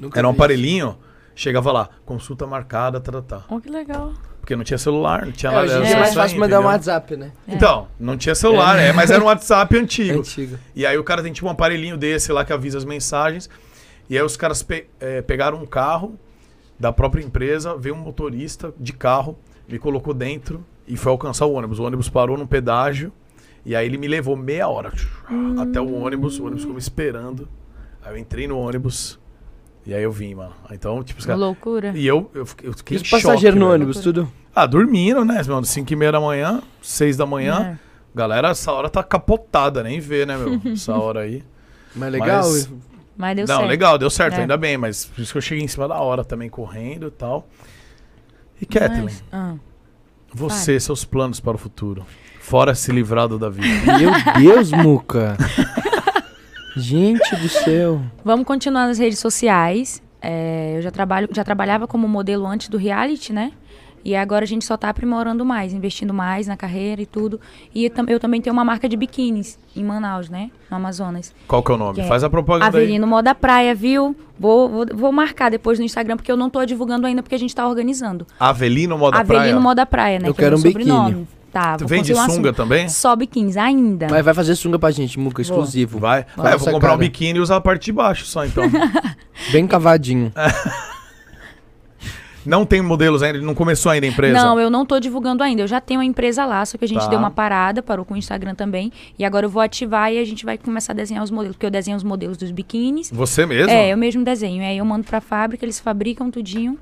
Speaker 2: Nunca
Speaker 1: era um aparelhinho, chegava lá, consulta marcada, tá, tá.
Speaker 3: Oh, que legal.
Speaker 1: Porque não tinha celular, não tinha
Speaker 2: É, hoje
Speaker 1: era
Speaker 2: dia é mais fácil mandar um? WhatsApp, né?
Speaker 1: Então, não tinha celular, é. mas era um WhatsApp antigo.
Speaker 2: Antigo.
Speaker 1: E aí o cara tem tipo um aparelhinho desse lá que avisa as mensagens. E aí os caras pe- eh, pegaram um carro da própria empresa, veio um motorista de carro, me colocou dentro e foi alcançar o ônibus. O ônibus parou num pedágio e aí ele me levou meia hora até o ônibus. O ônibus ficou me esperando. Aí eu entrei no ônibus e aí eu vim, mano. Então, tipo, os caras...
Speaker 3: Loucura.
Speaker 1: E eu, eu fiquei, eu fiquei
Speaker 2: E os
Speaker 1: em choque,
Speaker 2: passageiros no ônibus, tudo?
Speaker 1: Ah, dormindo, né, mano? 5 e meia da manhã, 6 da manhã.
Speaker 3: É.
Speaker 1: Galera, essa hora tá capotada, nem vê, né, meu? Essa hora aí.
Speaker 2: Mas legal.
Speaker 1: Mas-
Speaker 3: Mas deu
Speaker 1: Não,
Speaker 3: certo.
Speaker 1: legal, deu certo,
Speaker 3: É.
Speaker 1: ainda bem, mas por isso que eu cheguei em cima da hora também, correndo e tal. E Kathleen,
Speaker 3: Mas- ah.
Speaker 1: você, seus planos para o futuro. Fora se livrado da vida.
Speaker 2: Meu Deus, Muca. Gente do céu.
Speaker 3: Vamos continuar nas redes sociais. É, eu já, trabalho, já trabalhava como modelo antes do reality, né? E agora a gente só tá aprimorando mais, investindo mais na carreira e tudo. E eu, tam- eu também tenho uma marca de biquínis em Manaus, né? No Amazonas.
Speaker 1: Qual que é o nome?
Speaker 3: Que é
Speaker 1: Faz a propaganda aí.
Speaker 3: Avelino Moda Praia, viu? Vou, vou, vou marcar depois no Instagram, porque eu não tô divulgando ainda, porque a gente tá organizando.
Speaker 1: Avelino Moda
Speaker 3: Avelino
Speaker 1: Praia.
Speaker 3: Moda Praia, né?
Speaker 2: Eu
Speaker 3: que é o
Speaker 2: quero
Speaker 3: meu
Speaker 2: um biquíni.
Speaker 3: Tá,
Speaker 1: Tu vende sunga também?
Speaker 3: Só biquínis, ainda.
Speaker 2: Mas vai fazer sunga pra gente, Muca, exclusivo.
Speaker 1: Vai. É, eu vou comprar um
Speaker 2: cara.
Speaker 1: biquíni e usar a parte de baixo só, então.
Speaker 2: Bem cavadinho.
Speaker 1: não tem modelos ainda, não começou ainda a empresa.
Speaker 3: Não, eu não tô divulgando ainda. Eu já tenho a empresa lá, só que a gente
Speaker 1: Tá.
Speaker 3: deu uma parada, parou com o Instagram também. E agora eu vou ativar e a gente vai começar a desenhar os modelos. Porque eu desenho os modelos dos biquínis.
Speaker 1: Você mesmo?
Speaker 3: É, eu mesmo desenho. Aí eu mando pra fábrica, eles fabricam tudinho.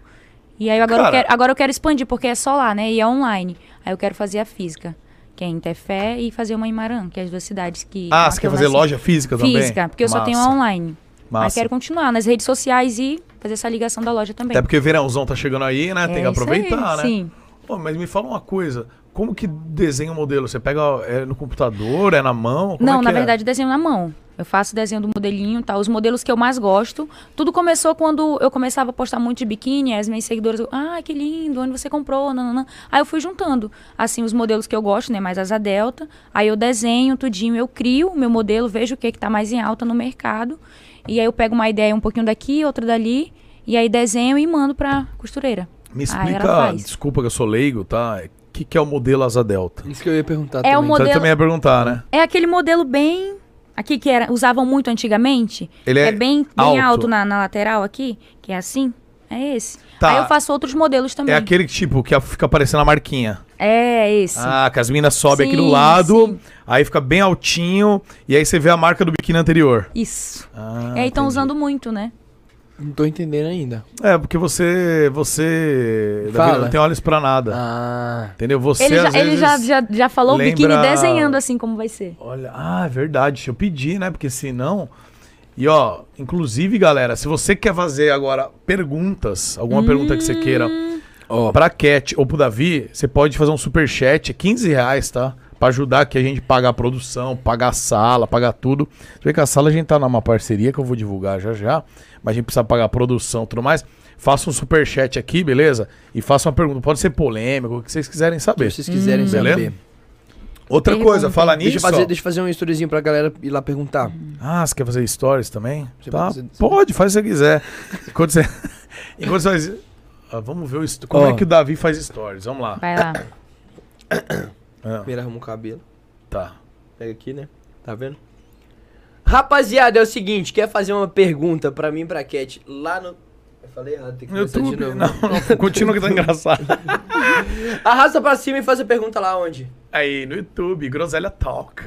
Speaker 3: E aí eu agora, eu
Speaker 1: Cara.
Speaker 3: quero, agora eu quero expandir, porque é só lá, né? E é online. Aí eu quero fazer a física, que é em Tefé, e fazer uma em Maran, que é as duas cidades que...
Speaker 1: Ah, você quer
Speaker 3: eu
Speaker 1: fazer loja física também?
Speaker 3: Física, porque eu só tenho
Speaker 1: Massa.
Speaker 3: online. Mas
Speaker 1: Massa.
Speaker 3: quero continuar nas redes sociais e fazer essa ligação da loja também.
Speaker 1: Até porque verãozão tá chegando aí, né? Tem que
Speaker 3: É
Speaker 1: aproveitar,
Speaker 3: aí,
Speaker 1: né?
Speaker 3: Sim.
Speaker 1: Pô, mas me fala uma coisa. Como que desenha o modelo? Você pega é no computador, é na mão? Como
Speaker 3: não,
Speaker 1: é
Speaker 3: na
Speaker 1: é?
Speaker 3: verdade, desenho na mão. Eu faço desenho do modelinho, tá? Os modelos que eu mais gosto. Tudo começou quando eu começava a postar muito de biquíni, as minhas seguidoras, ah, que lindo, onde você comprou? Nananã. Aí eu fui juntando, assim, os modelos que eu gosto, né? Mais asa delta. Aí eu desenho tudinho, eu crio o meu modelo, vejo o que que tá mais em alta no mercado. E aí eu pego uma ideia um pouquinho daqui, outra dali, e aí desenho e mando pra costureira.
Speaker 1: Me explica, desculpa que eu sou leigo, tá? O que, que é o modelo asa delta?
Speaker 2: Isso que eu ia perguntar
Speaker 3: É o
Speaker 2: também.
Speaker 3: modelo-
Speaker 1: Você também ia perguntar, né?
Speaker 3: É aquele modelo bem. Aqui que era, usavam muito antigamente.
Speaker 1: Ele é
Speaker 3: bem, bem
Speaker 1: alto.
Speaker 3: alto, na, na lateral aqui, que é assim. É esse.
Speaker 1: Tá.
Speaker 3: Aí eu faço outros modelos também.
Speaker 1: É aquele que, tipo, que fica aparecendo a marquinha.
Speaker 3: É esse.
Speaker 1: Ah, que as minas sobem aqui do lado,
Speaker 3: sim.
Speaker 1: aí fica bem altinho, e aí você vê a marca do biquíni anterior.
Speaker 3: Isso.
Speaker 1: Ah,
Speaker 3: é, e estão usando muito, né?
Speaker 2: Não tô entendendo ainda.
Speaker 1: É, porque você. Você. Davi,
Speaker 2: Fala.
Speaker 1: Não tem olhos pra nada.
Speaker 2: Ah.
Speaker 1: Entendeu? Você
Speaker 3: Ele, já,
Speaker 1: às
Speaker 3: ele já, já, já falou o biquíni
Speaker 1: lembra-
Speaker 3: desenhando assim como vai ser.
Speaker 1: Olha, ah, é verdade. Deixa eu pedir, né? Porque senão. E ó, inclusive, galera, se você quer fazer agora perguntas, alguma pergunta que você queira
Speaker 2: Ó,
Speaker 1: pra Cat ou pro Davi, você pode fazer um superchat, é 15 reais, tá? Pra ajudar aqui a gente pagar a produção, pagar a sala, pagar tudo. Você vê que a sala a gente tá numa parceria que eu vou divulgar já já, mas a gente precisa pagar a produção e tudo mais. Faça um superchat aqui, beleza? E faça uma pergunta. Pode ser polêmico, o que vocês quiserem saber.
Speaker 2: se vocês quiserem
Speaker 1: Beleza?
Speaker 2: saber.
Speaker 1: Outra
Speaker 3: Pergunta.
Speaker 1: coisa, fala nisso.
Speaker 2: Deixa eu, fazer, deixa eu fazer um storyzinho pra galera ir lá perguntar.
Speaker 1: Ah, você quer fazer stories também?
Speaker 2: Você
Speaker 1: tá,
Speaker 2: pode fazer-
Speaker 1: pode, faz se você quiser. Enquanto você, enquanto você faz... Ah, vamos ver o como
Speaker 2: Ó.
Speaker 1: é que o Davi faz stories. Vamos lá.
Speaker 3: Vai lá.
Speaker 1: Ah,
Speaker 2: Primeiro arruma o cabelo.
Speaker 1: tá.
Speaker 2: Pega aqui, né? Tá vendo? Rapaziada, é o seguinte, quer fazer uma pergunta pra mim e pra Cat lá no... Eu falei errado, tem que começar
Speaker 1: YouTube.
Speaker 2: de novo.
Speaker 1: Não, não, continua que tá engraçado.
Speaker 2: Arrasta pra cima e faz a pergunta lá onde?
Speaker 1: Aí, no YouTube, Groselha Talk.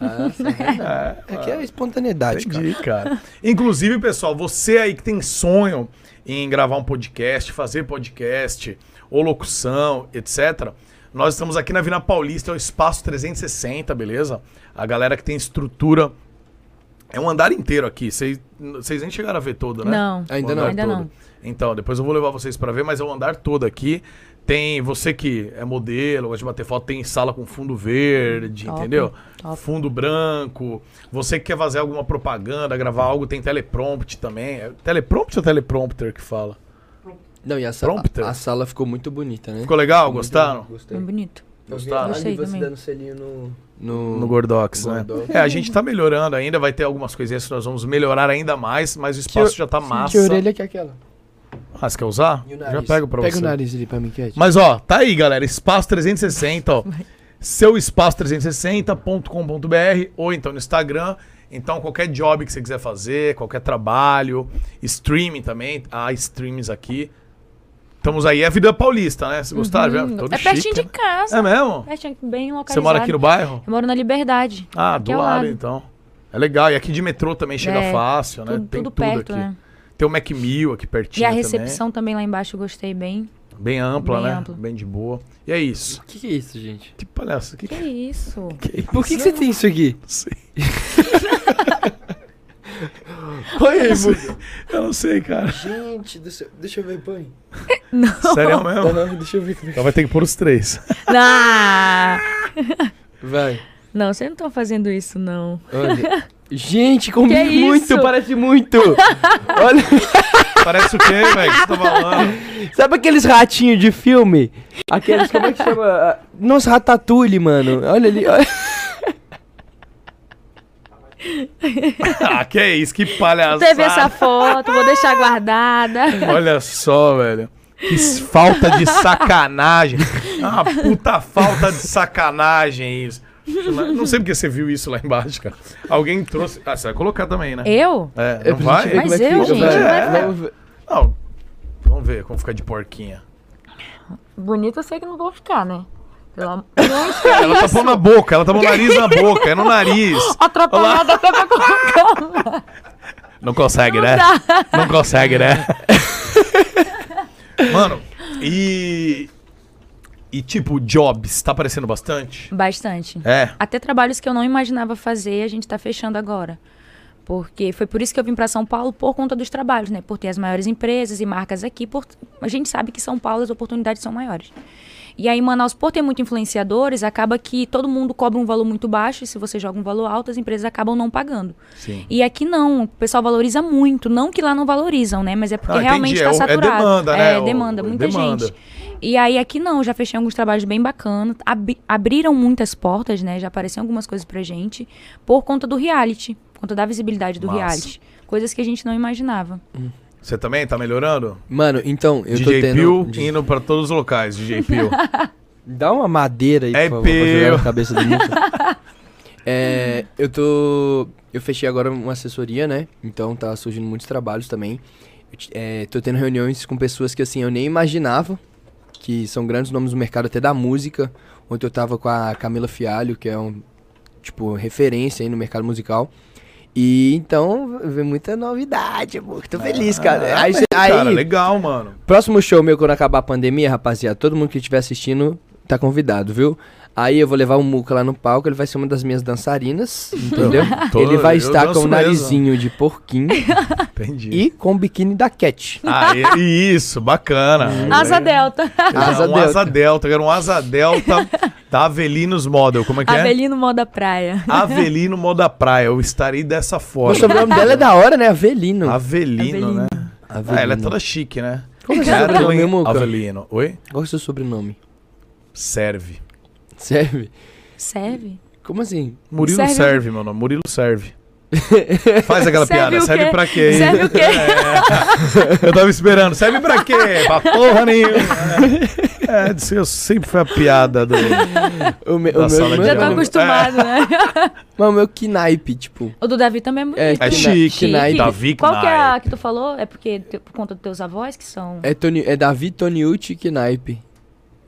Speaker 2: Ah,
Speaker 1: É,
Speaker 2: é que é espontaneidade, cara.
Speaker 1: Entendi, cara. Inclusive, pessoal, você aí que tem sonho em gravar um podcast, fazer podcast, ou locução, etc. Nós estamos aqui na Vila Paulista, é o Espaço 360, beleza? A galera que tem estrutura. É um andar inteiro aqui. Vocês nem chegaram a ver todo, né?
Speaker 3: Não.
Speaker 2: Ainda não.
Speaker 3: Ainda
Speaker 1: todo.
Speaker 3: não.
Speaker 1: Então, depois eu vou levar vocês pra ver, mas é o andar todo aqui. Tem você que é modelo, gosta de bater foto, tem sala com fundo verde,
Speaker 3: Top,
Speaker 1: entendeu?
Speaker 3: top.
Speaker 1: Fundo branco. Você que quer fazer alguma propaganda, gravar algo, tem teleprompter também. É teleprompter ou teleprompter que fala?
Speaker 2: Não, e a, sala,
Speaker 1: Prompter.
Speaker 2: a sala ficou muito bonita, né?
Speaker 1: Ficou legal?
Speaker 2: Muito
Speaker 1: Gostaram?
Speaker 2: bonito, Gostei.
Speaker 3: Bem bonito.
Speaker 1: Gostaram?
Speaker 3: Gostei
Speaker 2: Ali você
Speaker 3: também.
Speaker 2: dando selinho no... No,
Speaker 1: No Gordox, né?
Speaker 2: Gordox.
Speaker 1: É, a gente tá melhorando ainda, vai ter algumas coisinhas que nós vamos melhorar ainda mais, mas o espaço já tá massa.
Speaker 2: Que orelha que é aquela?
Speaker 1: Ah, você quer usar?
Speaker 2: E o
Speaker 1: Já pego pra
Speaker 2: Pega
Speaker 1: você.
Speaker 2: o nariz ali pra mim, Cat.
Speaker 1: Mas ó, tá aí, galera. Espaço 360, ó. Seu espaço 360.com.br ou então no Instagram. Então, qualquer job que você quiser fazer, qualquer trabalho, streaming também, há streams aqui. Estamos aí, é Vida Paulista, né? Vocês gostaram?
Speaker 3: Uhum.
Speaker 1: Todo
Speaker 3: É pertinho
Speaker 1: chique,
Speaker 3: de casa.
Speaker 1: né? É mesmo?
Speaker 3: Pertinho, bem localizado.
Speaker 1: Você mora aqui no bairro?
Speaker 3: Eu moro na Liberdade.
Speaker 1: Ah,
Speaker 3: aqui
Speaker 1: do lado,
Speaker 3: lado.
Speaker 1: então. É legal. E aqui de metrô também chega
Speaker 3: É,
Speaker 1: fácil, né?
Speaker 3: Tudo,
Speaker 1: Tem
Speaker 3: tudo
Speaker 1: tudo
Speaker 3: perto,
Speaker 1: aqui.
Speaker 3: né?
Speaker 1: Tem o Macmill aqui pertinho
Speaker 3: E a
Speaker 1: também.
Speaker 3: recepção também. lá embaixo eu gostei bem.
Speaker 1: Bem ampla,
Speaker 3: Bem
Speaker 1: né?
Speaker 3: ampla.
Speaker 1: Bem de boa. E é isso.
Speaker 2: O que, que é isso, gente?
Speaker 1: Que palhaço. Que
Speaker 3: Que
Speaker 1: que
Speaker 3: isso?
Speaker 1: que é isso?
Speaker 2: Por que, que você tem isso aqui?
Speaker 1: Não sei.
Speaker 2: Põe aí, Muda.
Speaker 1: Eu não sei, cara.
Speaker 2: Gente, do céu. deixa eu ver, põe.
Speaker 1: Sério mesmo?
Speaker 2: Não, deixa eu ver.
Speaker 1: Então vai ter que pôr os três.
Speaker 3: Ah!
Speaker 2: Vai.
Speaker 3: Não, vocês não estão fazendo isso, não.
Speaker 2: Olha. Gente, combina
Speaker 3: Que
Speaker 2: muito,
Speaker 3: isso?
Speaker 2: parece muito. Olha,
Speaker 1: Parece o quê, velho? que você tá falando?
Speaker 2: sabe aqueles ratinhos de filme? Aqueles, como é que chama? Nossa, Ratatouille, mano. Olha ali. Olha.
Speaker 1: Ah, que é isso? Que palhaçada.
Speaker 3: Teve essa foto, vou deixar guardada.
Speaker 1: Olha só, velho. Que falta de sacanagem. Ah, puta falta de sacanagem isso. Não sei porque você viu isso lá embaixo, cara. Alguém trouxe. Ah, você vai colocar também, né?
Speaker 3: Eu?
Speaker 1: É,
Speaker 2: É
Speaker 1: não
Speaker 2: pra gente
Speaker 1: vai?
Speaker 2: ver como é
Speaker 3: Mas
Speaker 2: que
Speaker 3: eu,
Speaker 2: fica,
Speaker 3: gente,
Speaker 2: vai.
Speaker 3: não vai
Speaker 2: Vamos ver.
Speaker 1: Não. Vamos ver como fica de porquinha.
Speaker 3: Bonito eu sei que não vou ficar, né? Pelo amor
Speaker 1: Ela tá pondo na boca, ela tá pondo o nariz na boca, é no nariz.
Speaker 3: Atropelada até pra colocar.
Speaker 1: Não consegue, né? Não consegue, né? Mano, e. E tipo, jobs, tá aparecendo bastante?
Speaker 3: Bastante.
Speaker 1: É.
Speaker 3: Até trabalhos que eu não imaginava fazer, a gente tá fechando agora. Porque foi por isso que eu vim para São Paulo, por conta dos trabalhos, né? Por ter as maiores empresas e marcas aqui. Por... A gente sabe que São Paulo as oportunidades são maiores. E aí, Manaus, por ter muitos influenciadores, acaba que todo mundo cobra um valor muito baixo e se você joga um valor alto, as empresas acabam não pagando.
Speaker 1: Sim.
Speaker 3: E aqui não, o pessoal valoriza muito. Não que lá não valorizam, né? Mas é porque
Speaker 1: Ah,
Speaker 3: realmente está
Speaker 1: É é
Speaker 3: saturado.
Speaker 1: demanda, né?
Speaker 3: É, demanda,
Speaker 1: o-
Speaker 3: muita
Speaker 1: demanda.
Speaker 3: gente. E aí aqui não, já fechei alguns trabalhos bem bacanas. Abi- abriram muitas portas, né? Já apareceram algumas coisas pra gente por conta do reality, por conta da visibilidade do
Speaker 1: Massa.
Speaker 3: reality. Coisas que a gente não imaginava.
Speaker 1: Você também tá melhorando?
Speaker 2: Mano, então, eu tô
Speaker 1: DJ
Speaker 2: tendo...
Speaker 1: Pio indo pra todos os locais, DJ Pio.
Speaker 2: Dá uma madeira aí,
Speaker 1: É
Speaker 2: por favor, pra jogar
Speaker 1: Pio.
Speaker 2: na cabeça do é, eu tô... Eu fechei agora uma assessoria, né? Então tá surgindo muitos trabalhos também. É, tô tendo reuniões com pessoas que, assim, eu nem imaginava. Que são grandes nomes no mercado, até da música. Ontem eu tava com a Camila Fialho, que é um, tipo, referência aí no mercado musical. E então, vem muita novidade, amor. Tô feliz, cara.
Speaker 1: Ah,
Speaker 2: aí,
Speaker 1: bem,
Speaker 2: cê- aí,
Speaker 1: cara, legal, mano.
Speaker 2: Próximo show meu quando acabar a pandemia, rapaziada, todo mundo que estiver assistindo tá convidado, viu? Aí eu vou levar o Muca lá no palco, ele vai ser uma das minhas dançarinas, entendeu?
Speaker 1: Tô-
Speaker 2: ele vai estar com o
Speaker 1: mesmo.
Speaker 2: narizinho de porquinho
Speaker 1: Entendi.
Speaker 2: e com o biquíni da Cat.
Speaker 1: Ah, e- isso, bacana.
Speaker 3: Asa Delta.
Speaker 2: Asa
Speaker 1: um
Speaker 2: Delta.
Speaker 1: asa delta, eu quero um asa delta da Avelinos Model. Como é que é?
Speaker 3: Avelino Moda Praia.
Speaker 1: Avelino Moda Praia. Eu estarei dessa
Speaker 2: O
Speaker 1: forma.
Speaker 2: sobrenome dela é da hora, né? Avelino.
Speaker 1: Avelino, né?
Speaker 2: Avelino.
Speaker 1: Ah, ela é toda chique, né?
Speaker 2: Como é seu sobrenome, Muca?
Speaker 1: Avelino. Oi?
Speaker 2: Qual é o seu sobrenome?
Speaker 1: Serve.
Speaker 2: Serve?
Speaker 3: Serve?
Speaker 2: Como assim?
Speaker 1: Murilo
Speaker 3: Serve-
Speaker 1: serve, meu nome. Murilo serve. Faz aquela
Speaker 3: Serve
Speaker 1: piada. Serve pra quê? hein?
Speaker 3: Serve o quê?
Speaker 1: É. Eu tava esperando. Serve pra quê? Pra porra nenhuma. É, eu sempre foi a piada do.
Speaker 2: O, me,
Speaker 1: Da
Speaker 2: o meu,
Speaker 1: sala de
Speaker 2: meu,
Speaker 3: Já tô
Speaker 1: aula.
Speaker 3: acostumado, né?
Speaker 2: Mas o meu knaipe, tipo.
Speaker 3: O do Davi também é muito
Speaker 2: É,
Speaker 1: É chique.
Speaker 2: Knipe.
Speaker 1: Davi
Speaker 3: Qual que é a
Speaker 1: Knipe.
Speaker 3: que tu falou? É porque te- por conta dos teus avós que são.
Speaker 2: É, Tony, é Davi Toniucci Knaipe.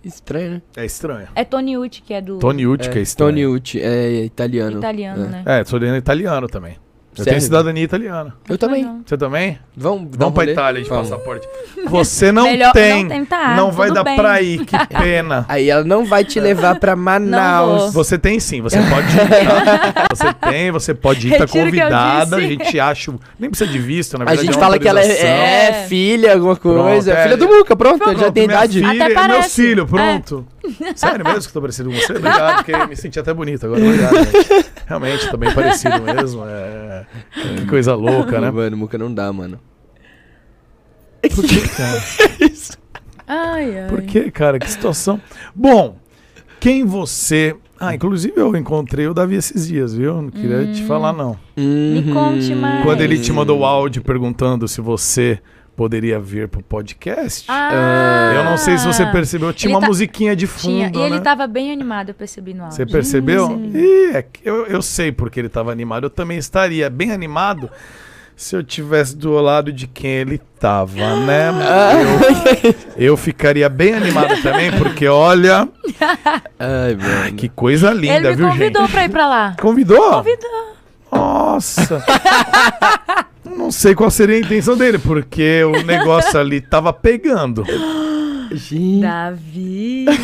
Speaker 2: Estranho, né?
Speaker 1: É estranho.
Speaker 3: É Tony Ucci, que é do
Speaker 1: Tony Ucci, que é estranho.
Speaker 2: Toniucci, é italiano.
Speaker 3: italiano,
Speaker 2: É.
Speaker 3: né?
Speaker 1: É, sou italiano também. Eu
Speaker 2: Serve?
Speaker 1: tenho cidadania italiana.
Speaker 2: Eu também.
Speaker 1: Você também?
Speaker 2: Vamos, um
Speaker 1: Vamos pra
Speaker 2: rolê?
Speaker 1: Itália de
Speaker 2: Vamos.
Speaker 1: passaporte. Você não
Speaker 3: Melhor-
Speaker 1: tem.
Speaker 3: não tem, tá,
Speaker 1: não vai
Speaker 3: tudo
Speaker 1: dar
Speaker 3: bem.
Speaker 1: pra ir, que pena.
Speaker 2: Aí ela não vai te levar pra Manaus.
Speaker 1: Você tem sim, você pode ir, tá? Você tem, você pode ir, tá
Speaker 3: Retiro o que eu
Speaker 1: convidada. A
Speaker 3: disse.
Speaker 1: gente acha. Nem precisa de visto, na
Speaker 2: A
Speaker 1: verdade.
Speaker 2: gente
Speaker 1: é uma
Speaker 2: fala que ela
Speaker 1: autorização.
Speaker 2: é, é filha, alguma coisa.
Speaker 1: Pronto, é.
Speaker 2: filha do Muca, pronto, ele já
Speaker 1: Pronto,
Speaker 2: tem
Speaker 1: minha
Speaker 2: idade.
Speaker 1: Filha,
Speaker 3: Até
Speaker 1: é meu
Speaker 3: parece.
Speaker 1: filho, pronto. Sério mesmo que eu tô parecido com você? Obrigado, porque me senti até bonito agora. Obrigado, gente. Realmente, tô bem parecido mesmo. É... Que coisa louca, né?
Speaker 2: Mano, Muca não dá, mano.
Speaker 1: Por que, cara?
Speaker 3: Ai, ai.
Speaker 1: Por que, cara? Que situação. Bom, quem você. Ah, inclusive eu encontrei o Davi esses dias, viu? Não queria te falar, não.
Speaker 3: Me conte mais.
Speaker 1: Quando ele te mandou o áudio perguntando se você poderia vir pro podcast.
Speaker 3: Ah,
Speaker 1: Eu não sei se você percebeu, tinha
Speaker 3: Ele
Speaker 1: uma
Speaker 3: tá-
Speaker 1: musiquinha de fundo.
Speaker 3: Tinha. E ele
Speaker 1: né?
Speaker 3: tava bem animado, eu percebi no áudio.
Speaker 1: Você percebeu? Ih, é eu, eu sei porque ele tava animado. Eu também estaria bem animado se eu tivesse do lado de quem ele tava, né? Eu, eu ficaria bem animado também, porque olha,
Speaker 2: Ai, mano.
Speaker 1: que coisa linda,
Speaker 3: Ele me
Speaker 1: viu,
Speaker 3: convidou
Speaker 1: gente?
Speaker 3: pra ir pra lá.
Speaker 1: Convidou?
Speaker 3: Convidou.
Speaker 1: Nossa. Não sei qual seria a intenção dele, porque o negócio ali tava pegando.
Speaker 2: Gente.
Speaker 3: Davi.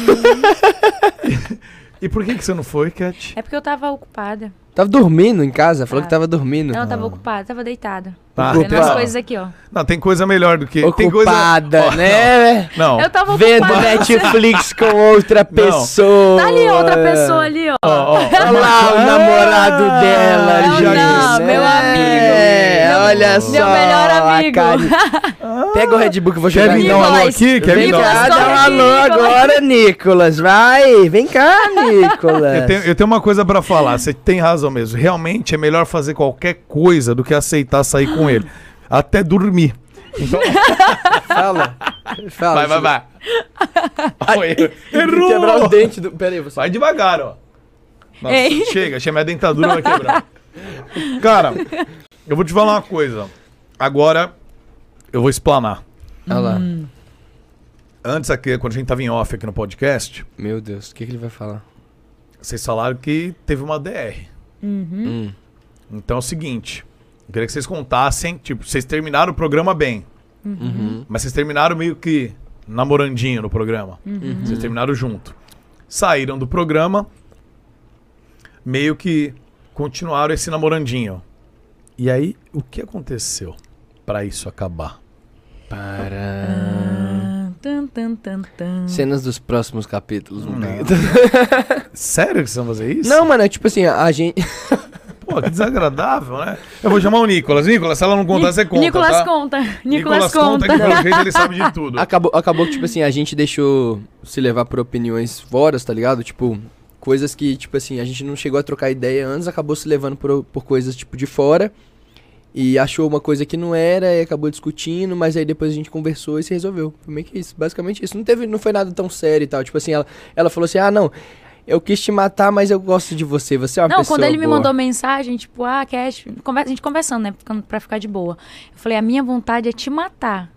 Speaker 1: E por que, que você não foi, Cat?
Speaker 3: É porque eu tava ocupada.
Speaker 2: Tava dormindo em casa? Falou que
Speaker 3: Tava.
Speaker 2: tava dormindo.
Speaker 3: Não, tava ocupada, tava deitada.
Speaker 1: Ah,
Speaker 3: Vendo as
Speaker 1: ocupada.
Speaker 3: coisas aqui, ó.
Speaker 1: Não, tem coisa melhor do que. Tem coisa.
Speaker 2: Ocupada,
Speaker 1: Ó,
Speaker 2: né?
Speaker 1: Não.
Speaker 3: Eu tava
Speaker 2: Vendo
Speaker 3: ocupada.
Speaker 2: Netflix com outra pessoa.
Speaker 3: Tá ali outra pessoa ali, ó.
Speaker 1: Ó, ó,
Speaker 2: Olha lá o namorado dela
Speaker 3: Não,
Speaker 2: ali.
Speaker 3: não, meu amigo.
Speaker 2: É, olha
Speaker 3: meu
Speaker 2: só.
Speaker 3: melhor
Speaker 2: a
Speaker 3: amigo.
Speaker 2: Karen. Pega o Red Bull que eu vou jogar
Speaker 1: Quer vir
Speaker 2: aqui.
Speaker 1: dar um alô
Speaker 3: Nicolas.
Speaker 1: aqui? Quer vir
Speaker 2: Vem
Speaker 1: dar um
Speaker 2: cá,
Speaker 3: Nicolas,
Speaker 2: dá um
Speaker 3: corre
Speaker 2: alô
Speaker 3: Nicolas.
Speaker 2: agora, Nicolas. Vai, vem cá, Nicolas.
Speaker 1: Eu tenho, eu tenho uma coisa pra falar, você tem razão mesmo. Realmente é melhor fazer qualquer coisa do que aceitar sair com ele. Até dormir. Então,
Speaker 2: Fala. Fala.
Speaker 1: vai, vai, vai. Oi,
Speaker 2: Errou. Quebrar os dentes do... Pera aí, você...
Speaker 1: Vai devagar, ó. Nossa,
Speaker 3: Ei.
Speaker 1: chega, chega, minha dentadura vai quebrar. Cara, eu vou te falar uma coisa. Agora, eu vou explanar.
Speaker 2: Olha lá.
Speaker 1: Antes aqui, quando a gente tava em off aqui no podcast,
Speaker 2: Meu Deus, o que, que ele vai falar?
Speaker 1: vocês falaram que teve uma DR.
Speaker 2: Hum.
Speaker 1: Então é o seguinte, eu queria que vocês contassem, tipo, vocês terminaram o programa bem,
Speaker 2: Uhum.
Speaker 1: mas vocês terminaram meio que namorandinho no programa.
Speaker 2: Uhum.
Speaker 1: Vocês terminaram junto. Saíram do programa, meio que continuaram esse namorandinho. E aí, o que aconteceu pra isso acabar?
Speaker 2: Para...
Speaker 3: Tan, tan, tan, tan.
Speaker 2: Cenas dos próximos capítulos.
Speaker 1: Não. Sério que vocês vão fazer isso?
Speaker 2: Não, mano, é tipo assim, a gente.
Speaker 1: Pô, que desagradável, né? Eu vou chamar o Nicolas. Nicolas, se ela não contar, você conta,
Speaker 3: Nicolas
Speaker 1: tá?
Speaker 3: conta. Nicolas,
Speaker 1: que
Speaker 3: conta.
Speaker 1: pelo jeito ele sabe de tudo.
Speaker 2: Acabou, acabou que, tipo assim, a gente deixou se levar por opiniões fora, tá ligado? Tipo, coisas que, tipo assim, a gente não chegou a trocar ideia antes, acabou se levando por, por coisas, tipo, de fora. E achou uma coisa que não era e acabou discutindo, mas aí depois a gente conversou e se resolveu. Foi meio que isso, basicamente isso. Não teve, não foi nada tão sério e tal. Tipo assim, ela, ela falou assim: ah, não, eu quis te matar, mas eu gosto de você. Você é uma
Speaker 3: Não,
Speaker 2: pessoa
Speaker 3: quando ele me
Speaker 2: boa."
Speaker 3: mandou mensagem, tipo, ah, Cash, a gente conversando, né? Pra ficar de boa. Eu falei, a minha vontade é te matar.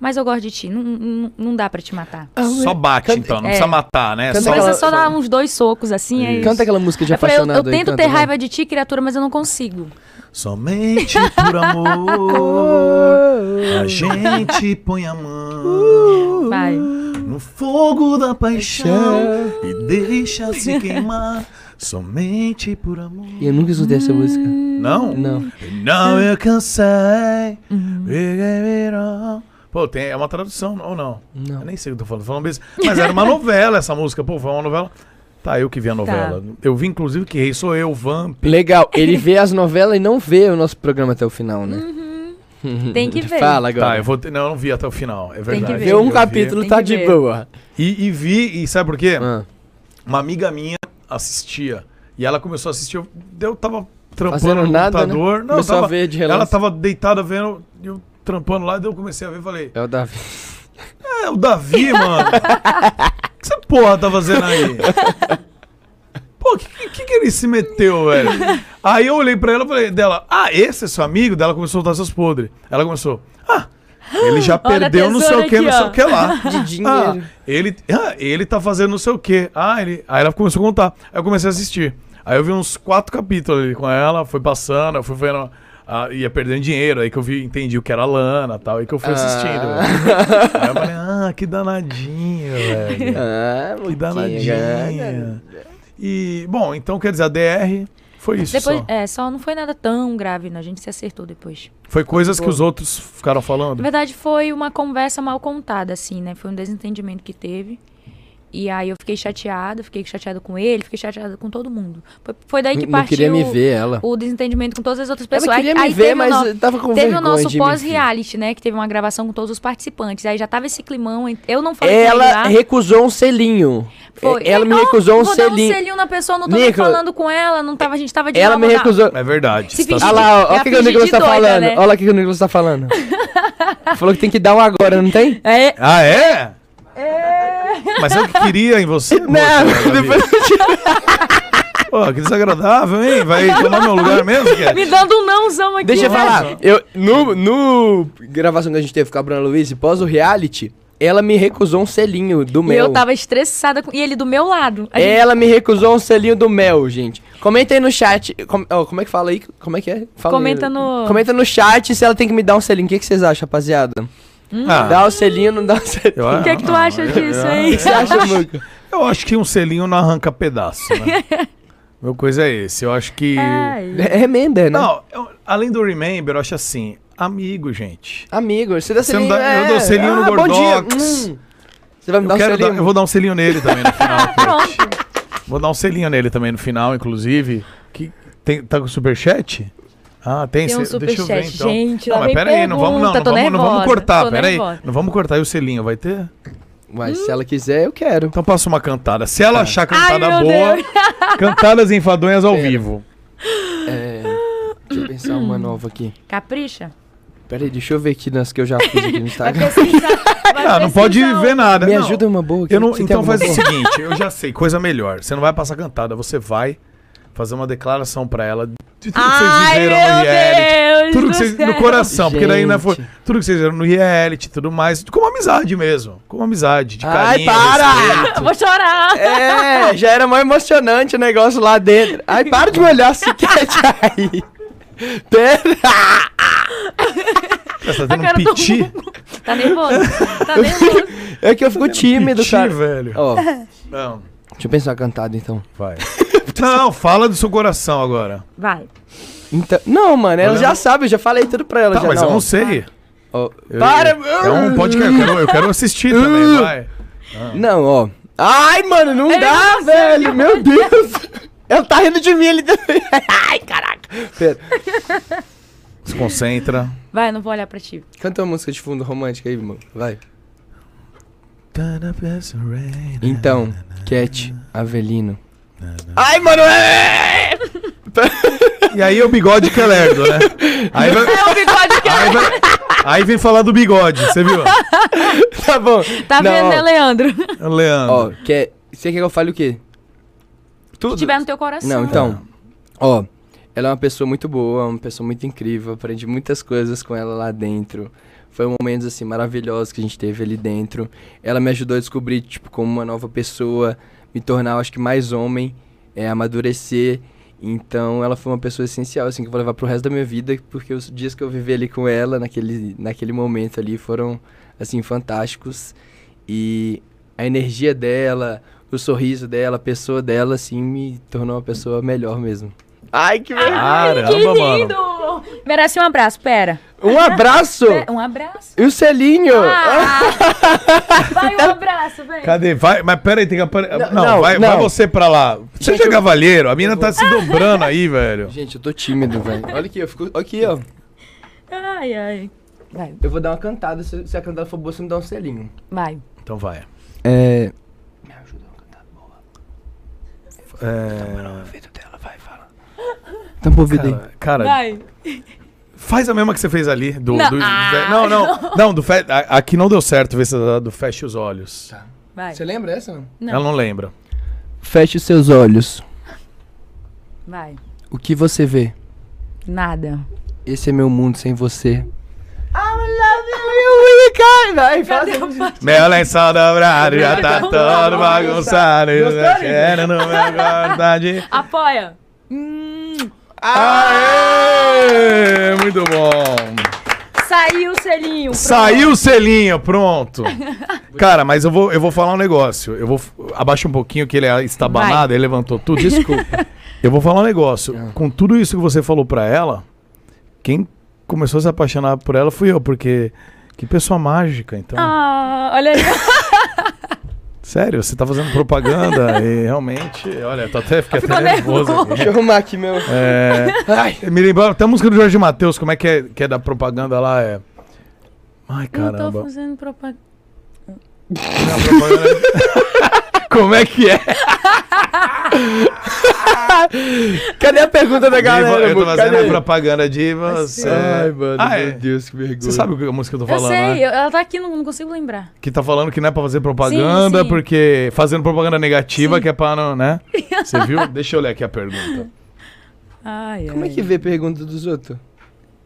Speaker 3: Mas eu gosto de ti. Não, não, não dá pra te matar.
Speaker 1: Só bate,
Speaker 2: Canta-
Speaker 1: então. Não
Speaker 3: É.
Speaker 1: precisa matar, né?
Speaker 2: Canta
Speaker 1: Só...
Speaker 3: Mas é
Speaker 2: aquela-
Speaker 3: só dar uns dois socos assim. Aí...
Speaker 2: Canta aquela música de
Speaker 3: Eu falei, eu,
Speaker 2: apaixonado
Speaker 3: eu
Speaker 2: aí,
Speaker 3: tento ter raiva de ti, criatura, mas eu não consigo.
Speaker 1: Somente por amor a gente põe a mão
Speaker 3: Vai.
Speaker 1: no fogo da paixão e deixa se queimar. Somente por amor.
Speaker 2: E eu nunca escutei essa música.
Speaker 1: Não?
Speaker 2: Não.
Speaker 1: Não eu cansei. Virou. Pô, tem, é uma tradução, ou não?
Speaker 2: Não.
Speaker 1: Eu nem sei o que eu tô falando. tô falando Mas era uma novela essa música. Pô, foi uma novela. Tá, eu que vi a novela. Eu vi, inclusive, que rei sou eu, Vamp.
Speaker 2: Legal, ele vê as novelas e não vê o nosso programa até o final, né?
Speaker 3: Tem que ver.
Speaker 2: Fala agora.
Speaker 1: Tá, eu vou. Não, eu não vi até o final. É verdade.
Speaker 3: ver.
Speaker 2: Vê um
Speaker 1: Eu vi.
Speaker 2: capítulo,
Speaker 3: Tem
Speaker 2: tá
Speaker 3: que
Speaker 2: de
Speaker 3: ver.
Speaker 2: boa.
Speaker 1: E, e vi, e sabe por quê?
Speaker 2: Ah,
Speaker 1: Uma amiga minha assistia. E ela começou a assistir. Eu, eu tava trampando
Speaker 2: Fazendo
Speaker 1: no
Speaker 2: nada, né?
Speaker 1: computador. Não, eu
Speaker 2: Começou a
Speaker 1: tava,
Speaker 2: ver de
Speaker 1: ela
Speaker 2: relance.
Speaker 1: tava deitada vendo. e Eu trampando lá, daí eu comecei a ver e falei.
Speaker 2: É o Davi.
Speaker 1: É, o Davi, mano. O que essa porra tá fazendo aí? Pô, que, que que ele se meteu, velho? Aí eu olhei pra ela e falei dela, ah, esse é seu amigo? Dela começou a soltar seus podres. Ela começou, ah, ele já
Speaker 3: Olha
Speaker 1: perdeu não sei o que,
Speaker 3: aqui,
Speaker 1: não sei
Speaker 3: ó.
Speaker 1: o que lá.
Speaker 2: De
Speaker 1: Ah,
Speaker 2: dinheiro.
Speaker 1: ele, ah, ele tá fazendo não sei o que. Ah, ele. Aí ela começou a contar. Aí eu comecei a assistir. Aí eu vi uns quatro capítulos ali com ela, foi passando, eu fui vendo. Ah, ia perdendo dinheiro, aí que eu vi, entendi o que era lana e tal, aí que eu fui assistindo.
Speaker 2: Ah.
Speaker 1: Aí eu falei, ah, que danadinho, velho.
Speaker 2: Ah,
Speaker 1: Que
Speaker 2: Luquinha,
Speaker 1: danadinha. E, bom, então quer dizer, a DR foi isso
Speaker 3: Depois,
Speaker 1: só.
Speaker 3: é, só não foi nada tão grave, não. A gente se acertou depois.
Speaker 1: Foi coisas que os outros ficaram falando.
Speaker 3: Na verdade, foi uma conversa mal contada, assim, né? Foi um desentendimento que teve. E aí eu fiquei chateada, fiquei chateada com ele, fiquei chateada com todo mundo. Foi, foi daí que
Speaker 2: Não
Speaker 3: partiu
Speaker 2: queria me ver, ela.
Speaker 3: o desentendimento com todas as outras
Speaker 2: Ela
Speaker 3: pessoas.
Speaker 2: queria
Speaker 3: aí,
Speaker 2: me
Speaker 3: aí
Speaker 2: ver,
Speaker 3: teve o
Speaker 2: mas
Speaker 3: no-
Speaker 2: tava com
Speaker 3: Teve o nosso pós-reality, né? Que teve uma gravação com todos os participantes. Aí já tava esse climão. Eu não falei com ele
Speaker 2: Ela recusou um selinho.
Speaker 3: Foi.
Speaker 2: Ela me
Speaker 3: Não,
Speaker 2: recusou um
Speaker 3: vou dar um
Speaker 2: selinho.
Speaker 3: selinho na pessoa, não tô nem falando com ela, não tava, a gente tava de
Speaker 2: Ela me recusou.
Speaker 1: É verdade.
Speaker 3: Se
Speaker 1: tá
Speaker 2: Olha lá, olha o que, que o Nicolas tá
Speaker 3: doida,
Speaker 2: falando.
Speaker 3: né?
Speaker 2: Olha o que, que o Nicolas tá falando. Falou que tem que dar um agora, não tem?
Speaker 3: É,
Speaker 1: Ah, é? Mas eu que queria em você, moça,
Speaker 2: Não,
Speaker 1: Davi.
Speaker 2: depois
Speaker 1: Pô, que desagradável, hein? Vai tomar meu lugar mesmo,
Speaker 3: me dando um nãozão aqui.
Speaker 2: Deixa eu
Speaker 3: né?
Speaker 2: falar. Eu, no, no gravação que a gente teve com a Bruna Luiz, pós o reality, ela me recusou um selinho do
Speaker 3: E
Speaker 2: mel.
Speaker 3: eu tava estressada com... E ele do meu lado. A gente-
Speaker 2: Ela me recusou um selinho do mel, gente. Comenta aí no chat. Com- ó, como é que fala aí? Como é que é? Fala aí.
Speaker 3: Comenta no-
Speaker 2: Comenta no chat se ela tem que me dar um selinho. O que, que vocês acham, rapaziada?
Speaker 1: Ah,
Speaker 2: Dá o selinho, não dá o selinho.
Speaker 1: eu-
Speaker 3: O que é que tu acha
Speaker 1: eu-
Speaker 3: disso,
Speaker 1: eu-
Speaker 3: hein?
Speaker 2: O que você acha, Muca?
Speaker 1: Eu acho que um selinho não arranca pedaço, né? Meu coisa é esse. Eu acho que.
Speaker 3: Ai.
Speaker 2: É remember, né?
Speaker 1: Não, eu- além do remember, eu acho assim, amigo, gente.
Speaker 2: Amigo, você dá
Speaker 1: Você
Speaker 2: selinho.
Speaker 1: dá- eu
Speaker 2: é.
Speaker 1: dou selinho no
Speaker 2: ah, bom dia.
Speaker 1: Gordox.
Speaker 2: Hum. Você vai me
Speaker 1: Eu,
Speaker 2: dar um selinho?
Speaker 1: dar- eu vou dar um selinho nele também no final.
Speaker 3: Pronto.
Speaker 1: Vou dar um selinho nele também no final, inclusive. Que, tem, tá com superchat? Ah, tem.
Speaker 3: Tem um
Speaker 1: cê- deixa eu ver então.
Speaker 3: Gente,
Speaker 1: não, mas pera aí, não vamos, não, não, vamos, não vamos cortar, pera aí. Não vamos cortar. E o selinho, vai ter?
Speaker 2: Uai, se ela quiser, eu quero.
Speaker 1: Então passa uma cantada. Se ela achar cantada
Speaker 3: Ai,
Speaker 1: boa, cantadas enfadonhas ao
Speaker 2: Pera.
Speaker 1: vivo.
Speaker 2: É, deixa eu pensar uma nova aqui.
Speaker 3: Capricha.
Speaker 2: Pera aí, deixa eu ver aqui nas que eu já fiz aqui no
Speaker 3: Vai
Speaker 2: Instagram.
Speaker 3: pesquisar. vai
Speaker 1: Ah, não pode ver nada.
Speaker 2: Me
Speaker 1: não.
Speaker 2: ajuda uma boa aqui.
Speaker 1: Eu não, então faz o
Speaker 2: boa?
Speaker 1: seguinte, eu já sei, coisa melhor. Você não vai passar cantada, você vai fazer uma declaração pra ela de tudo que vocês
Speaker 3: Ai,
Speaker 1: viveram
Speaker 3: meu
Speaker 1: no reality.
Speaker 3: Deus
Speaker 1: Tudo
Speaker 3: do
Speaker 1: que vocês,
Speaker 3: céu.
Speaker 1: no coração, porque daí né, foi tudo que vocês viram no reality e tudo mais, como amizade mesmo. Como amizade, de
Speaker 2: Ai,
Speaker 1: carinho.
Speaker 2: para!
Speaker 1: respeito.
Speaker 3: Vou chorar.
Speaker 2: É, já era mais emocionante o negócio lá dentro. Ai, para de me olhar assim, quiete aí. Pera.
Speaker 1: Você tá
Speaker 3: A
Speaker 1: tendo um piti?
Speaker 3: Tá nervoso? Tá nervoso?
Speaker 2: É que eu fico tímido,
Speaker 1: piti,
Speaker 2: cara.
Speaker 1: velho.
Speaker 2: Ó,
Speaker 1: Não,
Speaker 2: deixa eu pensar uma cantada então.
Speaker 1: vai. Não, fala do seu coração agora.
Speaker 3: Vai.
Speaker 2: Então, não, mano, ela já sabe, eu já falei tudo pra ela
Speaker 1: Tá,
Speaker 2: já.
Speaker 1: mas
Speaker 2: não.
Speaker 1: eu não sei.
Speaker 2: Ó,
Speaker 1: Eu-
Speaker 2: para!
Speaker 1: É um podcast, eu quero, eu quero assistir também, vai.
Speaker 2: Não, ó. Ai, mano, não
Speaker 3: Ele
Speaker 2: dá,
Speaker 3: não
Speaker 2: velho. Meu Deus. Ela tá rindo de mim ali também. Ai, caraca. Pera.
Speaker 1: Se concentra.
Speaker 3: Vai, não vou olhar pra ti.
Speaker 2: Canta uma música de fundo romântica aí, irmão. Vai. Então, Cat, Avelino. Ai, mano, é...
Speaker 1: E aí o bigode que é lerdo, né? Aí, vai-
Speaker 3: É o bigode que
Speaker 1: aí, vai- aí vem falar do bigode, você viu?
Speaker 2: Tá bom.
Speaker 3: tá
Speaker 2: Não,
Speaker 3: vendo,
Speaker 2: ó.
Speaker 3: né, Leandro?
Speaker 1: Leandro.
Speaker 2: Ó, quer... Você quer que eu fale o quê?
Speaker 3: Que tiver no teu coração.
Speaker 2: Não, então. Ó, ela é uma pessoa muito boa, uma pessoa muito incrível. Aprendi muitas coisas com ela lá dentro. Foi momentos, assim, maravilhosos que a gente teve ali dentro. Ela me ajudou a descobrir, tipo, como uma nova pessoa, me tornar, acho que, mais homem, é, amadurecer. Então, ela foi uma pessoa essencial, assim, que eu vou levar pro resto da minha vida, porque os dias que eu vivi ali com ela, naquele, naquele momento ali, foram, assim, fantásticos. E a energia dela, o sorriso dela, a pessoa dela, assim, me tornou uma pessoa melhor mesmo. Ai, que
Speaker 1: Caramba,
Speaker 3: que
Speaker 1: mano.
Speaker 3: lindo! Merece um abraço, pera.
Speaker 2: Um abraço!
Speaker 3: Um abraço.
Speaker 2: E o selinho?
Speaker 3: Ah, vai um abraço, vem.
Speaker 1: Cadê? Vai, mas pera aí, tem que aparecer. Não,
Speaker 2: não,
Speaker 1: vai,
Speaker 2: não.
Speaker 1: vai você pra lá. Seja
Speaker 2: eu-
Speaker 1: cavalheiro, a mina tá se dobrando aí, velho.
Speaker 2: Gente, eu tô tímido, velho. Olha aqui, eu fico. Aqui, ó.
Speaker 3: Ai, ai. Vai,
Speaker 2: Eu vou dar uma cantada. Se, se a cantada for boa, você me dá um selinho.
Speaker 3: vai.
Speaker 1: Então vai.
Speaker 2: É. Me ajuda uma cantada boa.
Speaker 1: É...
Speaker 2: ouvido dela, vai, fala. Tampa o ouvido aí.
Speaker 1: Cara,
Speaker 3: Vai.
Speaker 1: faz a mesma que você fez ali. Do,
Speaker 3: Não,
Speaker 1: do-
Speaker 3: ah,
Speaker 1: não, não. Não, do fe... a- aqui não deu certo ver se do feche os olhos.
Speaker 3: Vai.
Speaker 2: Você lembra essa? Não?
Speaker 3: Não.
Speaker 1: Ela não lembra.
Speaker 2: Feche os seus olhos.
Speaker 3: Vai.
Speaker 2: O que você vê?
Speaker 3: Nada.
Speaker 2: Esse é meu mundo sem você. I love you, cara. Vai, fala.
Speaker 1: Meu lençol dobrado já tá
Speaker 3: Não,
Speaker 1: todo
Speaker 3: não,
Speaker 1: bagunçado. Eu quero no meu guarda
Speaker 3: Apoia. Hum,
Speaker 1: Aê! Muito bom.
Speaker 3: saiu o selinho. pronto.
Speaker 1: Saiu o selinho, pronto. Cara, mas eu vou, eu vou falar um negócio. Eu vou. Abaixa um pouquinho que ele é estabanado, ele levantou tudo. Desculpa. Eu vou falar um negócio. Com tudo isso que você falou pra ela, quem começou a se apaixonar por ela fui eu, porque. Que pessoa mágica, então.
Speaker 3: Ah, olha aí.
Speaker 1: Sério, você tá fazendo propaganda e realmente. Olha, tô até, fiquei até nervoso.
Speaker 3: nervoso.
Speaker 1: aqui.
Speaker 2: Deixa eu arrumar aqui meu.
Speaker 1: É,
Speaker 2: Ai.
Speaker 1: me lembrou até a música do Jorge Matheus, como é que é, que é da propaganda lá? É. Ai,
Speaker 3: Não tô
Speaker 1: caramba.
Speaker 3: fazendo propaganda.
Speaker 1: Não, propaganda- como é que é?
Speaker 2: Cadê a pergunta da
Speaker 1: eu
Speaker 2: galera,
Speaker 1: tô
Speaker 2: mano?
Speaker 1: fazendo
Speaker 2: Cadê?
Speaker 1: a propaganda de você.
Speaker 2: Ai, mano,
Speaker 1: Ah,
Speaker 2: meu
Speaker 1: é.
Speaker 2: Deus, que vergonha.
Speaker 1: Você sabe o que a música que eu tô
Speaker 3: Eu
Speaker 1: falando,
Speaker 3: sei,
Speaker 1: né?
Speaker 3: eu- ela tá aqui, não, não consigo lembrar.
Speaker 1: Que tá falando que não é pra fazer propaganda,
Speaker 3: Sim, sim.
Speaker 1: porque fazendo propaganda negativa,
Speaker 3: Sim.
Speaker 1: que é pra não, né? Você viu? Deixa eu ler aqui a pergunta.
Speaker 3: Ai,
Speaker 2: Como é
Speaker 3: ai.
Speaker 2: que vê pergunta dos outros?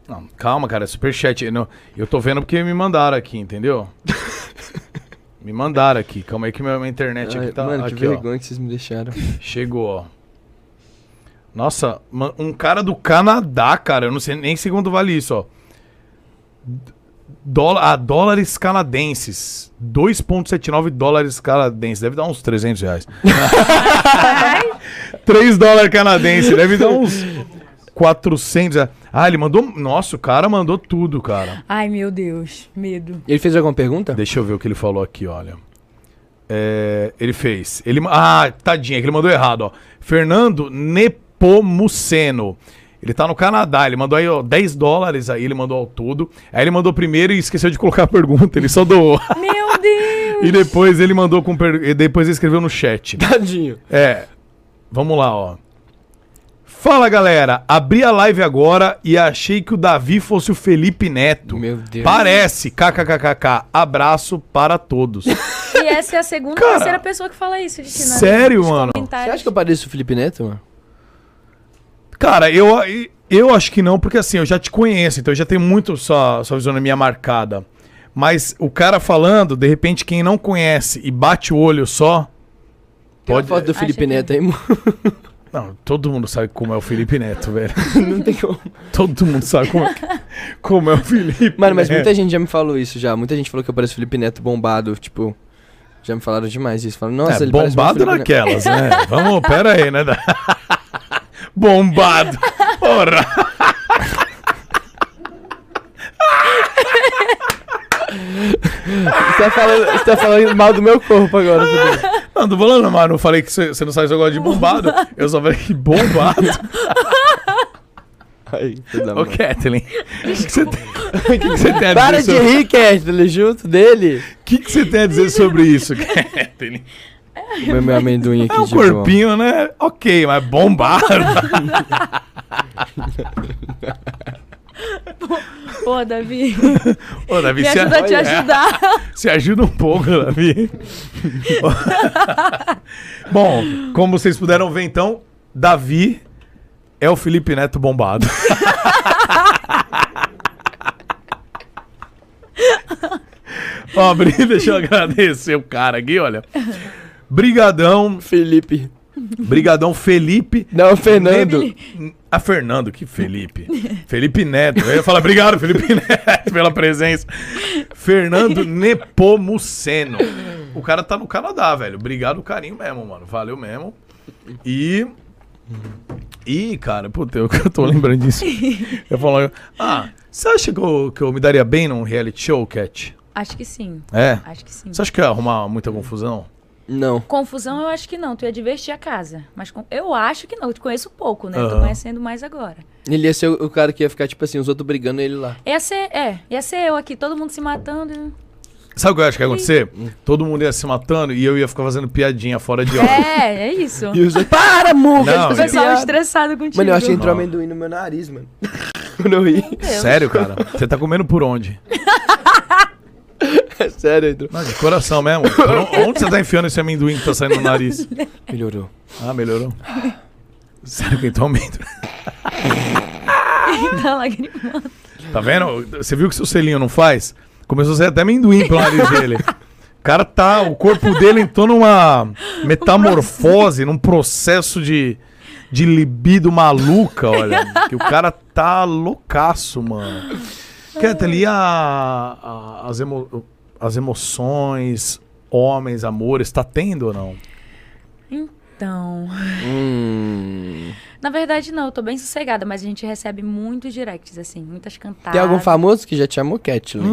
Speaker 1: Não, calma, cara, é superchat. Eu, não- eu tô vendo porque me mandaram aqui, entendeu? me mandaram aqui. Calma aí que minha, internet
Speaker 2: Ai,
Speaker 1: aqui tá.
Speaker 2: mano, que
Speaker 1: aqui, ó.
Speaker 2: vergonha que vocês me deixaram.
Speaker 1: Chegou, ó. Nossa, um cara do Canadá, cara. Eu não sei nem sei quanto vale isso, ó. Dólar, ah, dólares canadenses. 2,79 dólares canadenses. Deve dar uns 300 reais. 3 dólares canadenses. Deve dar uns 400 reais. Ah, ele mandou. Nossa, o cara mandou tudo, cara.
Speaker 3: Ai, meu Deus. Medo.
Speaker 2: Ele fez alguma pergunta?
Speaker 1: Deixa eu ver o que ele falou aqui, olha. É, ele fez. Ele, ah, tadinha, que ele mandou errado, ó. Fernando Nepomuceno. Ele tá no Canadá, ele mandou aí, ó, 10 dólares aí, ele mandou ao todo. Aí ele mandou primeiro e esqueceu de colocar a pergunta, ele só doou.
Speaker 3: Meu Deus.
Speaker 1: e depois ele mandou com per... e depois ele escreveu no chat.
Speaker 2: Tadinho.
Speaker 1: É. Vamos lá, ó. Fala, galera. Abri a live agora e achei que o Davi fosse o Felipe Neto.
Speaker 2: Meu Deus.
Speaker 1: Parece. KKKKK. Abraço para todos.
Speaker 3: E essa é a segunda,
Speaker 1: Cara,
Speaker 3: terceira pessoa que fala isso né?
Speaker 1: sério,
Speaker 3: Nos
Speaker 1: mano?
Speaker 2: Você acha que eu pareço o Felipe Neto, mano?
Speaker 1: Cara, eu, eu acho que não, porque assim, eu já te conheço, então eu já tenho muito sua, sua fisionomia marcada. Mas o cara falando, de repente, quem não conhece e bate o olho só.
Speaker 2: Tem uma
Speaker 1: Pode-
Speaker 2: foto do Felipe
Speaker 3: que-
Speaker 2: Neto aí, mano.
Speaker 1: Não, todo mundo sabe como é o Felipe Neto, velho.
Speaker 2: Não tem como.
Speaker 1: Todo mundo sabe como é, como é o Felipe
Speaker 2: Mano, mas
Speaker 1: Neto.
Speaker 2: muita gente já me falou isso já. Muita gente falou que eu pareço Felipe Neto bombado, tipo. Já me falaram demais isso. Falaram, nossa,
Speaker 1: É,
Speaker 2: ele
Speaker 1: bombado naquelas, né? Vamos, pera aí, né? bombado. Porra.
Speaker 2: tá falando, você tá falando mal do meu corpo agora. Dudu.
Speaker 1: Não, tô falando, mas não falei que você você não sabe se eu gosto de bombado. Eu só falei que bombado.
Speaker 2: Ai, da
Speaker 1: Ô. Kathleen, o que, você tem, o que, que você tem a
Speaker 2: Para
Speaker 1: dizer
Speaker 2: de
Speaker 1: sobre...
Speaker 2: rir, Kathleen, junto dele.
Speaker 1: O que, que você tem a dizer sobre isso, Kathleen?
Speaker 2: Comer meu amendoim aqui
Speaker 1: É um
Speaker 2: de
Speaker 1: corpinho, né? Ok, mas bombado.
Speaker 3: Pô, Davi,
Speaker 1: Ô, Davi,
Speaker 3: me
Speaker 1: se,
Speaker 3: ajuda a te ajudar.
Speaker 1: se ajuda um pouco, Davi. Bom, como vocês puderam ver, então, Davi é o Felipe Neto bombado. Ó, Bri, deixa eu agradecer o cara aqui, olha. Brigadão,
Speaker 2: Felipe.
Speaker 1: Brigadão Felipe.
Speaker 2: Não, Fernando.
Speaker 1: A Fernando, que Felipe. Felipe Neto. Eu ia falar, obrigado, Felipe Neto, pela presença. Fernando Nepomuceno. O cara tá no Canadá, velho. Obrigado, carinho mesmo, mano. Valeu mesmo. E. E, cara, puta, eu, eu tô lembrando disso. Eu falo, ah, você acha que eu, que eu me daria bem num reality show, Cat?
Speaker 3: Acho que sim.
Speaker 1: É?
Speaker 3: Acho que sim.
Speaker 1: Você acha que ia arrumar muita confusão?
Speaker 2: Não.
Speaker 3: Confusão eu acho que não, tu ia divertir a casa. Mas com- eu acho que não, eu te conheço pouco, né? Tô
Speaker 1: Aham.
Speaker 3: conhecendo mais agora.
Speaker 2: Ele ia ser o, cara que ia ficar, tipo assim, os outros brigando ele lá.
Speaker 3: Ia ser, é, ia ser eu aqui, todo mundo se matando.
Speaker 1: Sabe o que eu acho que ia acontecer? Todo mundo ia se matando e eu ia ficar fazendo piadinha fora de hora.
Speaker 3: É, é isso.
Speaker 2: E os outros, para!
Speaker 1: Não,
Speaker 3: O pessoal
Speaker 2: piada."
Speaker 3: estressado contigo.
Speaker 2: Mano, eu acho que entrou
Speaker 1: Não.
Speaker 2: amendoim no meu nariz, mano. Quando eu ri.
Speaker 1: Sério, cara? Você tá comendo por onde?
Speaker 2: É sério, entrou.
Speaker 1: Não, de coração mesmo. Onde você tá enfiando esse amendoim que tá saindo no nariz?
Speaker 2: Melhorou.
Speaker 1: Ah, melhorou. Sério que então amendoim.
Speaker 3: Tá lagrimando.
Speaker 1: Tá vendo? Você viu que seu selinho não faz? Começou a sair até amendoim pelo nariz dele. O cara tá. O corpo dele entrou numa metamorfose, num processo de, de libido maluca, olha. Que o cara tá loucaço, mano. Kathleen, a, a- as, emo- as emoções, homens, amores, tá tendo ou não?
Speaker 3: Então.
Speaker 2: Hum.
Speaker 3: Na verdade, não, eu tô bem sossegada, mas a gente recebe muitos directs, assim, muitas cantadas.
Speaker 2: Tem algum famoso que já te amou, Kathleen?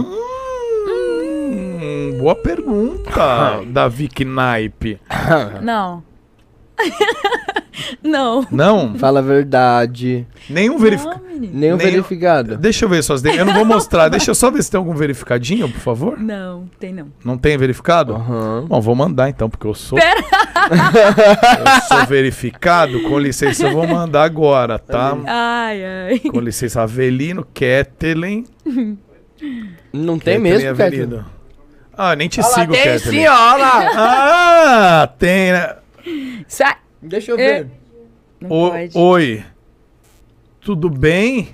Speaker 1: Hum, boa pergunta, Davi Knipe.
Speaker 3: Não. não.
Speaker 1: Não?
Speaker 2: Fala a verdade.
Speaker 1: Nenhum verificado.
Speaker 2: Nenhum verificado.
Speaker 1: Deixa eu ver suas. Eu não vou mostrar. Deixa eu só ver se tem algum verificadinho, por favor.
Speaker 3: Não, tem não.
Speaker 1: Não tem verificado?
Speaker 2: Aham.
Speaker 1: Bom, vou mandar então, porque eu sou.
Speaker 3: Pera.
Speaker 1: eu sou verificado. Com licença, eu vou mandar agora, tá?
Speaker 3: Ai, ai.
Speaker 1: Com licença, Avelino Kettelen.
Speaker 2: Não tem mesmo, Kathleen?
Speaker 1: Avelino. Ah, nem te
Speaker 2: Olha lá,
Speaker 1: sigo,
Speaker 2: tem
Speaker 1: Kettelen.
Speaker 2: sim, ó lá.
Speaker 1: Ah, tem, né?
Speaker 3: Sai.
Speaker 2: Deixa eu
Speaker 3: É.
Speaker 2: ver.
Speaker 3: Não
Speaker 1: O-. Oi. Tudo bem,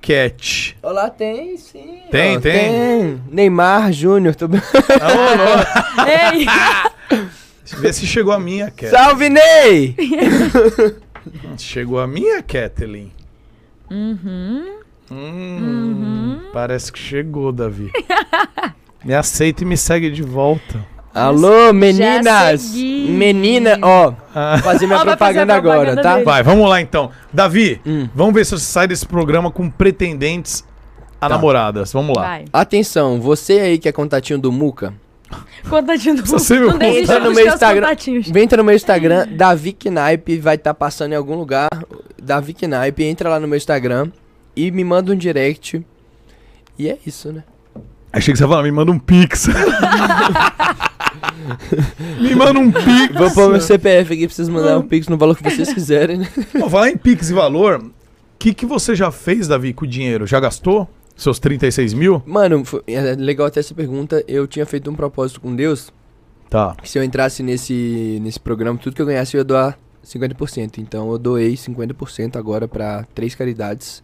Speaker 1: Cat?
Speaker 2: Olha lá, tem sim.
Speaker 1: Tem,
Speaker 2: ó,
Speaker 1: tem.
Speaker 2: Neymar Júnior. Tô...
Speaker 3: Ei.
Speaker 1: Deixa eu ver se chegou a minha, Cat.
Speaker 2: Salve, Ney!
Speaker 1: Chegou a minha, Kathleen?
Speaker 3: Uhum.
Speaker 1: Hum, Parece que chegou, Davi. me aceita e me segue de volta.
Speaker 2: Alô, meninas! Menina, ó,
Speaker 1: Ah.
Speaker 2: vou fazer minha
Speaker 3: Ó, vai fazer a
Speaker 2: propaganda agora,
Speaker 3: propaganda
Speaker 2: tá?
Speaker 1: Vai, vamos lá então. Davi,
Speaker 2: Hum.
Speaker 1: vamos ver se você sai desse programa com pretendentes a
Speaker 2: Tá.
Speaker 1: namoradas. Vamos lá.
Speaker 3: Vai.
Speaker 2: Atenção, você aí que é contatinho do Muca,
Speaker 3: Contatinho do
Speaker 1: Você viu?
Speaker 3: Não
Speaker 2: Entra no meu Instagram.
Speaker 3: contatinhos.
Speaker 2: Vem entrar no meu Instagram, Davi Knipe, vai estar passando em algum lugar. Davi Knipe, entra lá no meu Instagram e me manda um direct. E é isso, né?
Speaker 1: Achei que você ia falar, me manda um pix. me manda um pix.
Speaker 2: Vou pôr meu CPF aqui pra vocês mandarem um pix no valor que vocês quiserem, né?
Speaker 1: Vou falar em pix e valor. O que, que você já fez, Davi, com o dinheiro? Já gastou? Seus 36 mil?
Speaker 2: Mano, foi- é legal até essa pergunta. Eu tinha feito um propósito com Deus
Speaker 1: Tá.
Speaker 2: que se eu entrasse nesse, nesse programa, tudo que eu ganhasse eu ia doar 50%. Então eu doei 50% agora pra três caridades.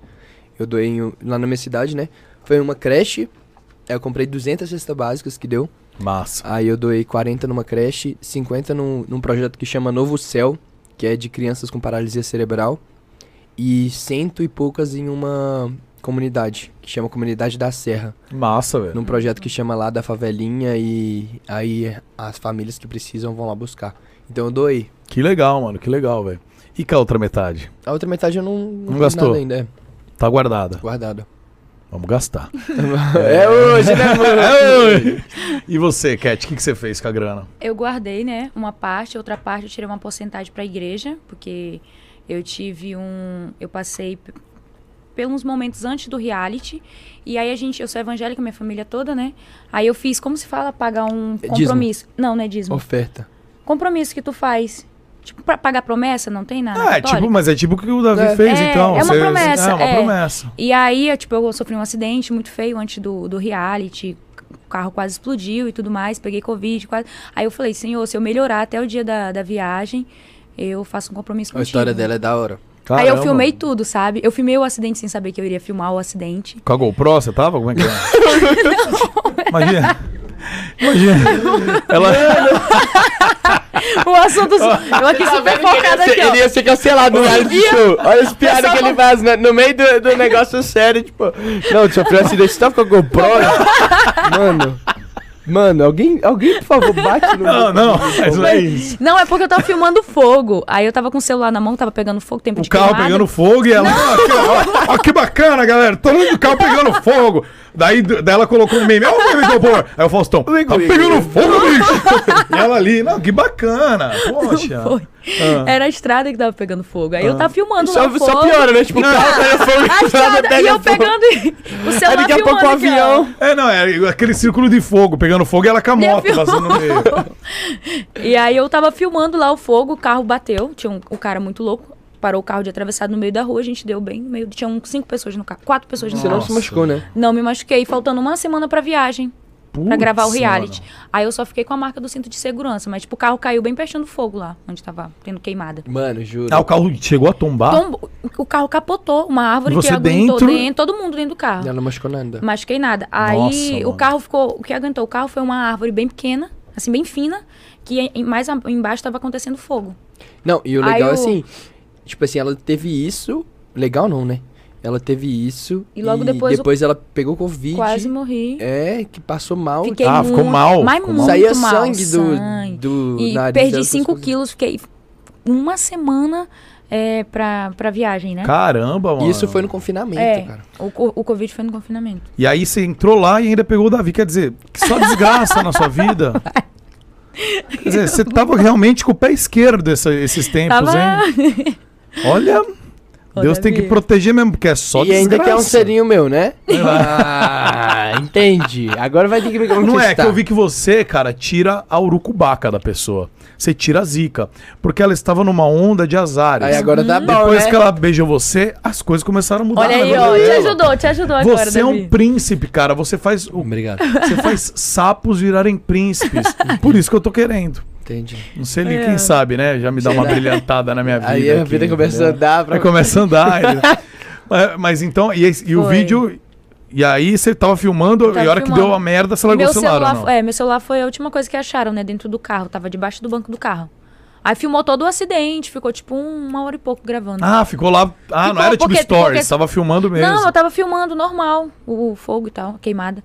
Speaker 2: Eu doei em lá na minha cidade, né? Foi uma creche. Eu comprei 200 cestas básicas que deu.
Speaker 1: Massa.
Speaker 2: Aí eu doei 40 numa creche, 50 num, num projeto que chama Novo Céu, que é de crianças com paralisia cerebral, e cento e poucas em uma comunidade, que chama Comunidade da Serra,
Speaker 1: Massa, velho.
Speaker 2: num projeto que chama lá da favelinha e aí as famílias que precisam vão lá buscar. Então eu doei.
Speaker 1: Que legal, mano. Que legal, velho. E com a outra metade?
Speaker 2: A outra metade eu não, não,
Speaker 1: Não gastou?
Speaker 2: nada ainda, é
Speaker 1: Tá guardada.
Speaker 2: guardada.
Speaker 1: Vamos gastar.
Speaker 2: É hoje, né, mano?
Speaker 1: É hoje. E você, Cat, o que, que você fez com a grana?
Speaker 3: Eu guardei, né, uma parte, outra parte eu tirei uma porcentagem pra igreja, porque eu tive um. Eu passei pelos momentos antes do reality. E aí a gente, eu sou evangélica, minha família toda, né? Aí eu fiz, como se fala, pagar um
Speaker 2: É dízimo.
Speaker 3: compromisso. Não, não é dízimo.
Speaker 2: Oferta.
Speaker 3: Compromisso que tu faz. Tipo, pra pagar promessa, não tem nada.
Speaker 1: Ah, é tipo, mas é tipo o que o Davi
Speaker 2: É.
Speaker 1: fez,
Speaker 3: É,
Speaker 1: então.
Speaker 3: é uma
Speaker 1: Você-
Speaker 3: promessa,
Speaker 1: É uma
Speaker 3: é.
Speaker 1: promessa.
Speaker 3: E aí, eu, tipo, eu sofri um acidente muito feio antes do, do reality. O carro quase explodiu e tudo mais. Peguei Covid, quase. Aí eu falei, senhor, se eu melhorar até o dia da, da viagem, eu faço um compromisso
Speaker 2: A
Speaker 3: contigo.
Speaker 2: história dela é da hora.
Speaker 3: Aí eu
Speaker 1: Caramba.
Speaker 3: filmei tudo, sabe? Eu filmei o acidente sem saber que eu iria filmar o acidente.
Speaker 1: Com a GoPro, você tava? Como é que é? Imagina. Imagina. Ela.
Speaker 3: O assunto. eu aqui super focada aqui, ó.
Speaker 2: Ele ia ser cancelado no reality show. Olha as piadas que ele faz né? no meio do, do negócio sério, tipo... Não, um acidente, você tava com a GoPro? Mano... Mano, alguém, alguém, por favor, bate no...
Speaker 1: Não, não, mas não é isso.
Speaker 3: Não, é porque eu tava filmando fogo. Aí eu tava com o celular na mão, tava pegando fogo, tempo
Speaker 1: O
Speaker 3: de
Speaker 1: carro
Speaker 3: queimada.
Speaker 1: pegando fogo e ela. Ó, ó, ó, que bacana, galera. Todo mundo do carro pegando fogo. Daí, daí ela colocou um meme. Ó, o meme do amor. Aí o Faustão. Tá pegando fogo, bicho. e ela ali. Não, que bacana. Poxa.
Speaker 3: Foi.
Speaker 1: Ah.
Speaker 3: Era a estrada que tava pegando fogo. Aí eu tava filmando
Speaker 2: Só,
Speaker 3: lá o
Speaker 2: só
Speaker 3: fogo.
Speaker 2: piora, né? Tipo, o carro pega fogo,
Speaker 3: A estrada, e
Speaker 2: pega
Speaker 3: eu
Speaker 2: fogo.
Speaker 3: pegando o celular
Speaker 2: Aí daqui a pouco o avião...
Speaker 1: É, não, é aquele círculo de fogo pegando fogo e ela com a moto passando no meio.
Speaker 3: E aí eu tava filmando lá o fogo, o carro bateu, tinha um, o cara muito louco, parou o carro de atravessado no meio da rua, a gente deu bem no meio, tinha um, cinco pessoas no carro, quatro pessoas no
Speaker 2: Você não
Speaker 3: carro.
Speaker 2: se machucou, né?
Speaker 3: Não me machuquei, faltando uma semana pra viagem, pra
Speaker 1: Putz,
Speaker 3: gravar o reality.
Speaker 1: mano.
Speaker 3: Aí eu só fiquei com a marca do cinto de segurança, mas tipo, o carro caiu bem pertinho do fogo lá, onde tava tendo queimada.
Speaker 2: Mano, juro.
Speaker 1: Ah, o carro chegou a tombar?
Speaker 3: Tombo- o carro capotou, uma árvore
Speaker 1: Você
Speaker 3: que aguentou
Speaker 1: dentro?
Speaker 3: dentro, todo mundo dentro do carro.
Speaker 2: Ela não machucou nada.
Speaker 3: Machuquei nada. Aí
Speaker 1: Nossa,
Speaker 3: o
Speaker 1: mano.
Speaker 3: carro ficou. O que aguentou o carro foi uma árvore bem pequena, assim, bem fina, que mais embaixo tava acontecendo fogo.
Speaker 2: Não, e o
Speaker 3: Aí
Speaker 2: legal é
Speaker 3: o-
Speaker 2: assim, tipo assim, ela teve isso, legal não, né? Ela teve isso
Speaker 3: E logo depois o-
Speaker 2: depois ela pegou Covid.
Speaker 3: Quase morri.
Speaker 2: É, que passou mal.
Speaker 3: Fiquei
Speaker 1: Ah,
Speaker 3: muito,
Speaker 1: ficou mal,
Speaker 3: Mas
Speaker 1: ficou
Speaker 3: muito
Speaker 1: mal.
Speaker 2: Saía
Speaker 3: mal.
Speaker 2: sangue do,
Speaker 3: sangue.
Speaker 2: do
Speaker 3: E
Speaker 2: nariz
Speaker 3: perdi
Speaker 2: dela,
Speaker 3: 5
Speaker 2: essas coisas.
Speaker 3: quilos, fiquei uma semana é, pra, pra viagem, né?
Speaker 1: Caramba, mano.
Speaker 2: Isso foi no confinamento,
Speaker 3: é,
Speaker 2: cara.
Speaker 3: o, o Covid foi no confinamento.
Speaker 1: E aí você entrou lá e ainda pegou o Davi. Quer dizer, que só desgraça na sua vida. Quer dizer, você tava realmente com o pé esquerdo essa- esses tempos,
Speaker 3: Tava.
Speaker 1: hein? Olha,
Speaker 3: Ô,
Speaker 1: Deus tem que proteger mesmo, porque é só
Speaker 2: e ainda
Speaker 1: desgraça.
Speaker 2: quer um serinho meu, né? ah, entendi. Agora vai ter que me
Speaker 1: Não é, que eu vi que você, cara, tira a urucubaca da pessoa. Você tira a zica. Porque ela estava numa onda de azares.
Speaker 2: Aí agora tá bom,
Speaker 1: Depois
Speaker 2: né?
Speaker 1: que ela beijou você, as coisas começaram a mudar.
Speaker 3: Olha aí,
Speaker 1: vida
Speaker 3: ó. Te ajudou, te ajudou agora,
Speaker 1: Você é
Speaker 3: Davi.
Speaker 1: um príncipe, cara. Você faz,
Speaker 2: Obrigado.
Speaker 1: você faz sapos virarem príncipes. Por isso que eu tô querendo.
Speaker 2: Entendi.
Speaker 1: Não sei ali, quem sabe, né? Já me dá uma brilhantada na minha vida.
Speaker 2: Aí a
Speaker 1: aqui,
Speaker 2: vida começa a andar pra
Speaker 1: Aí começa a andar. ele- mas, mas então, e, e o vídeo. E aí você tava filmando,
Speaker 3: Tava
Speaker 1: e a hora que
Speaker 3: filmando.
Speaker 1: deu a merda, você largou
Speaker 3: meu
Speaker 1: o celular,
Speaker 3: celular,
Speaker 1: ou não?
Speaker 3: é, meu celular foi a última coisa que acharam, né, dentro do carro. Tava debaixo do banco do carro. Aí filmou todo o acidente, ficou tipo um- uma hora e pouco gravando.
Speaker 1: Ah, ficou lá. Ah, não
Speaker 3: Ficou
Speaker 1: era tipo
Speaker 3: porque-
Speaker 1: stories,
Speaker 3: porque-
Speaker 1: tava filmando mesmo.
Speaker 3: Não, eu tava filmando normal, o fogo e tal, a queimada.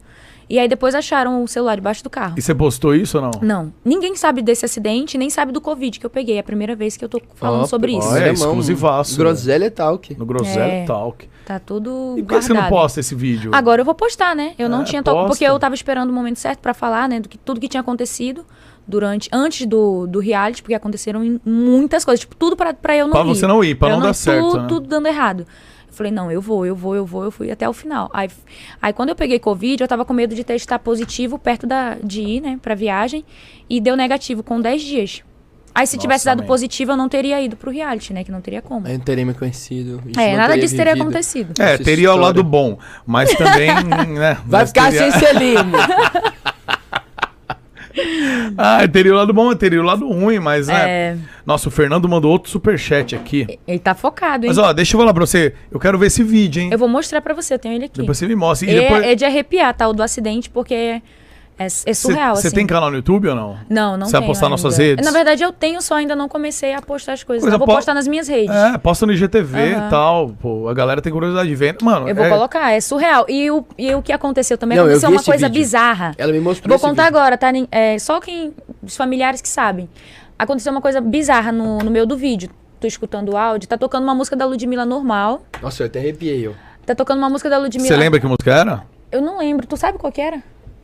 Speaker 3: E aí depois acharam o celular debaixo do carro.
Speaker 1: E você postou isso ou não?
Speaker 3: Não, ninguém sabe desse acidente, nem sabe do Covid que eu peguei. É a primeira vez que eu tô falando
Speaker 2: Ó,
Speaker 3: sobre isso.
Speaker 1: Olha,
Speaker 2: é,
Speaker 1: exclusivaço,
Speaker 2: Groselha Talk.
Speaker 1: No Groselha
Speaker 3: É.
Speaker 1: Talk.
Speaker 3: Tá tudo
Speaker 1: E por que você não posta esse vídeo?
Speaker 3: Agora eu vou postar, né? Eu não
Speaker 1: É,
Speaker 3: tinha tocado, porque
Speaker 1: posta.
Speaker 3: eu tava esperando o momento certo pra falar, né, do que tudo que tinha acontecido durante antes do, do reality, porque aconteceram muitas coisas, tipo, tudo pra, pra eu não
Speaker 1: Pra
Speaker 3: ir.
Speaker 1: você não ir, pra
Speaker 3: Eu
Speaker 1: não dar certo,
Speaker 3: Tudo,
Speaker 1: né?
Speaker 3: tudo dando errado. Eu falei, não, eu vou, eu vou, eu vou, eu fui até o final. Aí, aí quando eu peguei Covid, eu tava com medo de testar positivo perto da, de ir, né, pra viagem, e deu negativo com 10 dias. Aí se tivesse
Speaker 1: Nossa,
Speaker 3: dado
Speaker 1: man.
Speaker 3: positivo, eu não teria ido pro reality, né, que não teria como.
Speaker 2: Aí não teria me conhecido. isso
Speaker 3: É,
Speaker 2: não
Speaker 3: nada disso teria
Speaker 2: vivido.
Speaker 3: acontecido.
Speaker 1: É,
Speaker 2: Essa
Speaker 1: teria o
Speaker 2: história.
Speaker 1: lado bom, mas também, né?
Speaker 2: Vai ficar
Speaker 1: teria...
Speaker 2: sem selinho.
Speaker 1: Ah, teria o lado bom, teria o lado ruim, mas, né?
Speaker 3: É,
Speaker 1: Nossa, o Fernando mandou outro superchat aqui.
Speaker 3: ele tá focado, hein?
Speaker 1: Mas, ó, deixa eu falar pra você. Eu quero ver esse vídeo, hein?
Speaker 3: Eu vou mostrar pra você, eu tenho ele aqui.
Speaker 1: Depois você me mostra. E
Speaker 3: é,
Speaker 1: depois...
Speaker 3: é de arrepiar, tá? O do acidente, porque é, é, surreal,
Speaker 1: Você
Speaker 3: assim.
Speaker 1: tem canal no YouTube ou não?
Speaker 3: Não, não
Speaker 1: Você vai postar nas
Speaker 3: ainda.
Speaker 1: suas redes?
Speaker 3: Na verdade, eu tenho, só ainda não comecei a postar as coisas.
Speaker 1: Coisa
Speaker 3: Eu vou
Speaker 1: po-
Speaker 3: postar nas minhas redes.
Speaker 1: É, posta no IGTV e
Speaker 3: Aham.
Speaker 1: tal. Pô, a galera tem curiosidade de ver. Mano,
Speaker 3: Eu vou
Speaker 1: é...
Speaker 3: colocar, é surreal. E o, e o que aconteceu também,
Speaker 2: Não, eu
Speaker 3: aconteceu uma coisa
Speaker 2: vídeo.
Speaker 3: bizarra.
Speaker 2: Ela me mostrou
Speaker 3: Vou contar
Speaker 2: vídeo.
Speaker 3: agora, tá? É, só quem. Os familiares que sabem. Aconteceu uma coisa bizarra no, no meio do vídeo. Tô escutando o áudio, tá tocando uma música da Ludmilla normal.
Speaker 2: Nossa, eu até arrepiei, ó.
Speaker 3: Tá tocando uma música da Ludmilla.
Speaker 1: Você lembra que música era?
Speaker 3: Eu não lembro. Tu sabe qual que era?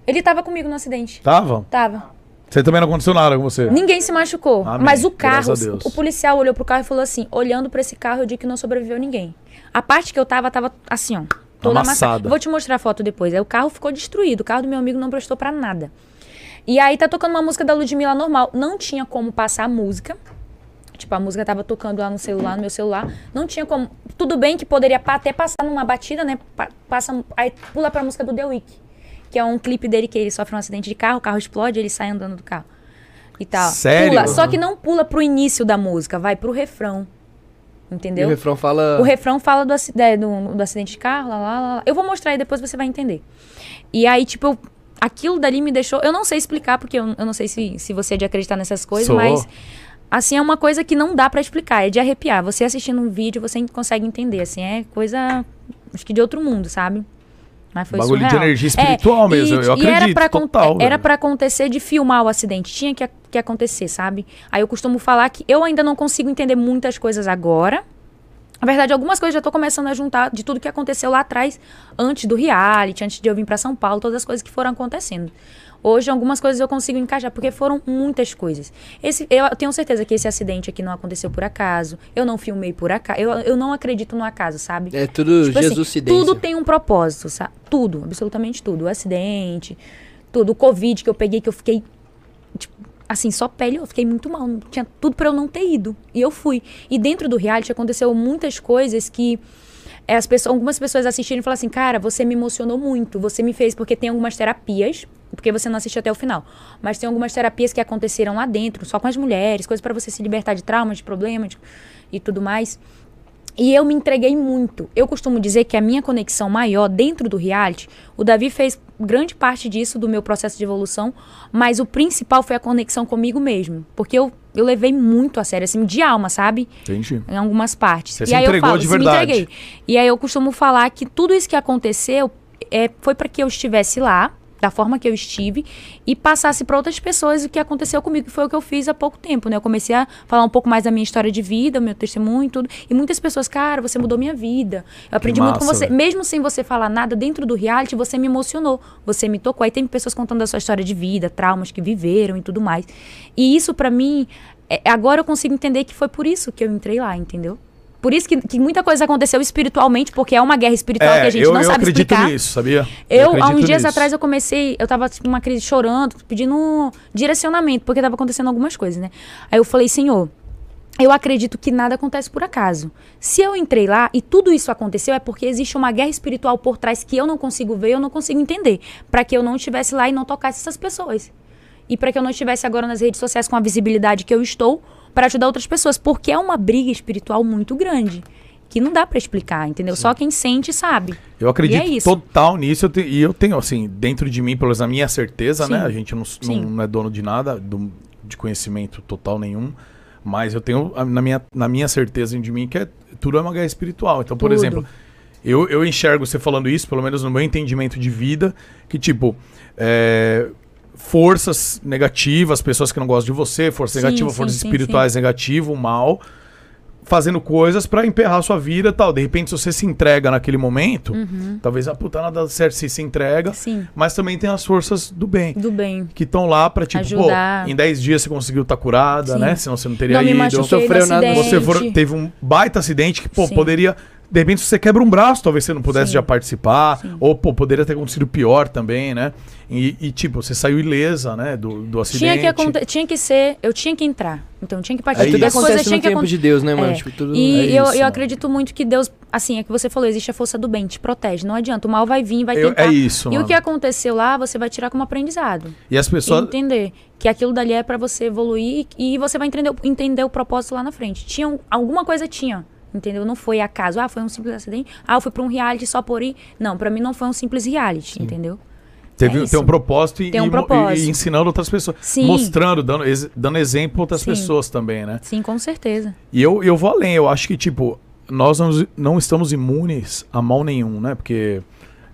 Speaker 3: Ele tava comigo no acidente.
Speaker 1: Tava?
Speaker 3: Tava.
Speaker 1: Você também não aconteceu nada com você?
Speaker 3: Ninguém se machucou.
Speaker 1: Amém.
Speaker 3: Mas o carro, o policial olhou pro carro e falou assim: olhando pra esse carro, eu digo que não sobreviveu ninguém. A parte que eu tava, tava assim, ó. Toda
Speaker 1: Amassada.
Speaker 3: amassada. Vou te mostrar a foto depois. Aí o carro ficou destruído. O carro do meu amigo não prestou pra nada. E aí tá tocando uma música da Ludmilla normal. Não tinha como passar a música. Tipo, a música tava tocando lá no celular, no meu celular. Não tinha como. Tudo bem que poderia até passar numa batida, né? Pa- Passa, aí pula pra música do The Week. Que é um clipe dele que ele sofre um acidente de carro, o carro explode, ele sai andando do carro. E tal.
Speaker 1: Sério?
Speaker 3: Pula. Só que não pula pro início da música, vai pro refrão.
Speaker 2: E
Speaker 3: Entendeu?
Speaker 2: o refrão fala.
Speaker 3: O refrão fala do, é, do, do acidente de carro, lá, lá, lá. Eu vou mostrar aí, depois você vai entender. E aí, tipo, eu- aquilo dali me deixou. Eu não sei explicar, porque eu, eu não sei se, se você é de acreditar nessas coisas,
Speaker 1: Sou.
Speaker 3: mas. Assim, é uma coisa que não dá pra explicar, é de arrepiar. Você assistindo um vídeo, você consegue entender, assim, é coisa, acho que de outro mundo, sabe? Mas foi
Speaker 1: Bagulho de
Speaker 3: surreal.
Speaker 1: energia espiritual mesmo, eu
Speaker 3: era
Speaker 1: acredito,
Speaker 3: pra acon-
Speaker 1: total,
Speaker 3: Era pra acontecer de filmar o acidente, tinha que, que acontecer, sabe? Aí eu costumo falar que eu ainda não consigo entender muitas coisas agora, na verdade, algumas coisas já tô começando a juntar de tudo que aconteceu lá atrás, antes do reality, antes de eu vir pra São Paulo, todas as coisas que foram acontecendo. Hoje, algumas coisas eu consigo encaixar, porque foram muitas coisas. Esse, eu tenho certeza que esse acidente aqui não aconteceu por acaso. Eu não filmei por acaso. Eu, eu não acredito no acaso, sabe?
Speaker 2: É tudo
Speaker 3: Tipo assim,
Speaker 2: Jesucidência.
Speaker 3: tudo tem um propósito, sabe? Tudo, absolutamente tudo. O acidente, tudo. O Covid que eu peguei, que eu fiquei, tipo, assim, só pele, eu fiquei muito mal. Tinha tudo pra eu não ter ido. E eu fui. E dentro do reality aconteceu muitas coisas que é, as pessoas, algumas pessoas assistiram e falaram assim, cara, você me emocionou muito, você me fez, porque tem algumas terapias, porque você não assistiu até o final, mas tem algumas terapias que aconteceram lá dentro, só com as mulheres, coisas pra você se libertar de traumas, de problemas de- e tudo mais. E eu me entreguei muito. Eu costumo dizer que a minha conexão maior dentro do reality, o Davi fez grande parte disso do meu processo de evolução, mas o principal foi a conexão comigo mesmo. Porque eu, eu levei muito a sério, assim, de alma, sabe?
Speaker 1: Entendi.
Speaker 3: Em algumas partes.
Speaker 1: Você
Speaker 3: e
Speaker 1: se
Speaker 3: aí
Speaker 1: entregou
Speaker 3: eu falo,
Speaker 1: de
Speaker 3: "Se me
Speaker 1: verdade."
Speaker 3: entreguei. E aí eu costumo falar que tudo isso que aconteceu é, foi para que eu estivesse lá, da forma que eu estive, e passasse para outras pessoas o que aconteceu comigo, que foi o que eu fiz há pouco tempo, né? Eu comecei a falar um pouco mais da minha história de vida, meu testemunho e tudo. E muitas pessoas, cara, você mudou minha vida. Eu aprendi muito com
Speaker 1: massa,
Speaker 3: você.
Speaker 1: velho.
Speaker 3: Mesmo sem você falar nada dentro do reality, você me emocionou. Você me tocou. Aí tem pessoas contando a sua história de vida, traumas que viveram e tudo mais. E isso pra mim, é- agora eu consigo entender que foi por isso que eu entrei lá, entendeu? Por isso que, que muita coisa aconteceu espiritualmente, porque é uma guerra espiritual que a gente
Speaker 1: eu,
Speaker 3: não
Speaker 1: eu
Speaker 3: sabe
Speaker 1: acredito
Speaker 3: explicar.
Speaker 1: nisso, sabia?
Speaker 3: Eu, há
Speaker 1: acredito
Speaker 3: uns dias
Speaker 1: nisso.
Speaker 3: atrás, eu comecei, eu tava tipo, numa crise chorando, pedindo direcionamento, porque tava acontecendo algumas coisas, né? Aí eu falei, Senhor, eu acredito que nada acontece por acaso. Se eu entrei lá e tudo isso aconteceu, é porque existe uma guerra espiritual por trás que eu não consigo ver, eu não consigo entender. Pra que eu não estivesse lá e não tocasse essas pessoas. E pra que eu não estivesse agora nas redes sociais com a visibilidade que eu estou, pra ajudar outras pessoas. Porque é uma briga espiritual muito grande. Que não dá pra explicar, entendeu? Só quem sente sabe.
Speaker 1: Eu acredito
Speaker 3: é
Speaker 1: total nisso. eu te- e eu tenho, assim, dentro de mim, pelo menos a minha certeza,
Speaker 3: Sim.
Speaker 1: né? A gente não, não-
Speaker 3: Sim.
Speaker 1: não é dono de nada, do- de conhecimento total nenhum. Mas eu tenho a- na minha, na minha certeza de mim que é, tudo é uma guerra espiritual. Então, por
Speaker 3: Tudo.
Speaker 1: exemplo, eu, eu enxergo você falando isso, pelo menos no meu entendimento de vida, que tipo. é, forças negativas, pessoas que não gostam de você, forças
Speaker 3: Sim,
Speaker 1: negativas,
Speaker 3: sim,
Speaker 1: forças
Speaker 3: sim,
Speaker 1: espirituais negativas, mal, fazendo coisas pra emperrar a sua vida e tal. De repente, se você se entrega naquele momento, talvez a puta nada certo se se entrega,
Speaker 3: Uhum. Sim,
Speaker 1: mas também tem as forças do bem.
Speaker 3: do bem.
Speaker 1: Que estão lá pra, tipo,
Speaker 3: Ajudar.
Speaker 1: pô, em 10 dias você conseguiu estar curada,
Speaker 3: Sim.
Speaker 1: né? Senão você não teria
Speaker 3: Não me
Speaker 1: ido.
Speaker 3: machuquei
Speaker 2: sofreu nada.
Speaker 1: Você for- teve um baita acidente que, pô,
Speaker 3: Sim.
Speaker 1: poderia. De repente, se você quebra um braço, talvez você não pudesse
Speaker 3: Sim.
Speaker 1: já participar.
Speaker 3: Sim.
Speaker 1: Ou, pô, poderia ter acontecido pior também, né? E, e, tipo, você saiu ilesa, né? Do, do acidente.
Speaker 3: Tinha que, tinha que ser, eu tinha que entrar. Então tinha que
Speaker 1: É
Speaker 3: partir.
Speaker 1: isso.
Speaker 2: Tudo
Speaker 3: As coisas
Speaker 2: acontece
Speaker 3: tinham
Speaker 2: no
Speaker 3: que
Speaker 2: tempo
Speaker 3: acontecer.
Speaker 2: de Deus, né, mano?
Speaker 3: É.
Speaker 2: Tipo, tudo...
Speaker 3: E
Speaker 1: É
Speaker 3: eu,
Speaker 1: isso,
Speaker 3: eu
Speaker 1: mano.
Speaker 3: acredito muito que Deus, assim, é que você falou, existe a força do bem, te protege. Não adianta, o mal vai vir, vai
Speaker 1: Eu-
Speaker 3: tentar.
Speaker 1: é isso,
Speaker 3: E
Speaker 1: mano.
Speaker 3: o que aconteceu lá, você vai tirar como aprendizado.
Speaker 1: E as
Speaker 3: E
Speaker 1: pessoas.
Speaker 3: entender que aquilo dali é pra você evoluir e você vai entender, o- entender o propósito lá na frente. Tinha um- alguma coisa tinha, entendeu? Não foi acaso. Ah, foi um simples acidente. Ah, eu fui pra um reality só por ir. Não, pra mim não foi um simples reality, entendeu?
Speaker 1: Teve,
Speaker 3: É
Speaker 1: tem um propósito e,
Speaker 3: Tem um
Speaker 1: mo- e-
Speaker 3: propósito.
Speaker 1: e ensinando outras pessoas.
Speaker 3: Sim.
Speaker 1: Mostrando, dando, ex- dando exemplo a outras
Speaker 3: Sim.
Speaker 1: pessoas também, né?
Speaker 3: Sim, com certeza.
Speaker 1: E eu, eu vou além, eu acho que, tipo, nós não, não estamos imunes a mal nenhum, né? Porque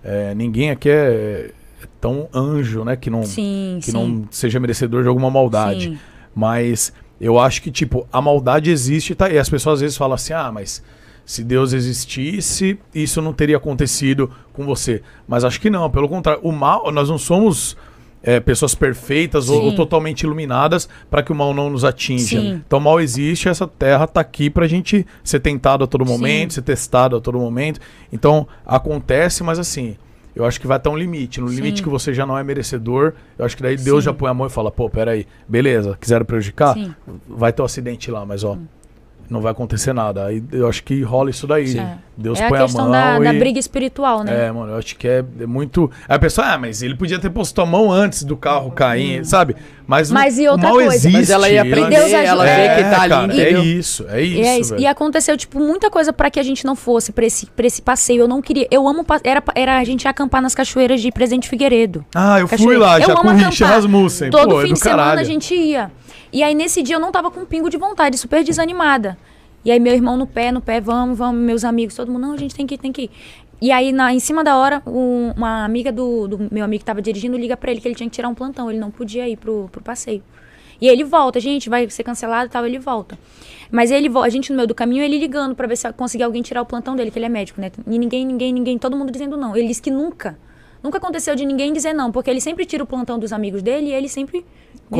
Speaker 1: é, ninguém aqui é, é tão anjo, né? Que não,
Speaker 3: Sim,
Speaker 1: que
Speaker 3: sim.
Speaker 1: não seja merecedor de alguma maldade.
Speaker 3: Sim.
Speaker 1: Mas eu acho que, tipo, a maldade existe tá? e as pessoas às vezes falam assim, ah, mas se Deus existisse, isso não teria acontecido com você. Mas acho que não, pelo contrário. O mal, nós não somos é, pessoas perfeitas ou,
Speaker 3: Sim.
Speaker 1: ou totalmente iluminadas para que o mal não nos atinja.
Speaker 3: Sim.
Speaker 1: Então, o mal existe, essa terra tá aqui pra gente ser tentado a todo
Speaker 3: Sim.
Speaker 1: momento, ser testado a todo momento. Então, acontece, mas assim, eu acho que vai estar um limite. No limite
Speaker 3: Sim.
Speaker 1: que você já não é merecedor, eu acho que daí Deus
Speaker 3: Sim.
Speaker 1: já põe a mão e fala, pô, peraí, beleza, quiseram prejudicar?
Speaker 3: Sim.
Speaker 1: Vai ter um acidente lá, mas ó, não vai acontecer nada. Aí eu acho que rola isso daí.
Speaker 3: É.
Speaker 1: Deus
Speaker 3: é
Speaker 1: põe
Speaker 3: a
Speaker 1: a,
Speaker 3: questão
Speaker 1: mão
Speaker 3: da, da
Speaker 1: e-
Speaker 3: briga espiritual, né?
Speaker 1: É, mano, eu acho que é, é muito. Aí a pessoa, ah, mas ele podia ter posto a mão antes do carro cair, sabe? Mas,
Speaker 3: Mas e
Speaker 1: o
Speaker 3: outra
Speaker 1: mal
Speaker 3: coisa?
Speaker 1: existe.
Speaker 2: Mas ela ia aprender,
Speaker 3: Deus
Speaker 2: ela vê
Speaker 1: É,
Speaker 2: que tá ali,
Speaker 1: cara, é
Speaker 2: entendeu?
Speaker 1: isso, é isso.
Speaker 3: E, é isso.
Speaker 1: velho.
Speaker 3: E aconteceu, tipo, muita coisa pra que a gente não fosse pra esse, pra esse passeio. Eu não queria. Eu amo. Era, era a gente acampar nas cachoeiras de Presidente Figueiredo.
Speaker 1: Ah, eu fui
Speaker 3: Cachoeira.
Speaker 1: lá
Speaker 3: Eu
Speaker 1: já
Speaker 3: amo
Speaker 1: com o
Speaker 3: acampar.
Speaker 1: Rich Rasmussen.
Speaker 3: Todo
Speaker 1: Pô, é
Speaker 3: fim
Speaker 1: do
Speaker 3: de semana
Speaker 1: caralho.
Speaker 3: a gente ia. E aí nesse dia eu não tava com um pingo de vontade, super desanimada. E aí meu irmão no pé, no pé, vamos, vamos, meus amigos, todo mundo, não, a gente tem que ir, tem que ir. E aí, na, em cima da hora, um- uma amiga do, do meu amigo que tava dirigindo liga pra ele que ele tinha que tirar um plantão, ele não podia ir pro, pro passeio. E ele volta, gente, vai ser cancelado e tal, ele volta. Mas ele a gente no meio do caminho, ele ligando pra ver se conseguia alguém tirar o plantão dele, que ele é médico, né? E ninguém, ninguém, ninguém, todo mundo dizendo não. Ele disse que nunca, nunca aconteceu de ninguém dizer não, porque ele sempre tira o plantão dos amigos dele e ele sempre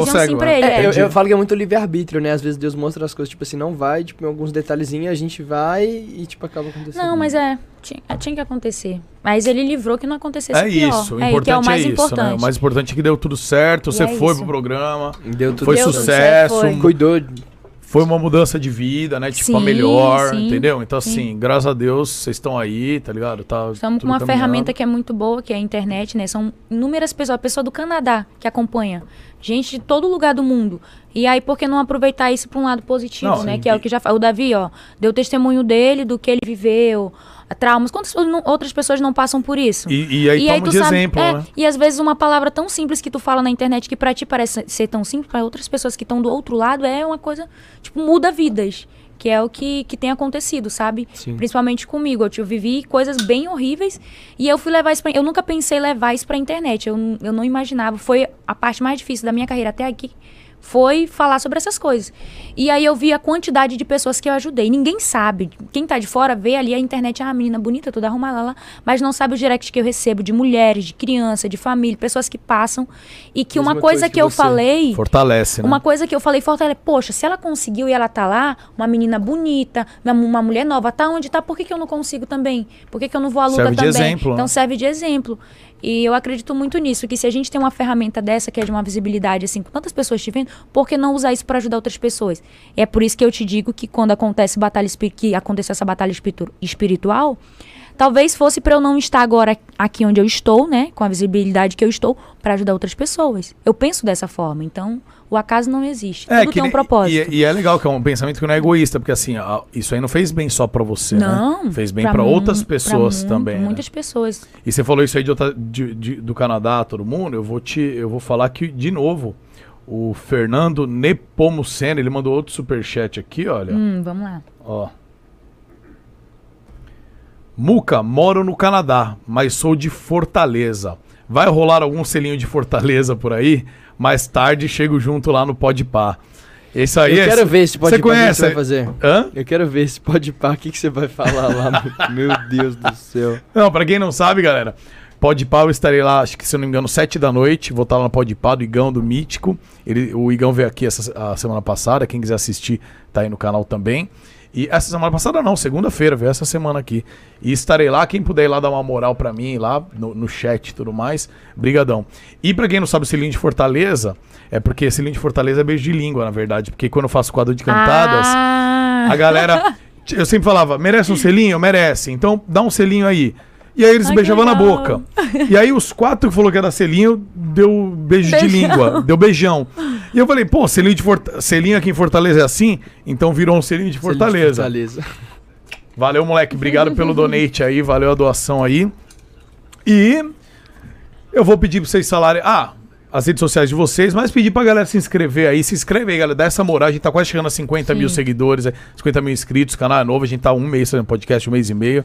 Speaker 1: Consegue,
Speaker 3: assim pra
Speaker 1: né?
Speaker 3: ele.
Speaker 2: É,
Speaker 3: é.
Speaker 2: eu, eu falo que é muito livre-arbítrio, né? Às vezes Deus mostra as coisas, tipo assim, não vai, tipo, em alguns detalhezinhos a gente vai e, tipo, acaba acontecendo.
Speaker 3: Não, mas é, tinha, tinha que acontecer. Mas ele livrou que não acontecesse
Speaker 1: É
Speaker 3: pior.
Speaker 1: isso, o
Speaker 3: é,
Speaker 1: importante
Speaker 3: que é o mais
Speaker 1: isso,
Speaker 3: importante.
Speaker 1: né? O mais importante é que deu tudo certo,
Speaker 3: E
Speaker 1: você
Speaker 3: é
Speaker 1: foi
Speaker 3: isso.
Speaker 1: pro programa,
Speaker 2: Deu tudo
Speaker 1: foi
Speaker 3: Deu
Speaker 1: sucesso,
Speaker 3: certo, foi.
Speaker 2: Cuidou.
Speaker 1: Foi uma mudança de vida, né? Tipo, a
Speaker 3: Sim,
Speaker 1: melhor,
Speaker 3: sim,
Speaker 1: entendeu? Então,
Speaker 3: sim.
Speaker 1: assim, graças a Deus, vocês estão aí, tá ligado? Tá
Speaker 3: Estamos com uma ferramenta que é muito boa, que é a internet, né? São inúmeras pessoas, a pessoa do Canadá que acompanha, gente de todo lugar do mundo. E aí, por que não aproveitar isso para um lado positivo,
Speaker 1: Não,
Speaker 3: né? Que é o que já o Davi, ó, deu testemunho dele, do que ele viveu, traumas. Quantas outras pessoas não passam por isso?
Speaker 1: E, e aí toma de exemplo,
Speaker 3: é,
Speaker 1: né?
Speaker 3: E às vezes uma palavra tão simples que tu fala na internet que pra ti parece ser tão simples, para outras pessoas que estão do outro lado é uma coisa, tipo, muda vidas. Que é o que, que tem acontecido, sabe?
Speaker 2: Sim.
Speaker 3: Principalmente comigo. Eu, vivi coisas bem horríveis e eu fui levar isso pra, Eu nunca pensei levar isso pra internet. Eu, eu não imaginava. Foi a parte mais difícil da minha carreira até aqui. Foi falar sobre essas coisas. E aí eu vi a quantidade de pessoas que eu ajudei. Ninguém sabe. Quem tá de fora vê ali a internet, ah, menina bonita, toda arrumada lá, mas não sabe os directs que eu recebo de mulheres, de criança, de família, pessoas que passam. E que
Speaker 2: Mesma
Speaker 3: uma coisa
Speaker 2: coisa
Speaker 3: que,
Speaker 2: que
Speaker 3: eu falei.
Speaker 1: Fortalece, né?
Speaker 3: Uma coisa que eu falei fortalece, poxa, se ela conseguiu e ela tá lá, uma menina bonita, uma, uma mulher nova, tá onde tá, por que, que eu não consigo também? Por que, que eu não vou à luta
Speaker 1: Serve de
Speaker 3: também?
Speaker 1: exemplo, né?
Speaker 3: Então serve de exemplo. E eu acredito muito nisso, que se a gente tem uma ferramenta dessa, que é de uma visibilidade, assim, com tantas pessoas te vendo, por que não usar isso para ajudar outras pessoas? E é por isso que eu te digo que quando acontece batalha que aconteceu essa batalha espiritu- espiritual, talvez fosse para eu não estar agora aqui onde eu estou, né, com a visibilidade que eu estou, para ajudar outras pessoas. Eu penso dessa forma, então o acaso não existe. Tudo
Speaker 1: que
Speaker 3: tem um propósito.
Speaker 1: E, e é legal que é um pensamento que não é egoísta, porque assim, isso aí não fez bem só pra você,
Speaker 3: não,
Speaker 1: né? Fez bem
Speaker 3: mu-
Speaker 1: outras pessoas também. né?
Speaker 3: Muitas pessoas.
Speaker 1: E você falou isso aí de outra- de- de- do Canadá, todo mundo. Eu vou te, eu vou falar que de novo o Fernando Nepomuceno, ele mandou outro superchat aqui, olha.
Speaker 3: Hum, vamos lá.
Speaker 1: Ó. Muca, moro no Canadá, mas sou de Fortaleza. Vai rolar algum selinho de Fortaleza por aí? Mais tarde chego junto lá no Podpah. Esse aí
Speaker 2: Eu
Speaker 1: é-
Speaker 2: quero ver esse pode
Speaker 1: Você conhece?
Speaker 2: que você vai fazer.
Speaker 1: Hã?
Speaker 2: Eu quero ver esse pode pá, o que, que você vai falar lá. meu- Deus do céu.
Speaker 1: Não, pra quem não sabe, galera, Podpah eu estarei lá, acho que se eu não me engano, sete da noite. Vou estar lá no Podpah do Igão, do Mítico. Ele, o Igão veio aqui essa a semana passada. Quem quiser assistir, tá aí no canal também. E essa semana passada não, segunda-feira, veio essa semana aqui. E estarei lá, quem puder ir lá dar uma moral pra mim, lá no, no chat e tudo mais, brigadão. E pra quem não sabe o selinho de Fortaleza, é porque selinho de Fortaleza é beijo de língua, na verdade. Porque quando eu faço quadro de cantadas,
Speaker 3: Ah,
Speaker 1: a galera. Eu sempre falava, merece um selinho? Merece. Então dá um selinho aí. E aí eles
Speaker 3: Ai,
Speaker 1: beijavam na boca. E aí os quatro que falou que era selinho, deu beijo de
Speaker 3: Beijão.
Speaker 1: língua, deu beijão. E eu falei, pô, selinho, de Forta- selinho aqui em Fortaleza é assim? Então virou um selinho de Fortaleza.
Speaker 2: Fortaleza.
Speaker 1: Valeu, moleque. Obrigado pelo donate aí, valeu a doação aí. E eu vou pedir pra vocês falarem. Ah, as redes sociais de vocês, mas pedir pra galera se inscrever aí. Se inscreve aí, galera. Dá essa moral. A gente tá quase chegando a 50 mil
Speaker 3: Sim.
Speaker 1: seguidores, é, 50 mil inscritos. O canal é novo. A gente tá um mês fazendo podcast, um mês e meio.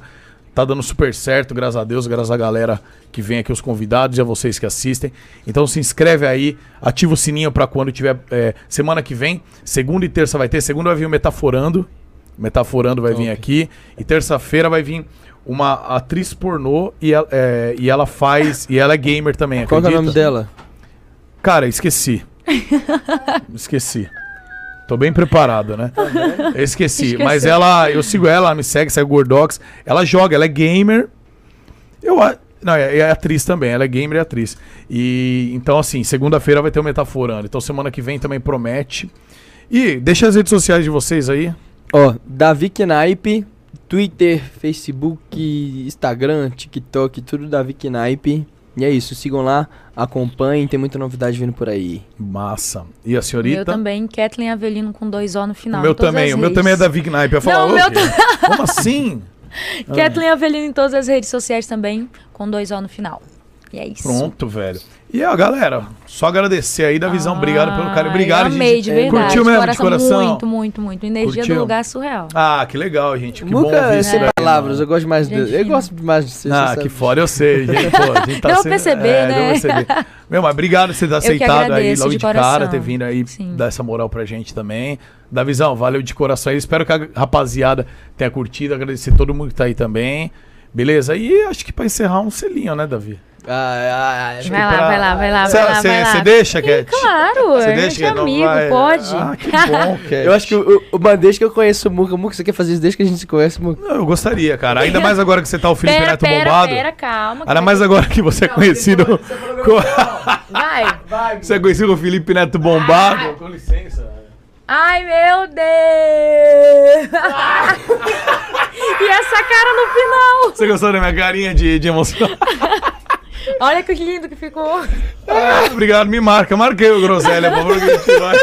Speaker 1: Tá dando super certo, graças a Deus, graças a galera que vem aqui, os convidados e a vocês que assistem. Então se inscreve aí, ativa o sininho pra quando tiver. é, semana que vem, segunda e terça vai ter. Segunda vai vir o Metaforando, Metaforando vai vir aqui. E terça-feira vai vir uma atriz pornô e ela, é, e ela faz. e ela é gamer também,
Speaker 2: Qual que é o nome
Speaker 1: acredita?
Speaker 2: dela?
Speaker 1: Cara, esqueci. esqueci. Tô bem preparado, né? Eu esqueci. Mas ela, eu sigo ela, ela me segue, segue o Gordox. Ela joga, ela é gamer. Eu não, é, é atriz também, ela é gamer e atriz. E então assim, segunda-feira vai ter o Metaforando. Então semana que vem também promete. E deixa as redes sociais de vocês aí.
Speaker 2: Ó, Davi Knipe, Twitter, Facebook, Instagram, TikTok, tudo Davi Knipe. E é isso, sigam lá, acompanhem, tem muita novidade vindo por aí.
Speaker 1: Massa. E a
Speaker 3: Eu
Speaker 1: senhorita?
Speaker 3: também, Kathleen Avelino com dois O no final.
Speaker 1: O meu também, o meu também é da Vig Knipe. Eu falo,
Speaker 3: meu
Speaker 1: como assim?
Speaker 3: Kathleen Avelino em todas as redes sociais também, com dois O no final. E é isso.
Speaker 1: Pronto, velho. E a galera, só agradecer aí da visão. Obrigado pelo carinho.
Speaker 3: Ai,
Speaker 1: Obrigado,
Speaker 3: eu amei,
Speaker 1: gente.
Speaker 3: de verdade.
Speaker 1: Curtiu mesmo, de coração?
Speaker 3: Muito, muito, muito. Energia
Speaker 1: Curtiu?
Speaker 3: do lugar surreal.
Speaker 1: Ah, que legal, gente. Que bom
Speaker 2: Muca,
Speaker 1: ouvir isso
Speaker 2: sem
Speaker 1: daí,
Speaker 2: palavras, eu gosto mais de.
Speaker 3: Gente
Speaker 2: Eu gosto demais de você.
Speaker 1: Ah, que fora, eu sei, gente. Pô, a gente tá
Speaker 3: Deu
Speaker 1: sendo-
Speaker 3: perceber,
Speaker 1: é,
Speaker 3: né?
Speaker 1: Perceber. Meu, mas obrigado por você ter aceitado aí logo
Speaker 3: de
Speaker 1: de, cara,
Speaker 3: coração.
Speaker 1: ter vindo aí
Speaker 3: Sim.
Speaker 1: dar essa moral pra gente também. Da visão, valeu de coração aí. Espero que a rapaziada tenha curtido. Agradecer todo mundo que tá aí também. Beleza? E acho que pra encerrar um selinho, né, Davi?
Speaker 2: Ah, ah,
Speaker 3: Vai lá, vai lá, vai lá,
Speaker 1: Cê-
Speaker 3: vai lá,
Speaker 1: cê-
Speaker 3: vai lá.
Speaker 1: cê deixa, Cat?
Speaker 3: Claro,
Speaker 1: Você
Speaker 3: a
Speaker 1: deixa
Speaker 3: é
Speaker 1: que não
Speaker 3: amigo,
Speaker 1: vai-
Speaker 3: pode.
Speaker 1: Ah, que bom, Cat.
Speaker 2: eu acho que o, o, desde que eu conheço o Muca, Muca, você quer fazer isso desde que a gente se conhece, Muca?
Speaker 1: Não, eu gostaria, cara. Ainda mais agora que você tá o Felipe
Speaker 3: Pera,
Speaker 1: Neto
Speaker 3: pera,
Speaker 1: bombado.
Speaker 3: pera, calma.
Speaker 1: Ainda
Speaker 3: vai
Speaker 1: mais agora que você é conhecido. co-
Speaker 3: Vai.
Speaker 1: Você é conhecido como Felipe Neto bombado. Com licença.
Speaker 3: Ai, meu Deus! e essa cara no final?
Speaker 1: Você gostou da minha carinha de, de emoção?
Speaker 3: Olha que lindo que ficou.
Speaker 1: Ah, obrigado, me marca. Marquei o Groselha, por favor.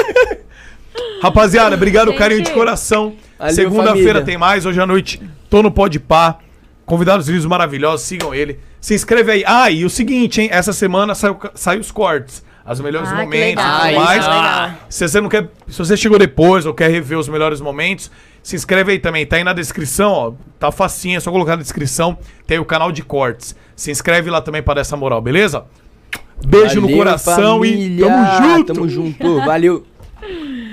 Speaker 1: Rapaziada, obrigado,
Speaker 3: Gente.
Speaker 1: carinho de coração. Segunda-feira tem mais, hoje à noite tô no Pode Pá. Convidados vídeos maravilhosos, sigam ele. Se inscreve aí. Ah, e o seguinte, hein? Essa semana saiu, saiu os cortes. As melhores
Speaker 3: Ah,
Speaker 1: momentos e tudo
Speaker 2: Ah,
Speaker 1: mais.
Speaker 2: é legal.
Speaker 1: Se você não quer. Se você chegou depois ou quer rever os melhores momentos, se inscreve aí também. Tá aí na descrição, ó. Tá facinho, é só colocar na descrição. Tem o canal de cortes. Se inscreve lá também para dar essa moral, beleza? Beijo no
Speaker 2: Valeu,
Speaker 1: coração e
Speaker 2: família.
Speaker 1: tamo junto!
Speaker 2: Tamo junto, valeu.